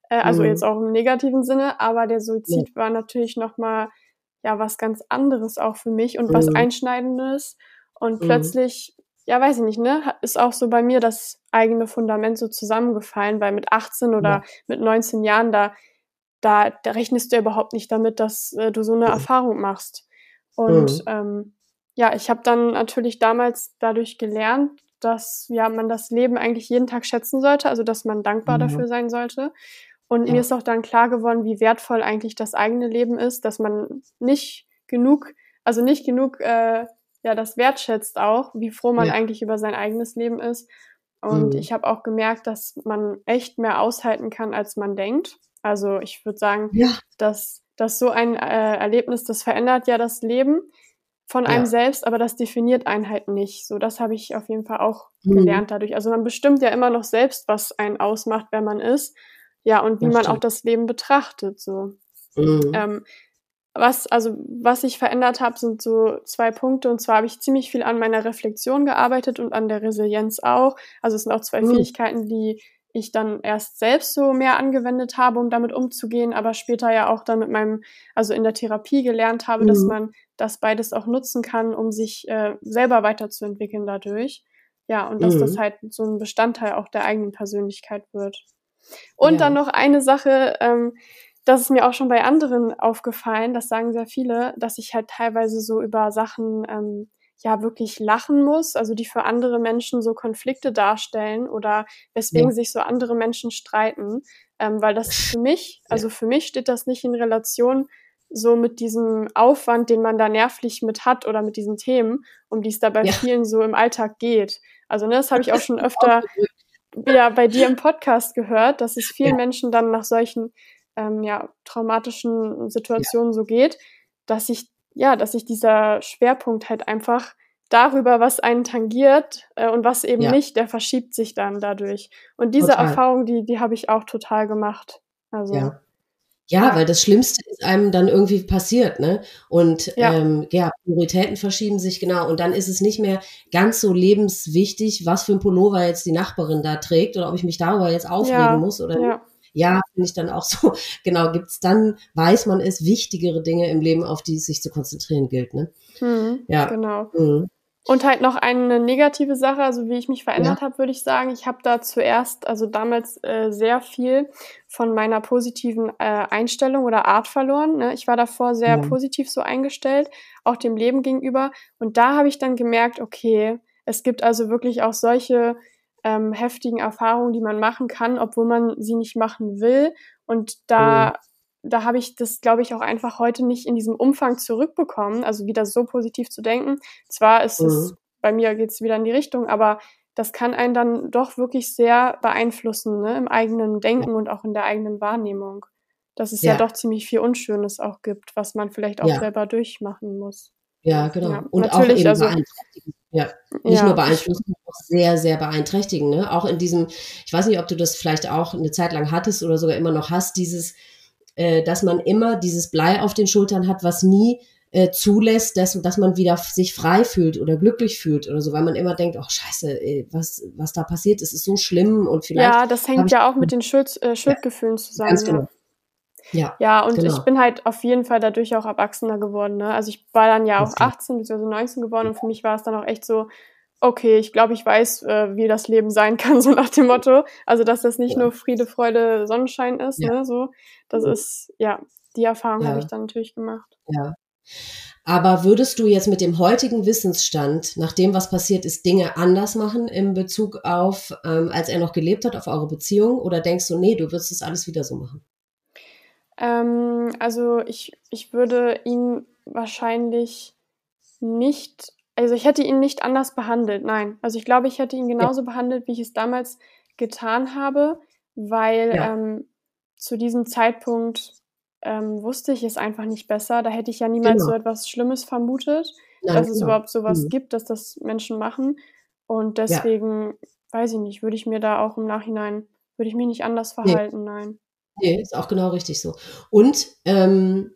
Äh, also mhm. jetzt auch im negativen Sinne, aber der Suizid ja. war natürlich nochmal ja was ganz anderes auch für mich und mhm. was Einschneidendes. Und mhm. plötzlich, ja, weiß ich nicht, ne, ist auch so bei mir das eigene Fundament so zusammengefallen, weil mit 18 oder ja. mit 19 Jahren da da, da rechnest du überhaupt nicht damit, dass äh, du so eine. Erfahrung machst. Und mhm. ähm, ja, ich habe dann natürlich damals dadurch gelernt, dass ja man das Leben eigentlich jeden Tag schätzen sollte, also dass man dankbar mhm. dafür sein sollte. Und ja. mir ist auch dann klar geworden, wie wertvoll eigentlich das eigene Leben ist, dass man nicht genug, also nicht genug äh, ja das wertschätzt auch, wie froh man ja. eigentlich über sein eigenes Leben ist. Und mhm. ich habe auch gemerkt, dass man echt mehr aushalten kann, als man denkt. Also ich würde sagen, ja. dass, dass so ein äh, Erlebnis, das verändert ja das Leben von einem ja. selbst, aber das definiert einen halt nicht. So, das habe ich auf jeden Fall auch mhm. gelernt dadurch. Also man bestimmt ja immer noch selbst, was einen ausmacht, wer man ist. Ja, und wie das man stimmt. auch das Leben betrachtet. So. Mhm. Ähm, was, also, was ich verändert habe, sind so zwei Punkte. Und zwar habe ich ziemlich viel an meiner Reflexion gearbeitet und an der Resilienz auch. Also es sind auch zwei mhm. Fähigkeiten, die ich dann erst selbst so mehr angewendet habe, um damit umzugehen, aber später ja auch dann mit meinem, also in der Therapie gelernt habe, mhm. dass man das beides auch nutzen kann, um sich äh, selber weiterzuentwickeln dadurch. Ja, und dass mhm. das halt so ein Bestandteil auch der eigenen Persönlichkeit wird. Und ja. dann noch eine Sache, ähm, das ist mir auch schon bei anderen aufgefallen, das sagen sehr viele, dass ich halt teilweise so über Sachen ähm, ja wirklich lachen muss, also die für andere Menschen so Konflikte darstellen oder weswegen ja. sich so andere Menschen streiten, ähm, weil das für mich, also für mich steht das nicht in Relation so mit diesem Aufwand, den man da nervlich mit hat oder mit diesen Themen, um die es da bei ja. vielen so im Alltag geht. Also ne, das habe ich auch schon öfter ja bei dir im Podcast gehört, dass es vielen ja. Menschen dann nach solchen ähm, ja, traumatischen Situationen so geht, dass sich ja, dass sich dieser Schwerpunkt halt einfach darüber, was einen tangiert äh, und was eben ja. nicht, der verschiebt sich dann dadurch. Und diese total. Erfahrung, die, die habe ich auch total gemacht. Also. Ja. Ja, weil das Schlimmste ist einem dann irgendwie passiert, ne? Und ja. Ähm, ja, Prioritäten verschieben sich genau. Und dann ist es nicht mehr ganz so lebenswichtig, was für ein Pullover jetzt die Nachbarin da trägt oder ob ich mich darüber jetzt aufregen ja. muss oder ja ja, finde ich dann auch so, genau, gibt's dann, weiß man es, wichtigere Dinge im Leben, auf die es sich zu konzentrieren gilt, ne? Mhm, ja. Genau. Mhm. Und halt noch eine negative Sache, also wie ich mich verändert ja. habe, würde ich sagen, ich habe da zuerst, also damals äh, sehr viel von meiner positiven äh, Einstellung oder Art verloren. Ne? Ich war davor sehr ja. positiv so eingestellt, auch dem Leben gegenüber. Und da habe ich dann gemerkt, okay, es gibt also wirklich auch solche ähm, heftigen Erfahrungen, die man machen kann, obwohl man sie nicht machen will. Und da, mhm. da habe ich das, glaube ich, auch einfach heute nicht in diesem Umfang zurückbekommen, also wieder so positiv zu denken. Zwar ist mhm. es, bei mir geht es wieder in die Richtung, aber das kann einen dann doch wirklich sehr beeinflussen, ne, im eigenen Denken und auch in der eigenen Wahrnehmung. Dass es ja. ja. doch ziemlich viel Unschönes auch gibt, was man vielleicht auch ja. selber durchmachen muss. Ja, genau. Ja, und auch eben also, beeinträchtigen. Ja, nicht ja. nur beeinflussen, auch sehr, sehr beeinträchtigen. Ne? Auch in diesem, ich weiß nicht, ob du das vielleicht auch eine Zeit lang hattest oder sogar immer noch hast, dieses, äh, dass man immer dieses Blei auf den Schultern hat, was nie äh, zulässt, dass, dass man wieder sich frei fühlt oder glücklich fühlt oder so, weil man immer denkt, oh scheiße, ey, was, was da passiert ist, ist so schlimm und vielleicht. Ja, das hängt ja auch mit den Schuld, äh, Schuldgefühlen zusammen. Ganz genau. Ja, ja und genau. ich bin halt auf jeden Fall dadurch auch erwachsener geworden. Ne? Also ich war dann ja auch 18 bzw. 19 geworden und für mich war es dann auch echt so, okay, ich glaube, ich weiß, äh, wie das Leben sein kann, so nach dem Motto. Also dass das nicht ja. nur Friede, Freude, Sonnenschein ist, ja. ne? So, das ja. ist, ja, die Erfahrung habe ich dann natürlich gemacht. Ja. Aber würdest du jetzt mit dem heutigen Wissensstand, nach dem, was passiert ist, Dinge anders machen in Bezug auf, ähm, als er noch gelebt hat, auf eure Beziehung? Oder denkst du, nee, du würdest das alles wieder so machen? Ähm, also ich, ich würde ihn wahrscheinlich nicht, also ich hätte ihn nicht anders behandelt, nein. Also ich glaube, ich hätte ihn genauso ja. behandelt, wie ich es damals getan habe, weil ja. ähm, zu diesem Zeitpunkt ähm, wusste ich es einfach nicht besser. Da hätte ich ja niemals genau. so etwas Schlimmes vermutet, Nein, dass es genau. überhaupt sowas mhm. gibt, dass das Menschen machen. Und deswegen, ja. weiß ich nicht, würde ich mir da auch im Nachhinein, würde ich mich nicht anders verhalten, nee. nein. Nee, ist auch genau richtig so. Und ähm,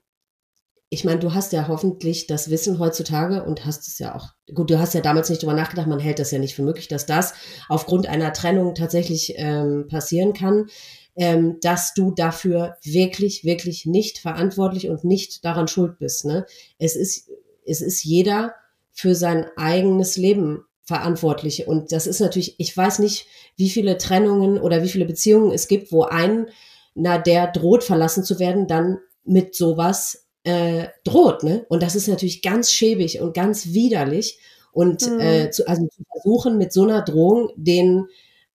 ich meine, du hast ja hoffentlich das Wissen heutzutage und hast es ja auch, gut, du hast ja damals nicht drüber nachgedacht, man hält das ja nicht für möglich, dass das aufgrund einer Trennung tatsächlich ähm, passieren kann, ähm, dass du dafür wirklich, wirklich nicht verantwortlich und nicht daran schuld bist. Ne? Es, ist, es ist jeder für sein eigenes Leben verantwortlich. Und das ist natürlich, ich weiß nicht, wie viele Trennungen oder wie viele Beziehungen es gibt, wo ein na, der droht verlassen zu werden, dann mit sowas äh, droht. Ne? Und das ist natürlich ganz schäbig und ganz widerlich. Und mhm. äh, zu, also zu versuchen, mit so einer Drohung den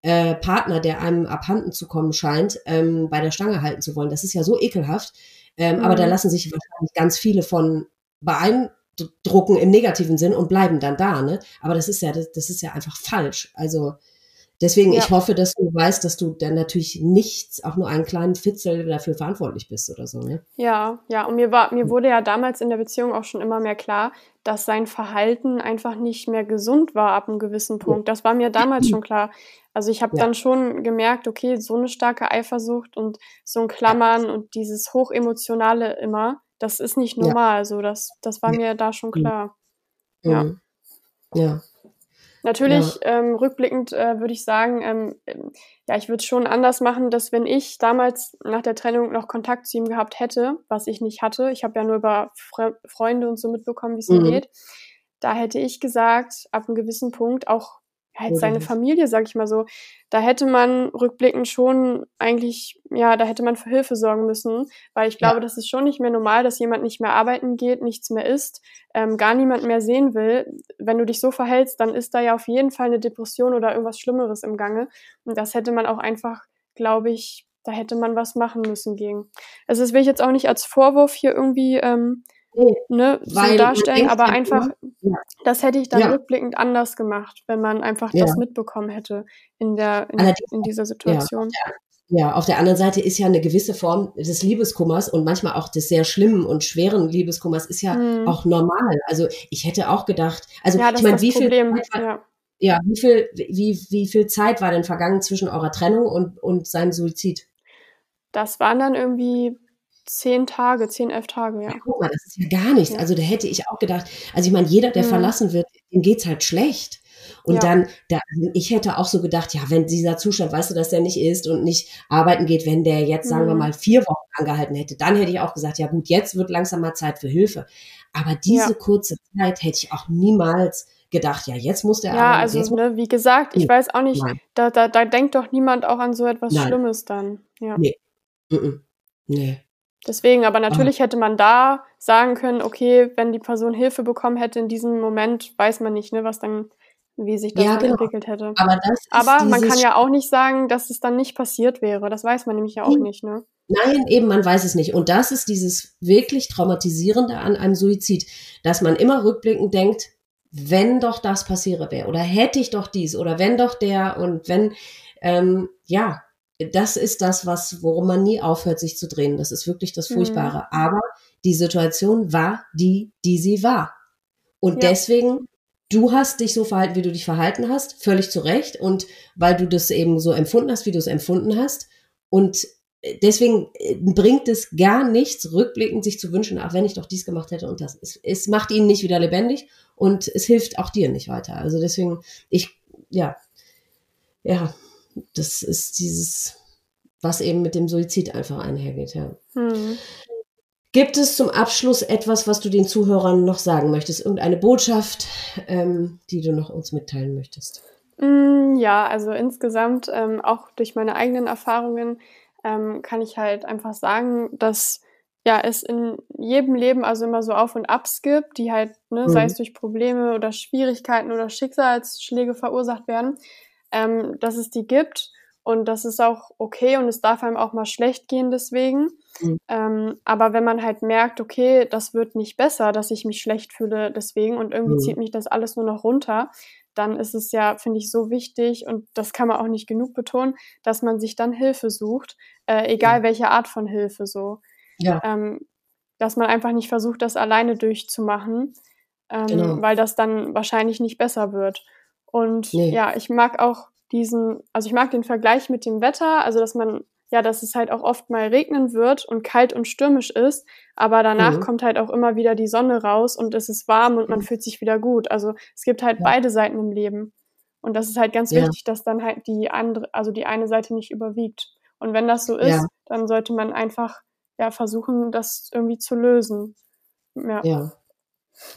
äh, Partner, der einem abhanden zu kommen scheint, ähm, bei der Stange halten zu wollen. Das ist ja so ekelhaft. Ähm, mhm. Aber da mhm. lassen sich wahrscheinlich ganz viele von beeindrucken im negativen Sinn und bleiben dann da. Ne? Aber das ist ja, das, das ist ja einfach falsch. Also Deswegen, ja. ich hoffe, dass du weißt, dass du dann natürlich nichts, auch nur einen kleinen Fitzel dafür verantwortlich bist oder so. Ne? Ja, ja. Und mir war, mir wurde ja damals in der Beziehung auch schon immer mehr klar, dass sein Verhalten einfach nicht mehr gesund war ab einem gewissen Punkt. Das war mir damals schon klar. Also ich habe ja. dann schon gemerkt, okay, so eine starke Eifersucht und so ein Klammern und dieses hochemotionale immer, das ist nicht normal. Ja. So, das, das war mir da schon klar. Mhm. Ja. Ja. Natürlich, ja. ähm, rückblickend äh, würde ich sagen, ähm, ja, ich würde es schon anders machen, dass wenn ich damals nach der Trennung noch Kontakt zu ihm gehabt hätte, was ich nicht hatte, ich habe ja nur über Fre Freunde und so mitbekommen, wie es mhm. ihm geht, da hätte ich gesagt, ab einem gewissen Punkt, auch halt seine Familie, sag ich mal so. Da hätte man rückblickend schon eigentlich, ja, da hätte man für Hilfe sorgen müssen, weil ich glaube, ja. das ist schon nicht mehr normal, dass jemand nicht mehr arbeiten geht, nichts mehr isst, ähm, gar niemand mehr sehen will. Wenn du dich so verhältst, dann ist da ja auf jeden Fall eine Depression oder irgendwas Schlimmeres im Gange. Und das hätte man auch einfach, glaube ich, da hätte man was machen müssen gegen. Also das will ich jetzt auch nicht als Vorwurf hier irgendwie ähm, ne, so darstellen, aber einfach, ja. Das hätte ich dann ja. rückblickend anders gemacht, wenn man einfach ja. das mitbekommen hätte in der in, in dieser Situation. Ja, auf der anderen Seite ist ja eine gewisse Form des Liebeskummers und manchmal auch des sehr schlimmen und schweren Liebeskummers ist ja hm. auch normal. Also ich hätte auch gedacht, also ja, ich meine, wie Problem. viel, ja. ja, wie viel, wie, wie viel Zeit war denn vergangen zwischen eurer Trennung und, und seinem Suizid? Das waren dann irgendwie zehn Tage, zehn, elf Tage, ja. ja guck mal, das ist ja gar nichts. Ja. Also da hätte ich auch gedacht, also ich meine, jeder, der mhm. verlassen wird, dem geht's halt schlecht. Und ja. dann, da, ich hätte auch so gedacht, ja, wenn dieser Zustand, weißt du, dass der nicht ist und nicht arbeiten geht, wenn der jetzt, sagen mhm. wir mal, vier Wochen angehalten hätte, dann hätte ich auch gesagt, ja gut, jetzt wird langsam mal Zeit für Hilfe. Aber diese kurze Zeit hätte ich auch niemals gedacht, ja, jetzt muss der Ja, arbeiten, also ne, wie gesagt, ich nee. weiß auch nicht, da, da, da denkt doch niemand auch an so etwas Nein. Schlimmes dann. Ja. Nee. Mm -mm. Nee. Deswegen, aber natürlich hätte man da sagen können, okay, wenn die Person Hilfe bekommen hätte in diesem Moment, weiß man nicht, ne, was dann, wie sich das ja, genau. entwickelt hätte. Aber, aber man kann ja auch nicht sagen, dass es dann nicht passiert wäre. Das weiß man nämlich ja auch nicht, ne? Nein, eben, man weiß es nicht. Und das ist dieses wirklich Traumatisierende an einem Suizid, dass man immer rückblickend denkt, wenn doch das passiere wäre oder hätte ich doch dies oder wenn doch der und wenn, ähm, ja, das ist das, was, worum man nie aufhört, sich zu drehen. Das ist wirklich das Furchtbare. Mhm. Aber die Situation war die, die sie war. Und ja. deswegen, du hast dich so verhalten, wie du dich verhalten hast, völlig zu Recht. Und weil du das eben so empfunden hast, wie du es empfunden hast. Und deswegen äh, bringt es gar nichts, rückblickend sich zu wünschen, ach, wenn ich doch dies gemacht hätte und das. Es, es macht ihn nicht wieder lebendig und es hilft auch dir nicht weiter. Also deswegen, ich, ja, ja, das ist dieses, was eben mit dem Suizid einfach einhergeht, ja. Hm. Gibt es zum Abschluss etwas, was du den Zuhörern noch sagen möchtest? Irgendeine Botschaft, ähm, die du noch uns mitteilen möchtest? Mm, ja, also insgesamt, ähm, auch durch meine eigenen Erfahrungen, ähm, kann ich halt einfach sagen, dass ja, es in jedem Leben also immer so Auf und Abs gibt, die halt, ne, mhm. sei es durch Probleme oder Schwierigkeiten oder Schicksalsschläge verursacht werden ähm, dass es die gibt und das ist auch okay und es darf einem auch mal schlecht gehen deswegen. Mhm. Ähm, aber wenn man halt merkt, okay, das wird nicht besser, dass ich mich schlecht fühle deswegen und irgendwie mhm. zieht mich das alles nur noch runter, dann ist es ja, finde ich, so wichtig und das kann man auch nicht genug betonen, dass man sich dann Hilfe sucht, äh, egal ja. welche Art von Hilfe so. Ja. Ähm, dass man einfach nicht versucht, das alleine durchzumachen, ähm, genau. weil das dann wahrscheinlich nicht besser wird. Und nee. ja, ich mag auch diesen, also ich mag den Vergleich mit dem Wetter, also dass man, ja, dass es halt auch oft mal regnen wird und kalt und stürmisch ist, aber danach mhm. kommt halt auch immer wieder die Sonne raus und es ist warm und man mhm. fühlt sich wieder gut. Also es gibt halt ja. beide Seiten im Leben. Und das ist halt ganz ja. wichtig, dass dann halt die andere, also die eine Seite nicht überwiegt. Und wenn das so ist, ja. dann sollte man einfach ja versuchen, das irgendwie zu lösen. Ja. ja.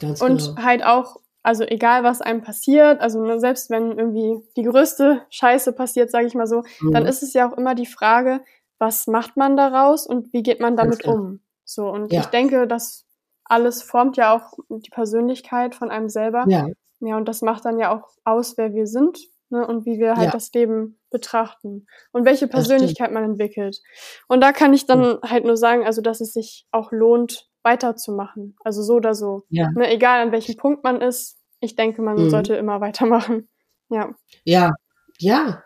Ganz und genau. halt auch also egal, was einem passiert, also ne, selbst wenn irgendwie die größte Scheiße passiert, sage ich mal so, mhm. dann ist es ja auch immer die Frage, was macht man daraus und wie geht man damit um? So und ja. ich denke, das alles formt ja auch die Persönlichkeit von einem selber. Ja. Ja, und das macht dann ja auch aus, wer wir sind ne, und wie wir halt ja. das Leben betrachten und welche Persönlichkeit man entwickelt. Und da kann ich dann halt nur sagen, also dass es sich auch lohnt, weiterzumachen. Also so oder so. Ja. Ne, egal an welchem Punkt man ist, ich denke, man mhm. sollte immer weitermachen. Ja. Ja, ja,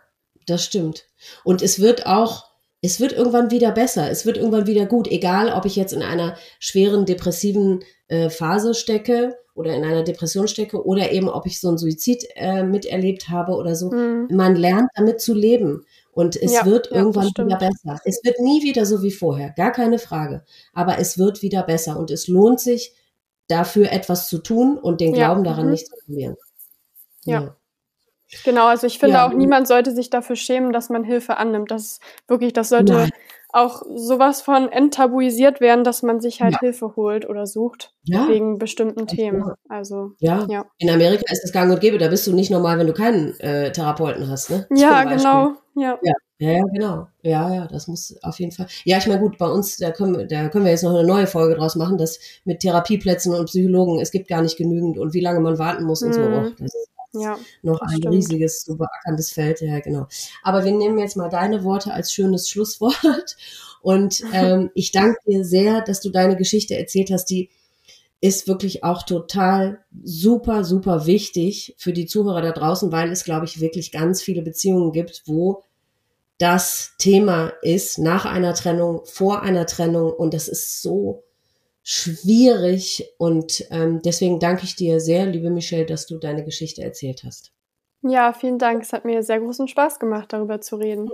das stimmt. Und es wird auch, es wird irgendwann wieder besser. Es wird irgendwann wieder gut. Egal, ob ich jetzt in einer schweren depressiven äh, Phase stecke oder in einer Depression stecke oder eben, ob ich so einen Suizid äh, miterlebt habe oder so. Mhm. Man lernt damit zu leben. Und es ja, wird irgendwann ja, wieder besser. Es wird nie wieder so wie vorher, gar keine Frage. Aber es wird wieder besser und es lohnt sich, dafür etwas zu tun und den Glauben ja. daran mhm. nicht zu verlieren. Ja. ja. Genau, also ich finde ja. auch, niemand sollte sich dafür schämen, dass man Hilfe annimmt. Das wirklich, das sollte Nein. auch sowas von enttabuisiert werden, dass man sich halt. Hilfe holt oder sucht wegen bestimmten Themen. Also ja. ja. In Amerika ist das gang und gäbe, da bist du nicht normal, wenn du keinen äh, Therapeuten hast, ne? Ja, genau. Ja. Ja. Ja, genau. Ja, ja, das muss auf jeden Fall. Ja, ich meine, gut, bei uns, da können, da können wir jetzt noch eine neue Folge draus machen, dass mit Therapieplätzen und Psychologen, es gibt gar nicht genügend und wie lange man warten muss und mhm. so. Das ist ja, noch ein stimmt. riesiges, zu beackerndes Feld. Ja, genau. Aber wir nehmen jetzt mal deine Worte als schönes Schlusswort. Und ähm, ich danke dir sehr, dass du deine Geschichte erzählt hast, die ist wirklich auch total super, super wichtig für die Zuhörer da draußen, weil es, glaube ich, wirklich ganz viele Beziehungen gibt, wo das Thema ist nach einer Trennung, vor einer Trennung und das ist so schwierig und ähm, deswegen danke ich dir sehr, liebe Michelle, dass du deine Geschichte erzählt hast. Ja, vielen Dank. Es hat mir sehr großen Spaß gemacht, darüber zu reden.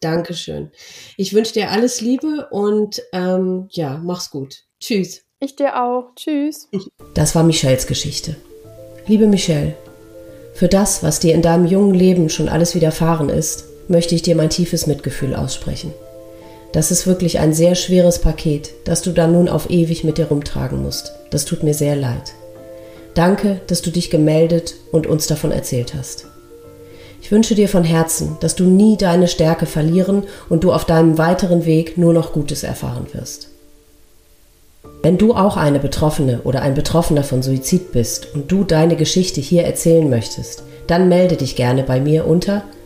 Dankeschön. Ich wünsche dir alles Liebe und ähm, ja, mach's gut. Tschüss. Ich dir auch. Tschüss. Das war Michelles Geschichte. Liebe Michelle, für das, was dir in deinem jungen Leben schon alles widerfahren ist, möchte ich dir mein tiefes Mitgefühl aussprechen. Das ist wirklich ein sehr schweres Paket, das du dann nun auf ewig mit dir rumtragen musst. Das tut mir sehr leid. Danke, dass du dich gemeldet und uns davon erzählt hast. Ich wünsche dir von Herzen, dass du nie deine Stärke verlieren und du auf deinem weiteren Weg nur noch Gutes erfahren wirst. Wenn du auch eine Betroffene oder ein Betroffener von Suizid bist und du deine Geschichte hier erzählen möchtest, dann melde dich gerne bei mir unter